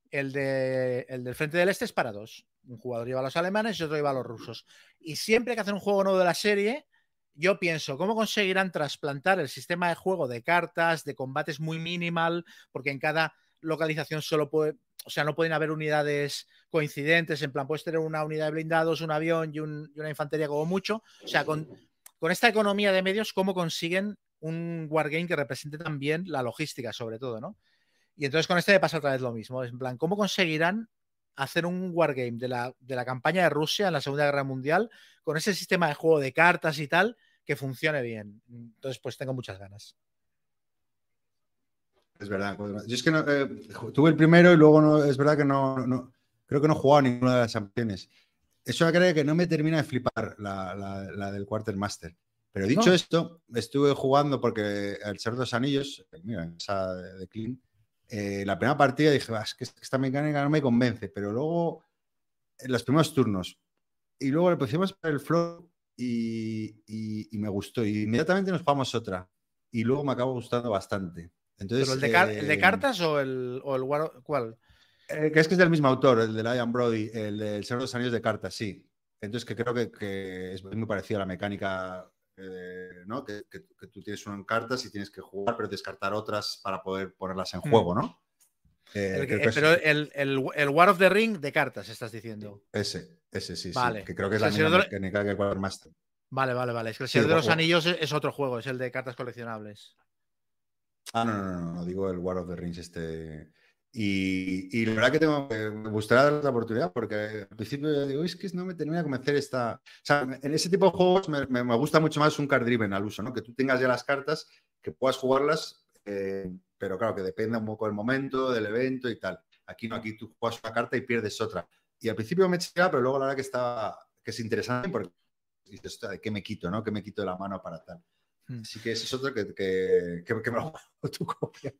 el, de, el del Frente del Este es para 2. Un jugador lleva a los alemanes y otro lleva a los rusos. Y siempre que hacen un juego nuevo de la serie, yo pienso, ¿cómo conseguirán trasplantar el sistema de juego de cartas, de combates muy minimal? Porque en cada localización solo puede, o sea, no pueden haber unidades coincidentes, en plan, puedes tener una unidad de blindados, un avión y, una infantería como mucho. O sea, con, con, esta economía de medios, ¿cómo consiguen un wargame que represente también la logística, sobre todo, ¿no? Y entonces con este me pasa otra vez lo mismo. En plan, ¿cómo conseguirán hacer un wargame de la, de la campaña de Rusia en la Segunda Guerra Mundial con ese sistema de juego de cartas y tal que funcione bien? Entonces, pues tengo muchas ganas. Es verdad. Yo es que eh, tuve el primero y luego no, es verdad que no, creo que no he jugado ninguna de las campeones. Eso creo que no me termina de flipar la, la, del Quartermaster. Pero dicho esto, estuve jugando porque el Ser dos Anillos, mira, esa de Clean, eh, la primera partida dije, es que esta mecánica no me convence, pero luego en los primeros turnos y luego le pusimos el flow y, y, me gustó. Y inmediatamente nos jugamos otra. Y luego me acabó gustando bastante. El de, eh, cartas o el, o el ¿Cuál? Eh, que es que es del mismo autor, el de Lion Brody, el del Señor de los Anillos de Cartas, sí. Entonces, que creo que, es muy parecido a la mecánica, eh, ¿no? Que, tú tienes uno en cartas y tienes que jugar, pero descartar otras para poder ponerlas en hmm. juego, ¿no? pero el, el, War of the Ring de cartas, estás diciendo. Ese, ese sí, vale. sí. Que creo que es la misma mecánica que el Quartermaster. Vale, vale, vale. Es que el Señor de los Anillos es otro juego, es el de cartas coleccionables. Ah, no, no, no, no, digo el War of the Rings este. Y, la verdad que tengo, me gustaría dar la oportunidad porque al principio digo, es que no me termina de convencer esta... O sea, en ese tipo de juegos me, gusta mucho más un card driven al uso, ¿no? Que tú tengas ya las cartas, que puedas jugarlas, eh, pero claro, que dependa un poco del momento, del evento y tal. Aquí no, aquí tú juegas una carta y pierdes otra. Y al principio me echaba, pero luego la verdad que está, que es interesante porque dices, ¿de qué me quito, no? ¿Qué me quito de la mano para tal? Hmm. Así que ese es otro que, que, que, me lo tu copia.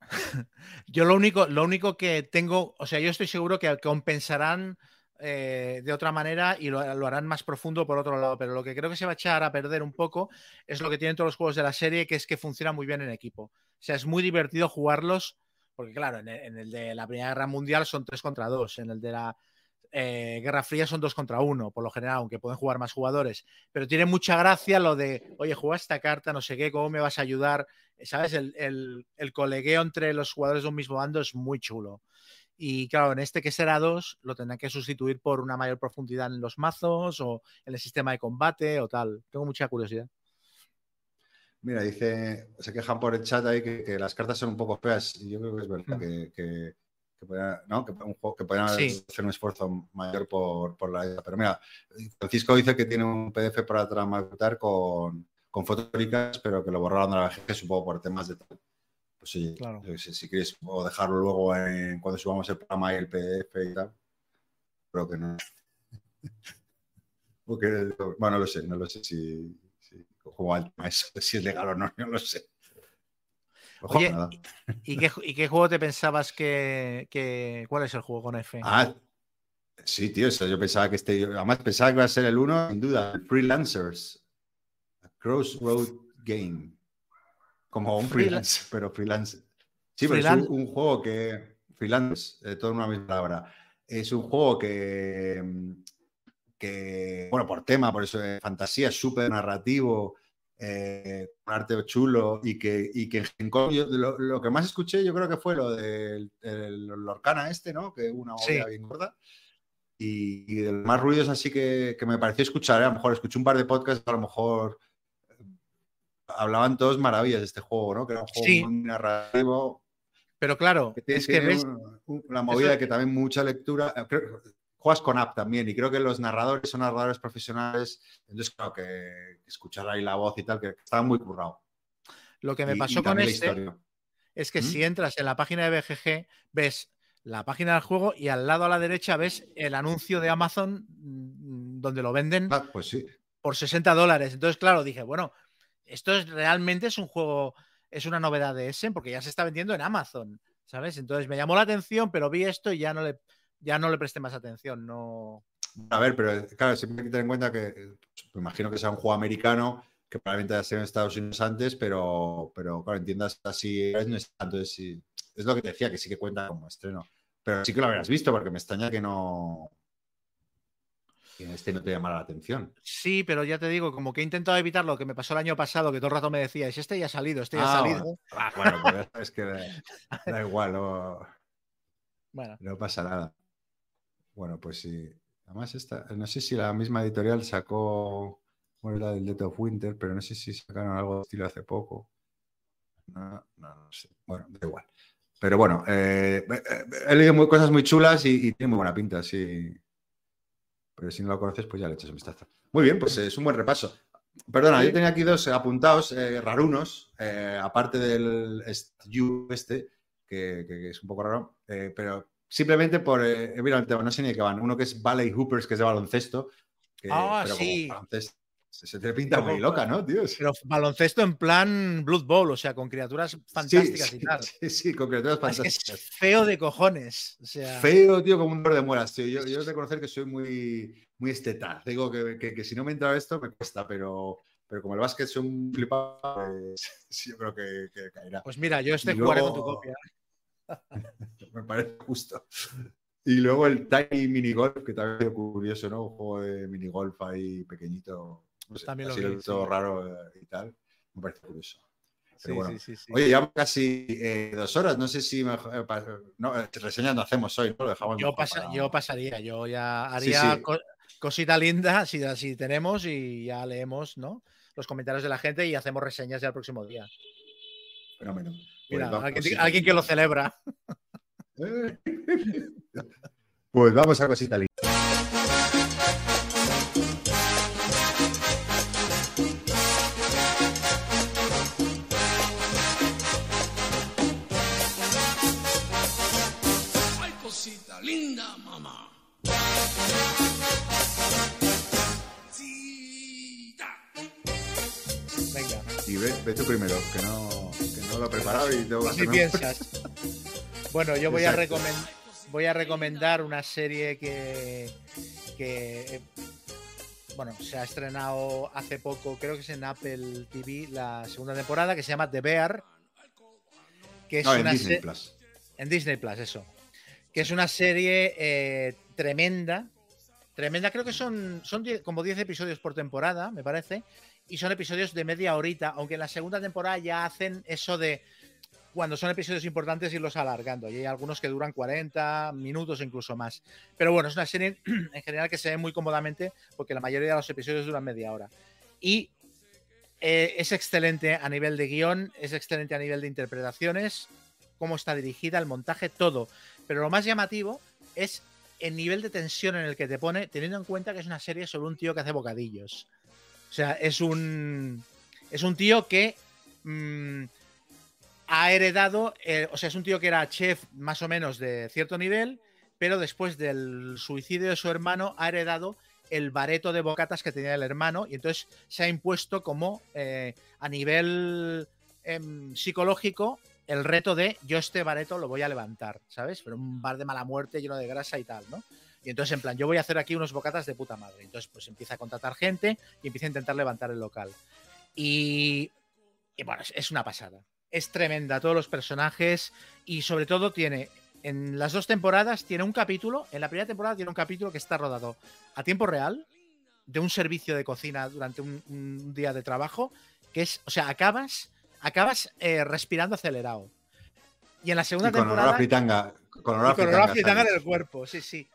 Yo lo único, lo único que tengo, o sea, yo estoy seguro que compensarán eh, de otra manera y lo, harán más profundo por otro lado, pero lo que creo que se va a echar a perder un poco es lo que tienen todos los juegos de la serie, que es que funciona muy bien en equipo. O sea, es muy divertido jugarlos, porque claro, en el de la Primera Guerra Mundial son tres contra dos, en el de la eh, Guerra Fría son dos contra uno, por lo general, aunque pueden jugar más jugadores. Pero tiene mucha gracia lo de, oye, juega esta carta, no sé qué, ¿cómo me vas a ayudar? ¿Sabes? El, colegueo entre los jugadores de un mismo bando es muy chulo. Y claro, en este que será dos, lo tendrán que sustituir por una mayor profundidad en los mazos o en el sistema de combate o tal. Tengo mucha curiosidad. Mira, dice, se quejan por el chat ahí que, las cartas son un poco feas. Y yo creo que es verdad mm. que que, podrían hacer un esfuerzo mayor por, la idea. Pero mira, Francisco dice que tiene un PDF para tramatar con, con fotográficas, pero que lo borraron de la gente, supongo por temas de tal. Pues sí, claro. si, quieres o dejarlo luego en, cuando subamos el programa y el PDF y tal. Creo que no. Porque, bueno, no lo sé, no lo sé si, si, si es legal o no, no lo sé. Oye, ¿y qué, juego te pensabas que, ¿Cuál es el juego con F? Ah, sí, tío, yo pensaba que este. Además, pensaba que iba a ser el uno, sin duda. Freelancers. A Crossroad Game. Como un freelance, pero freelance. Sí, pero es un, juego que. Freelance, eh, toda una misma palabra. Es un juego que. que bueno, por tema, por eso, de fantasía, súper narrativo eh, un arte chulo y que, y que en lo, que más escuché yo creo que fue lo del Lorcana este, ¿no? Que una obra bien gorda. Y, de los más ruidos así que, me pareció escuchar, ¿eh? a lo mejor escuché un par de podcasts, a lo mejor eh, hablaban todos maravillas de este juego, ¿no? Que era un juego muy narrativo. Pero claro, es que ves... la movida que también mucha lectura, juegas con app también y creo que los narradores son narradores profesionales, entonces creo que escuchar ahí la voz y tal, que estaba muy currado. Lo que me pasó con este es que ¿Mm? si entras en la página de BGG, ves la página del juego y al lado a la derecha ves el anuncio de Amazon mm, donde lo venden ah, pues sí. por 60 dólares. Entonces, claro, dije, bueno, esto es, realmente es un juego, es una novedad de Essen porque ya se está vendiendo en Amazon, ¿sabes? Entonces me llamó la atención, pero vi esto y ya no le, ya no le presté más atención. No... A ver, pero claro, siempre hay que tener en cuenta que pues, me imagino que sea un juego americano que probablemente haya sido en Estados Unidos antes, pero, pero claro, entiendas así, no es Entonces, sí, es lo que te decía, que sí que cuenta como estreno. Pero sí que lo habrías visto, porque me extraña que no. Que este no te llamara la atención. Sí, pero ya te digo, como que he intentado evitar lo que me pasó el año pasado, que todo el rato me decías, este ya ha salido, este ya ha ah, salido. Ah, bueno, pues es que da, igual, no, bueno. no pasa nada. Bueno, pues sí. Además, esta, no sé si la misma editorial sacó, bueno, la del Death of Winter, pero no sé si sacaron algo de estilo hace poco. No, no, sé. Bueno, da igual. Pero bueno, eh, eh, he leído cosas muy chulas y, tiene muy buena pinta, sí. Pero si no lo conoces, pues ya le echas un vistazo. Muy bien, pues es un buen repaso. Perdona, yo tenía aquí dos apuntados eh, rarunos, aparte del este, que, que, es un poco raro, pero simplemente por. Eh, mira no sé ni de qué van. Uno que es Valley Hoopers, que es de baloncesto. ah, sí. se te pinta muy loca, ¿no, tío? Pero baloncesto en plan Blood Bowl, o sea, con criaturas fantásticas sí, y tal. Sí, sí, con criaturas fantásticas. Es, feo de cojones. O sea... Feo, tío, como un dolor de muelas, tío. Yo, yo he de conocer que soy muy, muy esteta. Digo que, que, si no me entra esto me cuesta, pero, pero como el básquet soy un flipado, pues, yo creo que, caerá. Pues mira, yo este jugaré con tu copia. Me parece justo. Y luego el Tiny Minigolf, que también es curioso, ¿no? Un juego de minigolf ahí pequeñito. también lo vi, todo raro eh, y tal. Me parece curioso. Sí, sí, Oye, ya casi eh, dos horas. No sé si mejor, eh, no, reseñas no hacemos hoy, ¿no? Lo dejamos yo, yo pasaría, yo ya haría cosita linda si, si tenemos y ya leemos, ¿no? Los comentarios de la gente y hacemos reseñas ya el próximo día. Fenómeno. Mira, pues alguien, que lo celebra. pues vamos a cosita linda. Ay, cosita linda, mamá. Venga. Y ve, ve tú primero, que no lo he preparado y tengo que piensas. Bueno, yo voy a, voy a recomendar una serie que, que bueno, se ha estrenado hace poco, creo que es en Apple TV, la segunda temporada, que se llama The Bear. Que es en Disney Plus. En Disney Plus, eso. Que es una serie eh, tremenda. Tremenda, creo que son, son como 10 episodios por temporada, me parece y son episodios de media horita, aunque en la segunda temporada ya hacen eso de cuando son episodios importantes irlos alargando. Y hay algunos que duran 40 minutos incluso más. Pero bueno, es una serie en general que se ve muy cómodamente porque la mayoría de los episodios duran media hora. Y eh, es excelente a nivel de guion, es excelente a nivel de interpretaciones, cómo está dirigida, el montaje, todo. Pero lo más llamativo es el nivel de tensión en el que te pone, teniendo en cuenta que es una serie sobre un tío que hace bocadillos. O sea, es un, es un tío que mm, ha heredado, eh, o sea, es un tío que era chef más o menos de cierto nivel, pero después del suicidio de su hermano ha heredado el bareto de bocatas que tenía el hermano y entonces se ha impuesto como eh, a nivel em, psicológico el reto de yo este bareto lo voy a levantar, ¿sabes? Pero un bar de mala muerte lleno de grasa y tal, ¿no? Y entonces, en plan, yo voy a hacer aquí unos bocatas de puta madre. Entonces, pues empieza a contratar gente y empieza a intentar levantar el local. Y, bueno, es, una pasada. Es tremenda, todos los personajes y sobre todo tiene, en las dos temporadas, tiene un capítulo, en la primera temporada tiene un capítulo que está rodado a tiempo real, de un servicio de cocina durante un, día de trabajo, que es, o sea, acabas, acabas eh, respirando acelerado. Y en la segunda temporada. Con fritanga. Con olor fritanga en el cuerpo, sí, sí.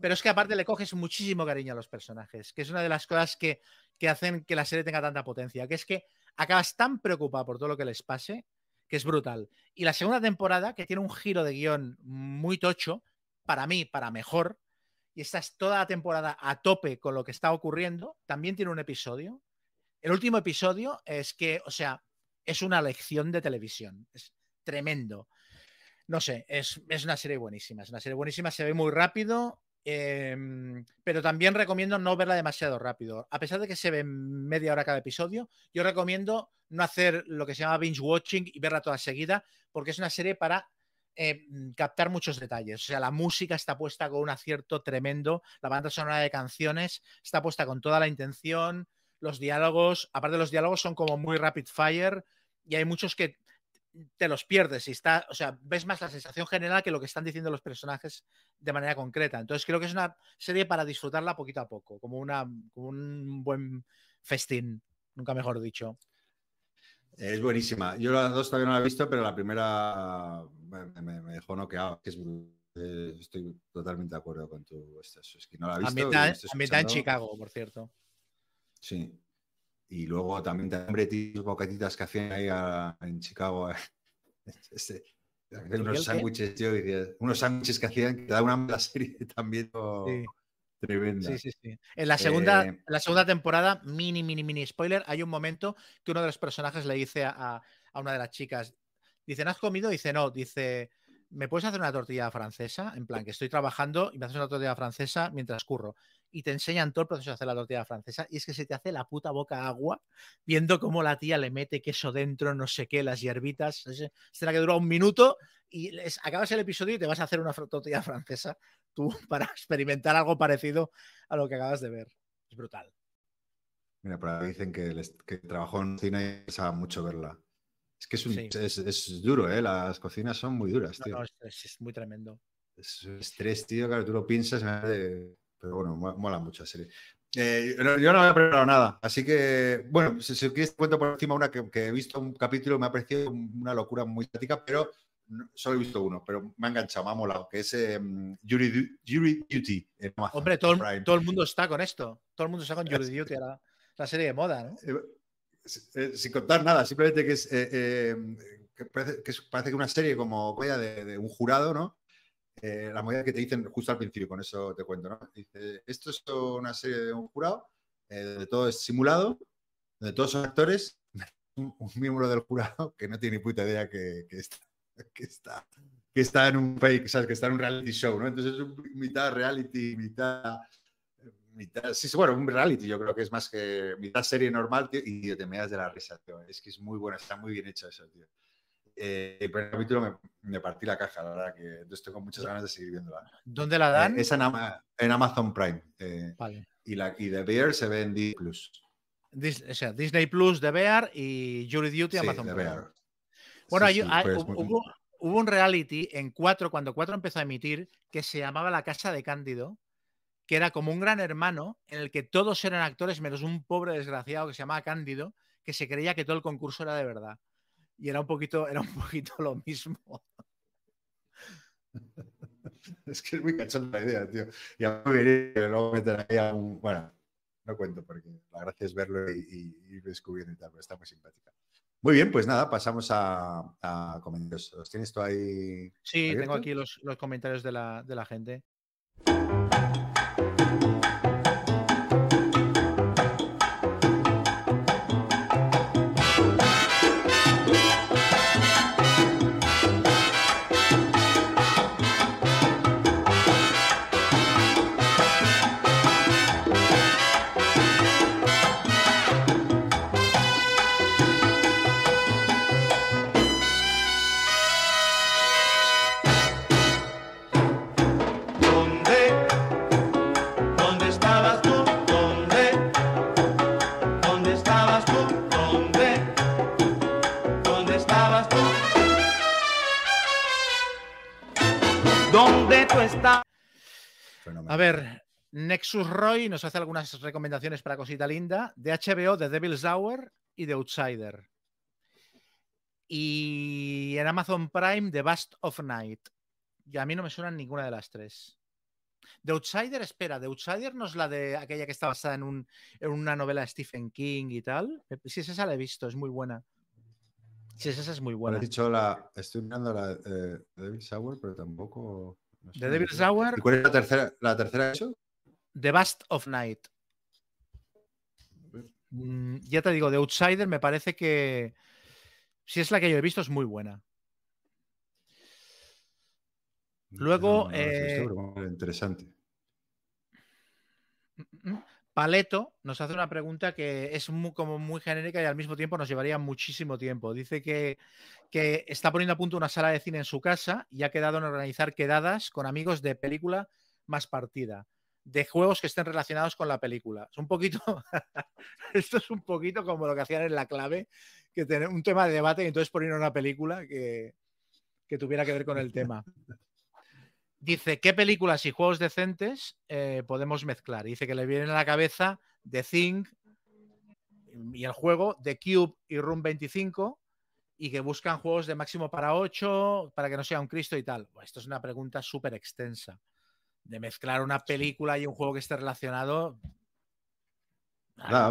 Pero es que aparte le coges muchísimo cariño a los personajes, que es una de las cosas que, hacen que la serie tenga tanta potencia, que es que acabas tan preocupado por todo lo que les pase, es brutal. Y la segunda temporada, que tiene un giro de guion muy tocho, para mí, para mejor, y estás toda la temporada a tope con lo que está ocurriendo, también tiene un episodio. El último episodio es que, o sea, es una lección de televisión. Es tremendo. No sé, es, es una serie buenísima. Es una serie buenísima, se ve muy rápido, Em, pero también recomiendo no verla demasiado rápido. A pesar de que se ve media hora cada episodio, yo recomiendo no hacer lo que se llama binge watching y verla toda seguida, porque es una serie para eh, captar muchos detalles. O sea, la música está puesta con un acierto tremendo, la banda sonora de canciones está puesta con toda la intención, los diálogos, aparte de los diálogos, son como muy rapid fire y hay muchos que te los pierdes y está, o sea, ves más la sensación general que lo que están diciendo los personajes de manera concreta. Entonces creo que es una serie para disfrutarla poquito a poco, como, una, un buen festín, nunca mejor dicho. Es buenísima. Yo las dos todavía no la he visto, pero la primera me, dejó noqueado. Es eh, estoy totalmente de acuerdo con tu. Es que no la he visto. en Chicago, por cierto. Sí, y luego también también bocatitas que hacían ahí en Chicago. Este, unos sándwiches, unos sándwiches que hacían que te da una serie también tremenda. Sí, sí, sí. En la segunda, eh, la segunda temporada, mini, mini, mini spoiler, hay un momento que uno de los personajes le dice a, a una de las chicas, dice, ¿no has comido? Dice, no, dice, ¿me puedes hacer una tortilla francesa? En plan, que estoy trabajando y me haces una tortilla francesa mientras curro y te enseñan todo el proceso de hacer la tortilla francesa y es que se te hace la puta boca agua viendo cómo la tía le mete queso dentro, no sé qué, las hierbitas. Será que dura un minuto y les, acabas el episodio y te vas a hacer una tortilla francesa tú para experimentar algo parecido a lo que acabas de ver. Es brutal. Mira, por ahí dicen que, que trabajó en cine y pensaba mucho verla. Es que es, duro, ¿eh? Las cocinas son muy duras, tío. No, es, muy tremendo. Es estrés, tío, claro, tú lo piensas, pero bueno, mola mucho la serie. Eh, yo no había preparado nada, así que, bueno, si, quieres cuento por encima una que, he visto un capítulo, me ha parecido una locura muy estática, pero solo he visto uno, pero me ha enganchado, me ha molado, que es um, Jury, Duty. Hombre, todo, todo, el mundo está con esto, todo el mundo está con Jury Duty, la, la serie de moda, ¿no? Eh, eh, sin contar nada, simplemente que es, que parece, que parece, que una serie como de, de un jurado, ¿no? Eh, la movida que te dicen justo al principio, con eso te cuento, ¿no? Dice, esto es una serie de un jurado, eh, donde todo es simulado, donde todos son actores, un, miembro del jurado que no tiene ni puta idea que, está, que, está, que está en un fake, ¿sabes? Que está en un reality show, ¿no? Entonces es mitad reality, mitad... sí, bueno, un reality yo creo que es más que mitad serie normal y te me das de la risa, tío. Es que es muy buena, está muy bien hecho eso, tío eh, el primer capítulo me, partí la caja, la verdad, que entonces tengo muchas ganas de seguir viéndola. ¿Dónde la dan? Eh, es en, Amazon Prime. Eh, y, la, y The Bear se ve en Disney Plus. o sea, Disney Plus, The Bear y Jury Duty, Amazon Prime. Bueno, hubo, hubo, un reality en 4, cuando 4 empezó a emitir, que se llamaba La Casa de Cándido, que era como un gran hermano en el que todos eran actores, menos un pobre desgraciado que se llamaba Cándido, que se creía que todo el concurso era de verdad y era un poquito, era un poquito lo mismo. Es que es muy cachonda la idea, tío. Y a mí me que luego meter ahí a un. Bueno, no cuento porque la gracia es verlo y, ir descubriendo y tal, pero está muy simpática. Muy bien, pues nada, pasamos a, comentarios. ¿Los tienes tú ahí? Sí, tengo aquí los, los comentarios de la, de la gente. A ver, Nexus Roy nos hace algunas recomendaciones para cosita linda de HBO, de Devil's Hour y de Outsider. Y en Amazon Prime, The Bust of Night. Y a mí no me suenan ninguna de las tres. The Outsider, espera, The Outsider no es la de aquella que está basada en, una novela de Stephen King y tal. Sí, esa la he visto, es muy buena. Sí, esa es muy buena. He dicho la, estoy mirando la de Devil's Hour, pero tampoco. The Devil's Hour. ¿Y cuál es la tercera, la tercera eso? The Bust of Night. Mm, ya te digo, The Outsider me parece que si es la que yo he visto es muy buena. Luego. Eh, interesante. Mm, mm, Paleto nos hace una pregunta que es como muy genérica y al mismo tiempo nos llevaría muchísimo tiempo. Dice que, que, está poniendo a punto una sala de cine en su casa y ha quedado en organizar quedadas con amigos de película más partida, de juegos que estén relacionados con la película. Es un poquito, esto es un poquito como lo que hacían en la clave, que tener un tema de debate y entonces poner una película que, que tuviera que ver con el tema. Dice, ¿qué películas y juegos decentes eh, podemos mezclar? Dice que le viene a la cabeza The Thing y el juego The Cube y Room 25 y que buscan juegos de máximo para 8 para que no sea un Cristo y tal. esto es una pregunta súper extensa. De mezclar una película y un juego que esté relacionado.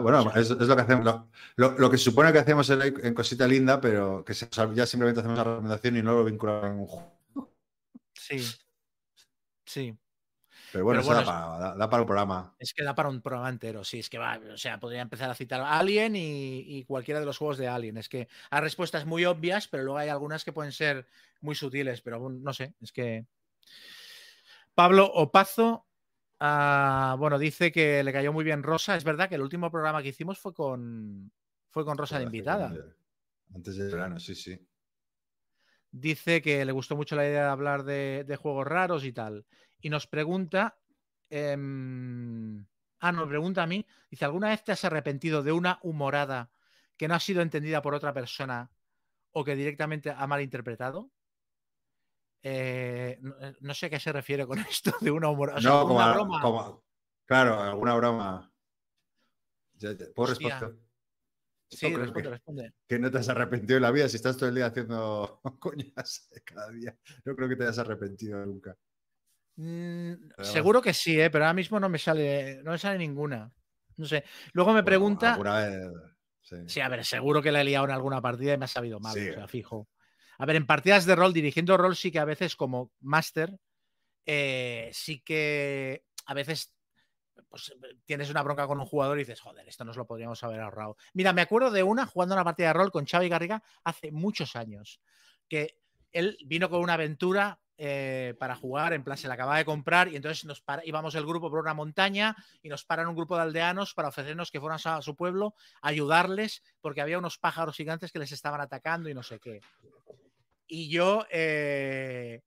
bueno, es, lo que hacemos. Lo, que supone que hacemos en, Cosita Linda, pero que ya simplemente hacemos la recomendación y no lo vinculamos en un juego. Sí, Sí. Pero bueno, eso da, para, un programa. Es que da para un programa entero, sí, es que va, o sea, podría empezar a citar Alien y, cualquiera de los juegos de Alien. Es que hay respuestas muy obvias, pero luego hay algunas que pueden ser muy sutiles, pero no sé, es que... Pablo Opazo, ah, bueno, dice que le cayó muy bien Rosa. Es verdad que el último programa que hicimos fue con, fue con Rosa de invitada. Antes de verano, sí, sí. Dice que le gustó mucho la idea de hablar de, juegos raros y tal. Y nos pregunta. Em, ah, nos pregunta a mí. Dice: ¿Alguna vez te has arrepentido de una humorada que no ha sido entendida por otra persona o que directamente ha malinterpretado. Eh, eh, no, sé a qué se refiere con esto de una humor. no, como, una broma. claro, alguna broma. ¿Puedo responder? Sí, responde, responde. Que no te has arrepentido en la vida si estás todo el día haciendo coñas cada día. No creo que te hayas arrepentido nunca. Mm, seguro que sí, ¿eh? pero ahora mismo no me sale, no me sale ninguna. No sé. Luego me pregunta. sí. a ver, seguro que la he liado en alguna partida y me ha sabido mal, o sea, fijo. A ver, en partidas de rol, dirigiendo rol, sí que a veces como máster, eh, sí que a veces pues, tienes una bronca con un jugador y dices, joder, esto nos lo podríamos haber ahorrado. Mira, me acuerdo de una jugando una partida de rol con Xavi Garriga hace muchos años, que él vino con una aventura eh, para jugar, en plan se la acababa de comprar y entonces nos íbamos el grupo por una montaña y nos paran un grupo de aldeanos para ofrecernos que fueran a su pueblo, ayudarles porque había unos pájaros gigantes que les estaban atacando y no sé qué. Y yo, eh,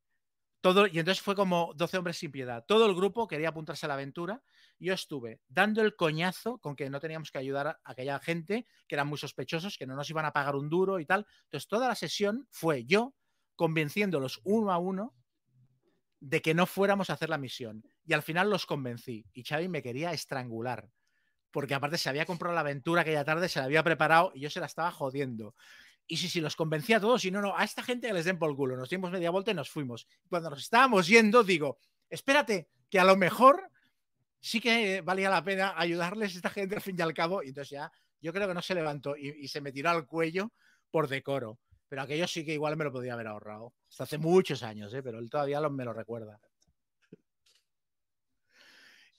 todo, y entonces fue como 12 hombres sin piedad. Todo el grupo quería apuntarse a la aventura. Yo estuve dando el coñazo con que no teníamos que ayudar a aquella gente que eran muy sospechosos, que no nos iban a pagar un duro y tal. Entonces toda la sesión fue yo convenciéndolos uno a uno de que no fuéramos a hacer la misión. Y al final los convencí. Y Xavi me quería estrangular. Porque aparte se había comprado la aventura aquella tarde, se la había preparado y yo se la estaba jodiendo. Y si, si los convencía a todos, y no, no, a esta gente que les den por el culo. Nos dimos media vuelta y nos fuimos. Cuando nos estábamos yendo, digo, espérate, que a lo mejor sí que valía la pena ayudarles a esta gente al fin y al cabo. Y entonces ya, yo creo que no se levantó y, se me tiró al cuello por decoro. Pero aquello sí que igual me lo podía haber ahorrado. Hasta hace muchos años, ¿eh? pero él todavía me lo recuerda.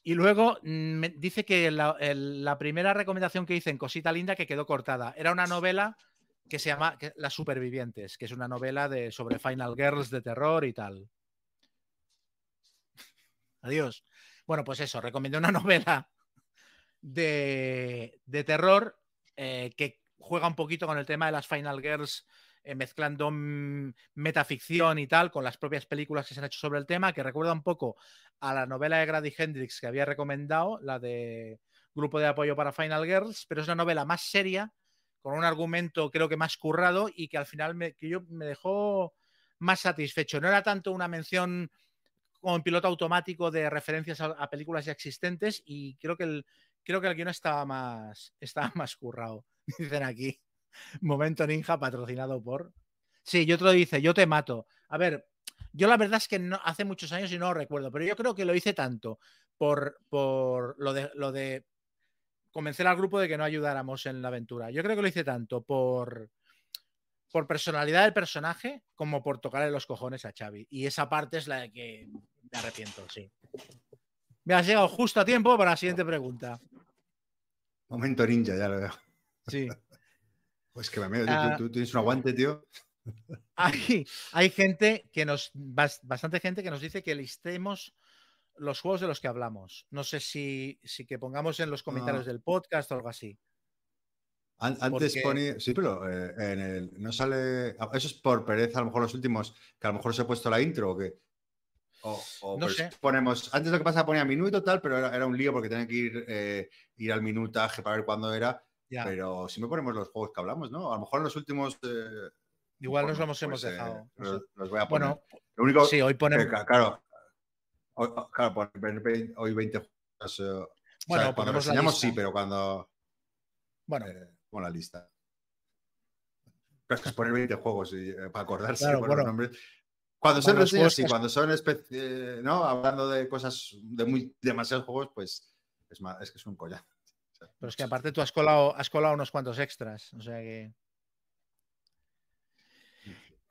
Y luego mm, dice que la, primera recomendación que hice en Cosita Linda que quedó cortada era una novela que se llama Las Supervivientes, que es una novela de, sobre Final Girls de terror y tal. Adiós. Bueno, pues eso, recomendé una novela de, terror eh, que juega un poquito con el tema de las Final Girls eh, mezclando metaficción y tal con las propias películas que se han hecho sobre el tema, que recuerda un poco a la novela de Grady Hendrix que había recomendado, la de Grupo de Apoyo para Final Girls, pero es una novela más seria, con un argumento creo que más currado y que al final que yo, me dejó más satisfecho. No era tanto una mención como en piloto automático de referencias a, películas ya existentes y creo que el, creo que el guion estaba más, estaba más currado, dicen aquí. Momento Ninja patrocinado por. Sí, y otro dice, yo te mato. A ver, yo la verdad es que hace muchos años y no lo recuerdo, pero yo creo que lo hice tanto por, por lo, de, lo de convencer al grupo de que no ayudáramos en la aventura. Yo creo que lo hice tanto por, por personalidad del personaje como por tocarle los cojones a Xavi. Y esa parte es la de que me arrepiento, sí. Me has llegado justo a tiempo para la siguiente pregunta. Momento ninja, ya lo veo. Sí. Pues que me uh, tú, tienes un aguante, tío. Hay, hay gente que nos, bastante gente que nos dice que listemos los juegos de los que hablamos. No sé si, si que pongamos en los comentarios ah. del podcast o algo así. antes ponía, sí, pero eh, en el, no sale, ah, eso es por pereza, a lo mejor los últimos, que a lo mejor se he puesto la intro o que... O, no pues sé. ponemos, antes lo que pasa ponía minuto tal, pero era, un lío porque tenía que ir, eh, ir al minutaje para ver cuándo era pero si me ponemos los juegos que hablamos, ¿no? A lo mejor en los últimos. Eh, Igual nos los hemos pues, eh, dejado. los, voy a poner. Bueno, lo único sí, hoy ponemos. claro, hoy, claro, hoy 20 juegos. Eh, bueno, cuando los enseñamos sí, pero cuando. Bueno. con la lista. Pero es poner 20 juegos y, para acordarse claro, los nombres. Cuando son reseñas, sí, cuando son ¿no? hablando de cosas de muy demasiados juegos, pues es, más, es que es un collar. Pero es que aparte tú has colado, has colado unos cuantos extras. O sea que.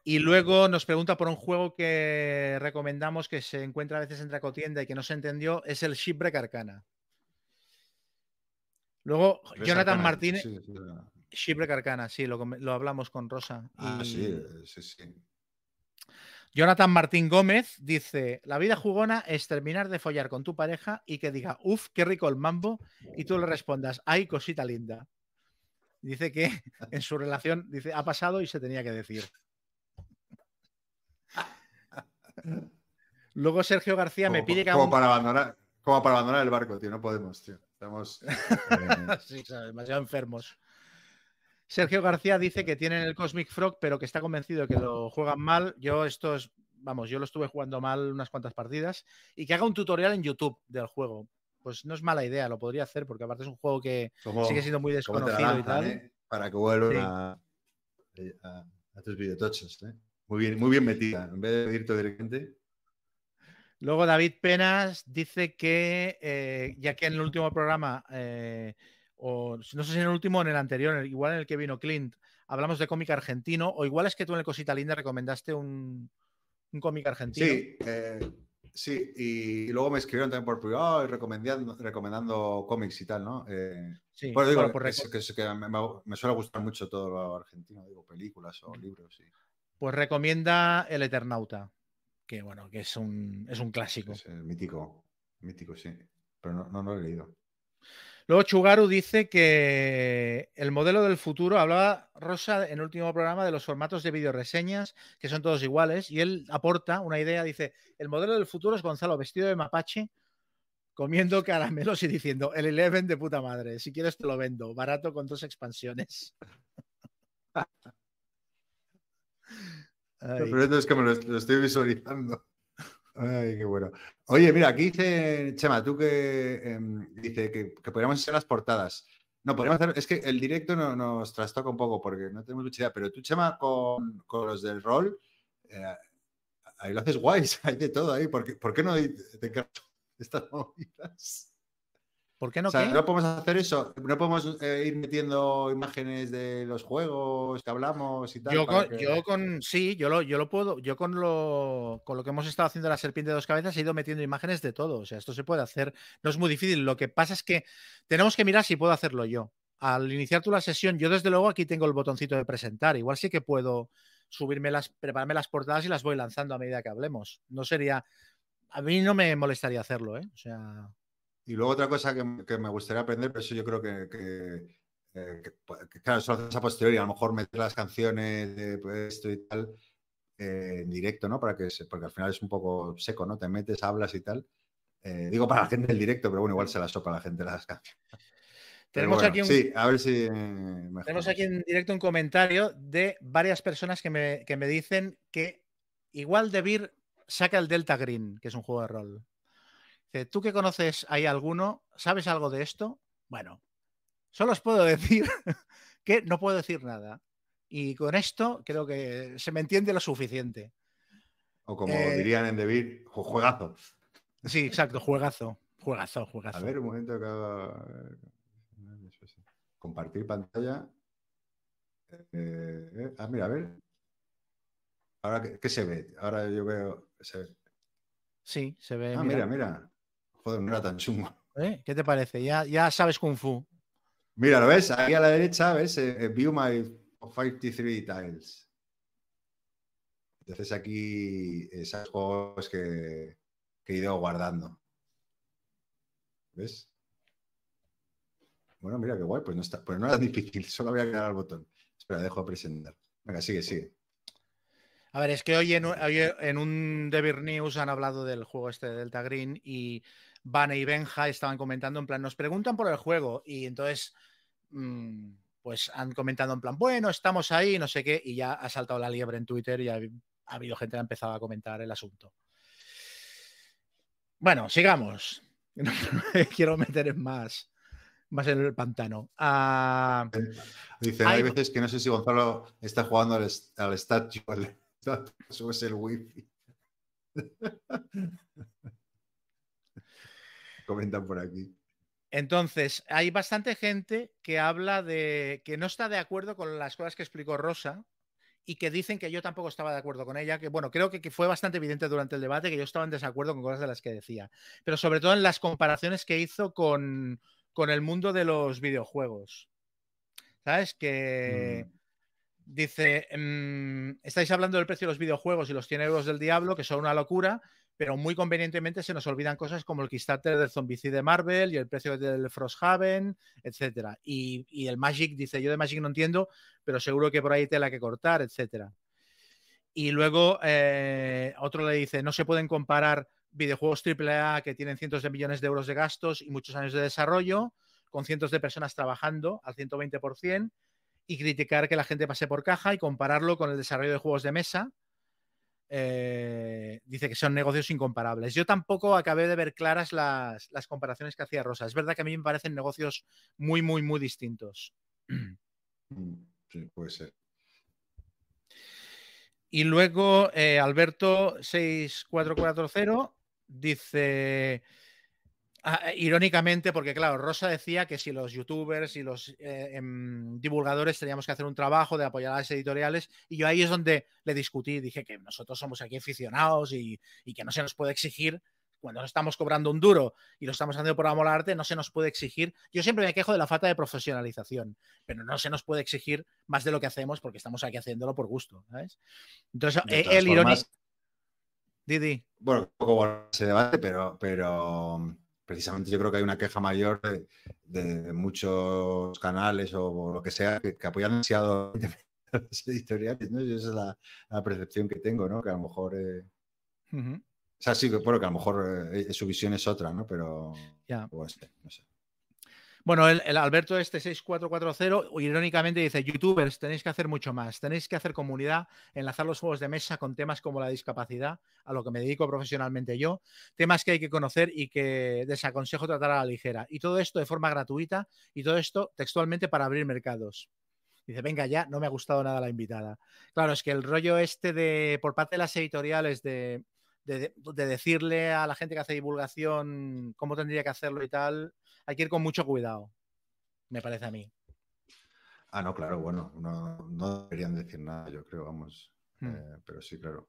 Y luego nos pregunta por un juego que recomendamos que se encuentra a veces en Tracotienda y que no se entendió, es el Shipwreck Arcana. Luego, Jonathan Martínez. Shipwreck Arcana, sí, lo, lo, hablamos con Rosa. Ah, sí, sí, sí. Jonathan Martín Gómez dice: La vida jugona es terminar de follar con tu pareja y que diga, uff, qué rico el mambo, y tú le respondas, ay, cosita linda. Dice que en su relación dice, ha pasado y se tenía que decir. Luego Sergio García me pide que. Como, para abandonar, como para abandonar el barco, tío, no podemos, tío. Estamos. sí, demasiado enfermos. Sergio García dice que tienen el Cosmic Frog, pero que está convencido de que lo juegan mal. Yo esto es, vamos, yo lo estuve jugando mal unas cuantas partidas y que haga un tutorial en YouTube del juego. Pues no es mala idea, lo podría hacer, porque aparte es un juego que sigue siendo muy desconocido y tal. ¿eh? Para que vuelvan a, tus videotochos. ¿eh? Muy bien, muy bien metida. En vez de pedirte directamente. Luego David Penas dice que, eh, ya que en el último programa o no sé si en el último o en el anterior, igual en el que vino Clint, hablamos de cómic argentino, o igual es que tú en el Cosita Linda recomendaste un, cómic argentino. Sí, eh, sí, y, luego me escribieron también por privado recomendando, recomendando cómics y tal, ¿no? Eh, sí, bueno, digo, que, me, suele gustar mucho todo lo argentino, digo, películas o libros. Pues recomienda El Eternauta, que bueno, que es un, es un clásico. Es mítico, mítico, sí, pero no, no lo he leído. Luego Chugaru dice que el modelo del futuro, hablaba Rosa en el último programa de los formatos de videoreseñas, que son todos iguales, y él aporta una idea, dice, el modelo del futuro es Gonzalo vestido de mapache, comiendo caramelos y diciendo, el Eleven de puta madre, si quieres te lo vendo, barato con dos expansiones. Pero esto es que me lo estoy visualizando. Ay, qué bueno. Oye, mira, aquí dice Chema, tú que em, dice que, podríamos hacer las portadas. No, podríamos hacer, es que el directo no, nos trastoca un poco porque no tenemos mucha idea, pero tú, Chema, con, los del rol, eh, ahí lo haces guays, hay de todo ahí. ¿Por qué, ¿por qué no te, te estas movidas? ¿Por qué no? no podemos hacer eso. No podemos eh, ir metiendo imágenes de los juegos que hablamos y tal. Yo, con, sí, yo lo, yo lo puedo. Yo con lo, con lo que hemos estado haciendo la serpiente de dos cabezas he ido metiendo imágenes de todo. O sea, esto se puede hacer. No es muy difícil. Lo que pasa es que tenemos que mirar si puedo hacerlo yo. Al iniciar tú la sesión, yo desde luego aquí tengo el botoncito de presentar. Igual sí que puedo subirme las, prepararme las portadas y las voy lanzando a medida que hablemos. No sería. A mí no me molestaría hacerlo, ¿eh? O sea. Y luego otra cosa que, me gustaría aprender, pero eso yo creo que, eh, claro, eso haces a posteriori, a lo mejor meter las canciones de pues, esto y tal eh, en directo, ¿no? Para que porque al final es un poco seco, ¿no? Te metes, hablas y tal. Eh, digo para la gente del directo, pero bueno, igual se la sopa la gente las canciones. Tenemos aquí un, sí, a ver si. tenemos aquí en directo un comentario de varias personas que me, que me dicen que igual Debir saca el Delta Green, que es un juego de rol. ¿Tú que conoces, hay alguno? ¿Sabes algo de esto? Bueno, solo os puedo decir que no puedo decir nada. Y con esto creo que se me entiende lo suficiente. O como eh, dirían en Debir, juegazo. Sí, exacto, juegazo. Juegazo, juegazo. A ver, un momento haga... Compartir pantalla. Eh, eh, ah, mira, a ver. Ahora, ¿qué, se ve? Ahora yo veo. Sí, se ve. Ah, mira, mira. Joder, no era tan chungo. ¿Eh? ¿Qué te parece? Ya, ya sabes Kung Fu. Mira, ¿lo ves? Ahí a la derecha, ¿ves? Eh, eh, view my 53 tiles. Entonces aquí esos juegos que, he ido guardando. ¿Ves? Bueno, mira qué guay, pues no, está, pues no era difícil, solo había que dar al botón. Espera, dejo de presentar. Venga, sigue, sigue. A ver, es que hoy en, en un Devir News han hablado del juego este de Delta Green y Vane y Benja estaban comentando en plan, nos preguntan por el juego y entonces, mm, pues han comentado en plan, bueno, estamos ahí, no sé qué, y ya ha saltado la liebre en Twitter y ha, habido gente que ha empezado a comentar el asunto. Bueno, sigamos. No quiero meter en más, más en el pantano. Ah, Dice, hay... veces que no sé si Gonzalo está jugando al, al statue, subes el wifi. Comentan por aquí. Entonces, hay bastante gente que habla de que no está de acuerdo con las cosas que explicó Rosa y que dicen que yo tampoco estaba de acuerdo con ella, que bueno, creo que, fue bastante evidente durante el debate que yo estaba en desacuerdo con cosas de las que decía, pero sobre todo en las comparaciones que hizo con, el mundo de los videojuegos. ¿Sabes? Que... Mm. Dice, mm, estáis hablando del precio de los videojuegos y los 100 euros del diablo, que son una locura, pero muy convenientemente se nos olvidan cosas como el Kickstarter del Zombicide de Marvel y el precio del Frosthaven, etcétera. Y, el Magic, dice, yo de Magic no entiendo, pero seguro que por ahí tela que cortar, etcétera. Y luego eh, otro le dice, no se pueden comparar videojuegos AAA que tienen cientos de millones de euros de gastos y muchos años de desarrollo, con cientos de personas trabajando al 120%, y criticar que la gente pase por caja y compararlo con el desarrollo de juegos de mesa. Eh, dice que son negocios incomparables. Yo tampoco acabé de ver claras las, las, comparaciones que hacía Rosa. Es verdad que a mí me parecen negocios muy, muy, muy distintos. Mm, sí, puede ser. Y luego eh, Alberto 6440 dice, ah, eh, irónicamente, porque claro, Rosa decía que si los youtubers y los eh, em, divulgadores teníamos que hacer un trabajo de apoyar a las editoriales, y yo ahí es donde le discutí, dije que nosotros somos aquí aficionados y, y que no se nos puede exigir cuando estamos cobrando un duro y lo estamos haciendo por amor al arte, no se nos puede exigir. Yo siempre me quejo de la falta de profesionalización, pero no se nos puede exigir más de lo que hacemos porque estamos aquí haciéndolo por gusto. ¿sabes? Entonces, eh, el irónico. Didi. Bueno, un poco ese debate, pero, pero precisamente yo creo que hay una queja mayor de, muchos canales o, lo que sea que, apoyan demasiado las editoriales, ¿no? esa es la, percepción que tengo, ¿no? Que a lo mejor. Eh, o sea, sí, bueno, que a lo mejor eh, su visión es otra, ¿no? Pero. Ya. Bueno, el, Alberto este 6440 irónicamente dice, youtubers tenéis que hacer mucho más, tenéis que hacer comunidad, enlazar los juegos de mesa con temas como la discapacidad, a lo que me dedico profesionalmente yo, temas que hay que conocer y que desaconsejo tratar a la ligera. Y todo esto de forma gratuita y todo esto textualmente para abrir mercados. Dice, venga ya, no me ha gustado nada la invitada. Claro, es que el rollo este de, por parte de las editoriales, de de, decirle a la gente que hace divulgación cómo tendría que hacerlo y tal, hay que ir con mucho cuidado, me parece a mí. Ah, no, claro, bueno, no, no deberían decir nada, yo creo, vamos. Hmm. Eh, pero sí, claro.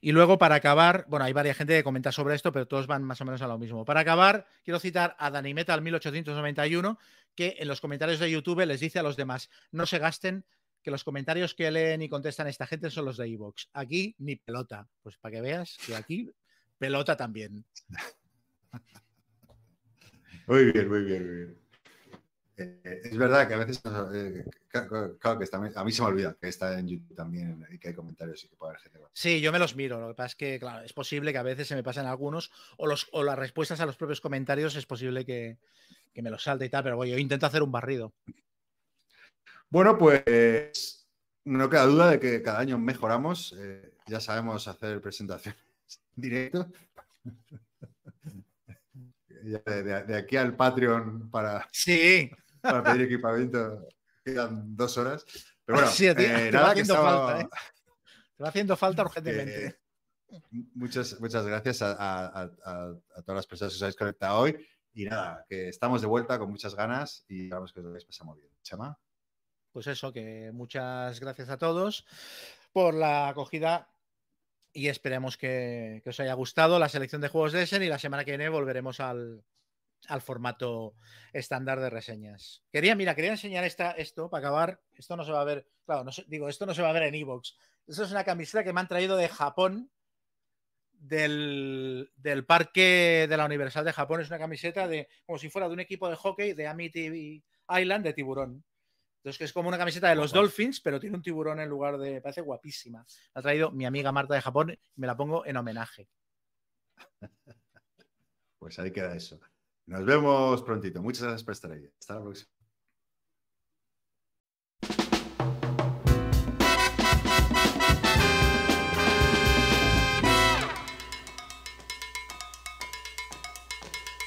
Y luego, para acabar, bueno, hay varias gente que comenta sobre esto, pero todos van más o menos a lo mismo. Para acabar, quiero citar a Danimetal 1891, que en los comentarios de YouTube les dice a los demás, no se gasten que los comentarios que leen y contestan esta gente son los de Evox. Aquí ni pelota. Pues para que veas que aquí pelota también. Muy bien, muy bien, muy bien. Eh, es verdad que a veces, eh, claro, que está, a mí se me olvida que está en YouTube también y que hay comentarios y que puede haber gente. Sí, yo me los miro. Lo que pasa es que, claro, es posible que a veces se me pasen algunos o, los, o las respuestas a los propios comentarios es posible que, que me los salte y tal, pero bueno, yo intento hacer un barrido. Bueno, pues no queda duda de que cada año mejoramos. Eh, ya sabemos hacer presentaciones en directo. de, aquí al Patreon para, sí. para pedir equipamiento quedan dos horas. Pero bueno, eh, nada, que falta, ¿eh? Te va haciendo falta urgentemente. muchas, muchas gracias a, todas las personas que os habéis conectado hoy. Y nada, que estamos de vuelta con muchas ganas y esperamos que os lo hayáis pasado bien. Chama pues eso, que muchas gracias a todos por la acogida y esperemos que, os haya gustado la selección de juegos de Essen y la semana que viene volveremos al, formato estándar de reseñas. Quería, mira, quería enseñar esta, esto para acabar. Esto no se va a ver, claro, no digo, esto no se va a ver en Evox. Esto es una camiseta que me han traído de Japón, del, del, parque de la Universal de Japón. Es una camiseta de como si fuera de un equipo de hockey de Amity Island de tiburón. Entonces, que es como una camiseta de los Dolphins, pero tiene un tiburón en lugar de. Parece guapísima. La ha traído mi amiga Marta de Japón y me la pongo en homenaje. Pues ahí queda eso. Nos vemos prontito. Muchas gracias por estar ahí. Hasta la próxima.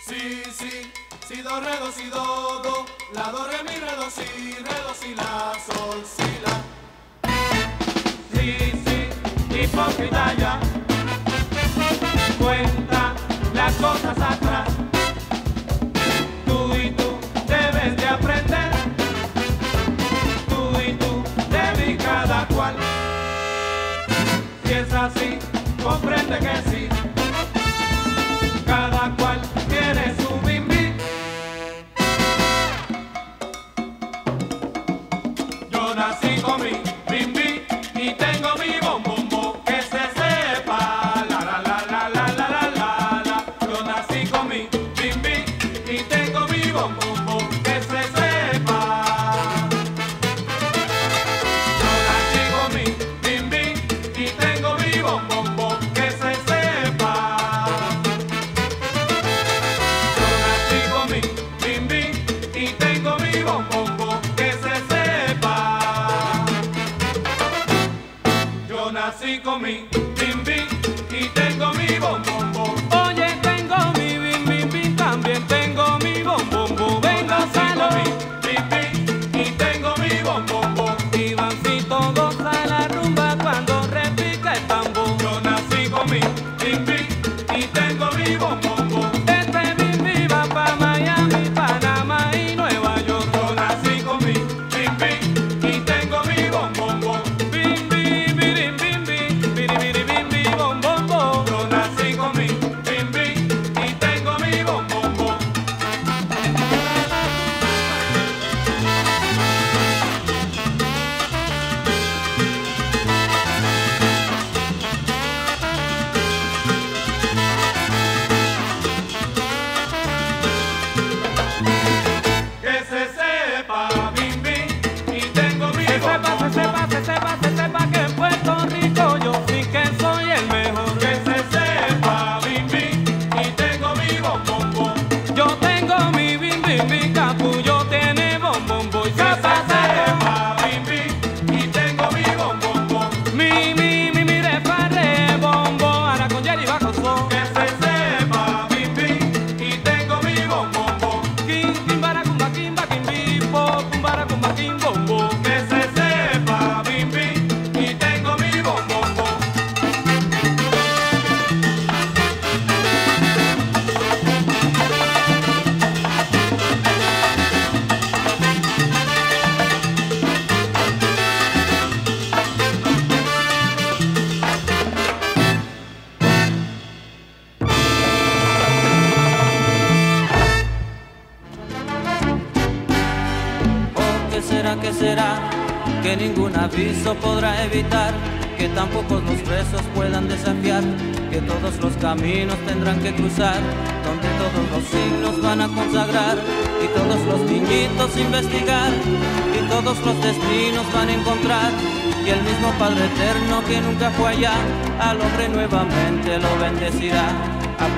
Sí, sí, si do, re, do, si, do, do, la, do, re, mi, re, do, si, re, do, si, la, sol, si, la. Sí, sí, hipócrita ya, cuenta las cosas atrás. Tú y tú debes de aprender, tú y tú debes cada cual. Si es así, comprende que sí,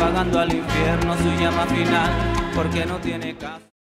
apagando al infierno su llama final, porque no tiene caso.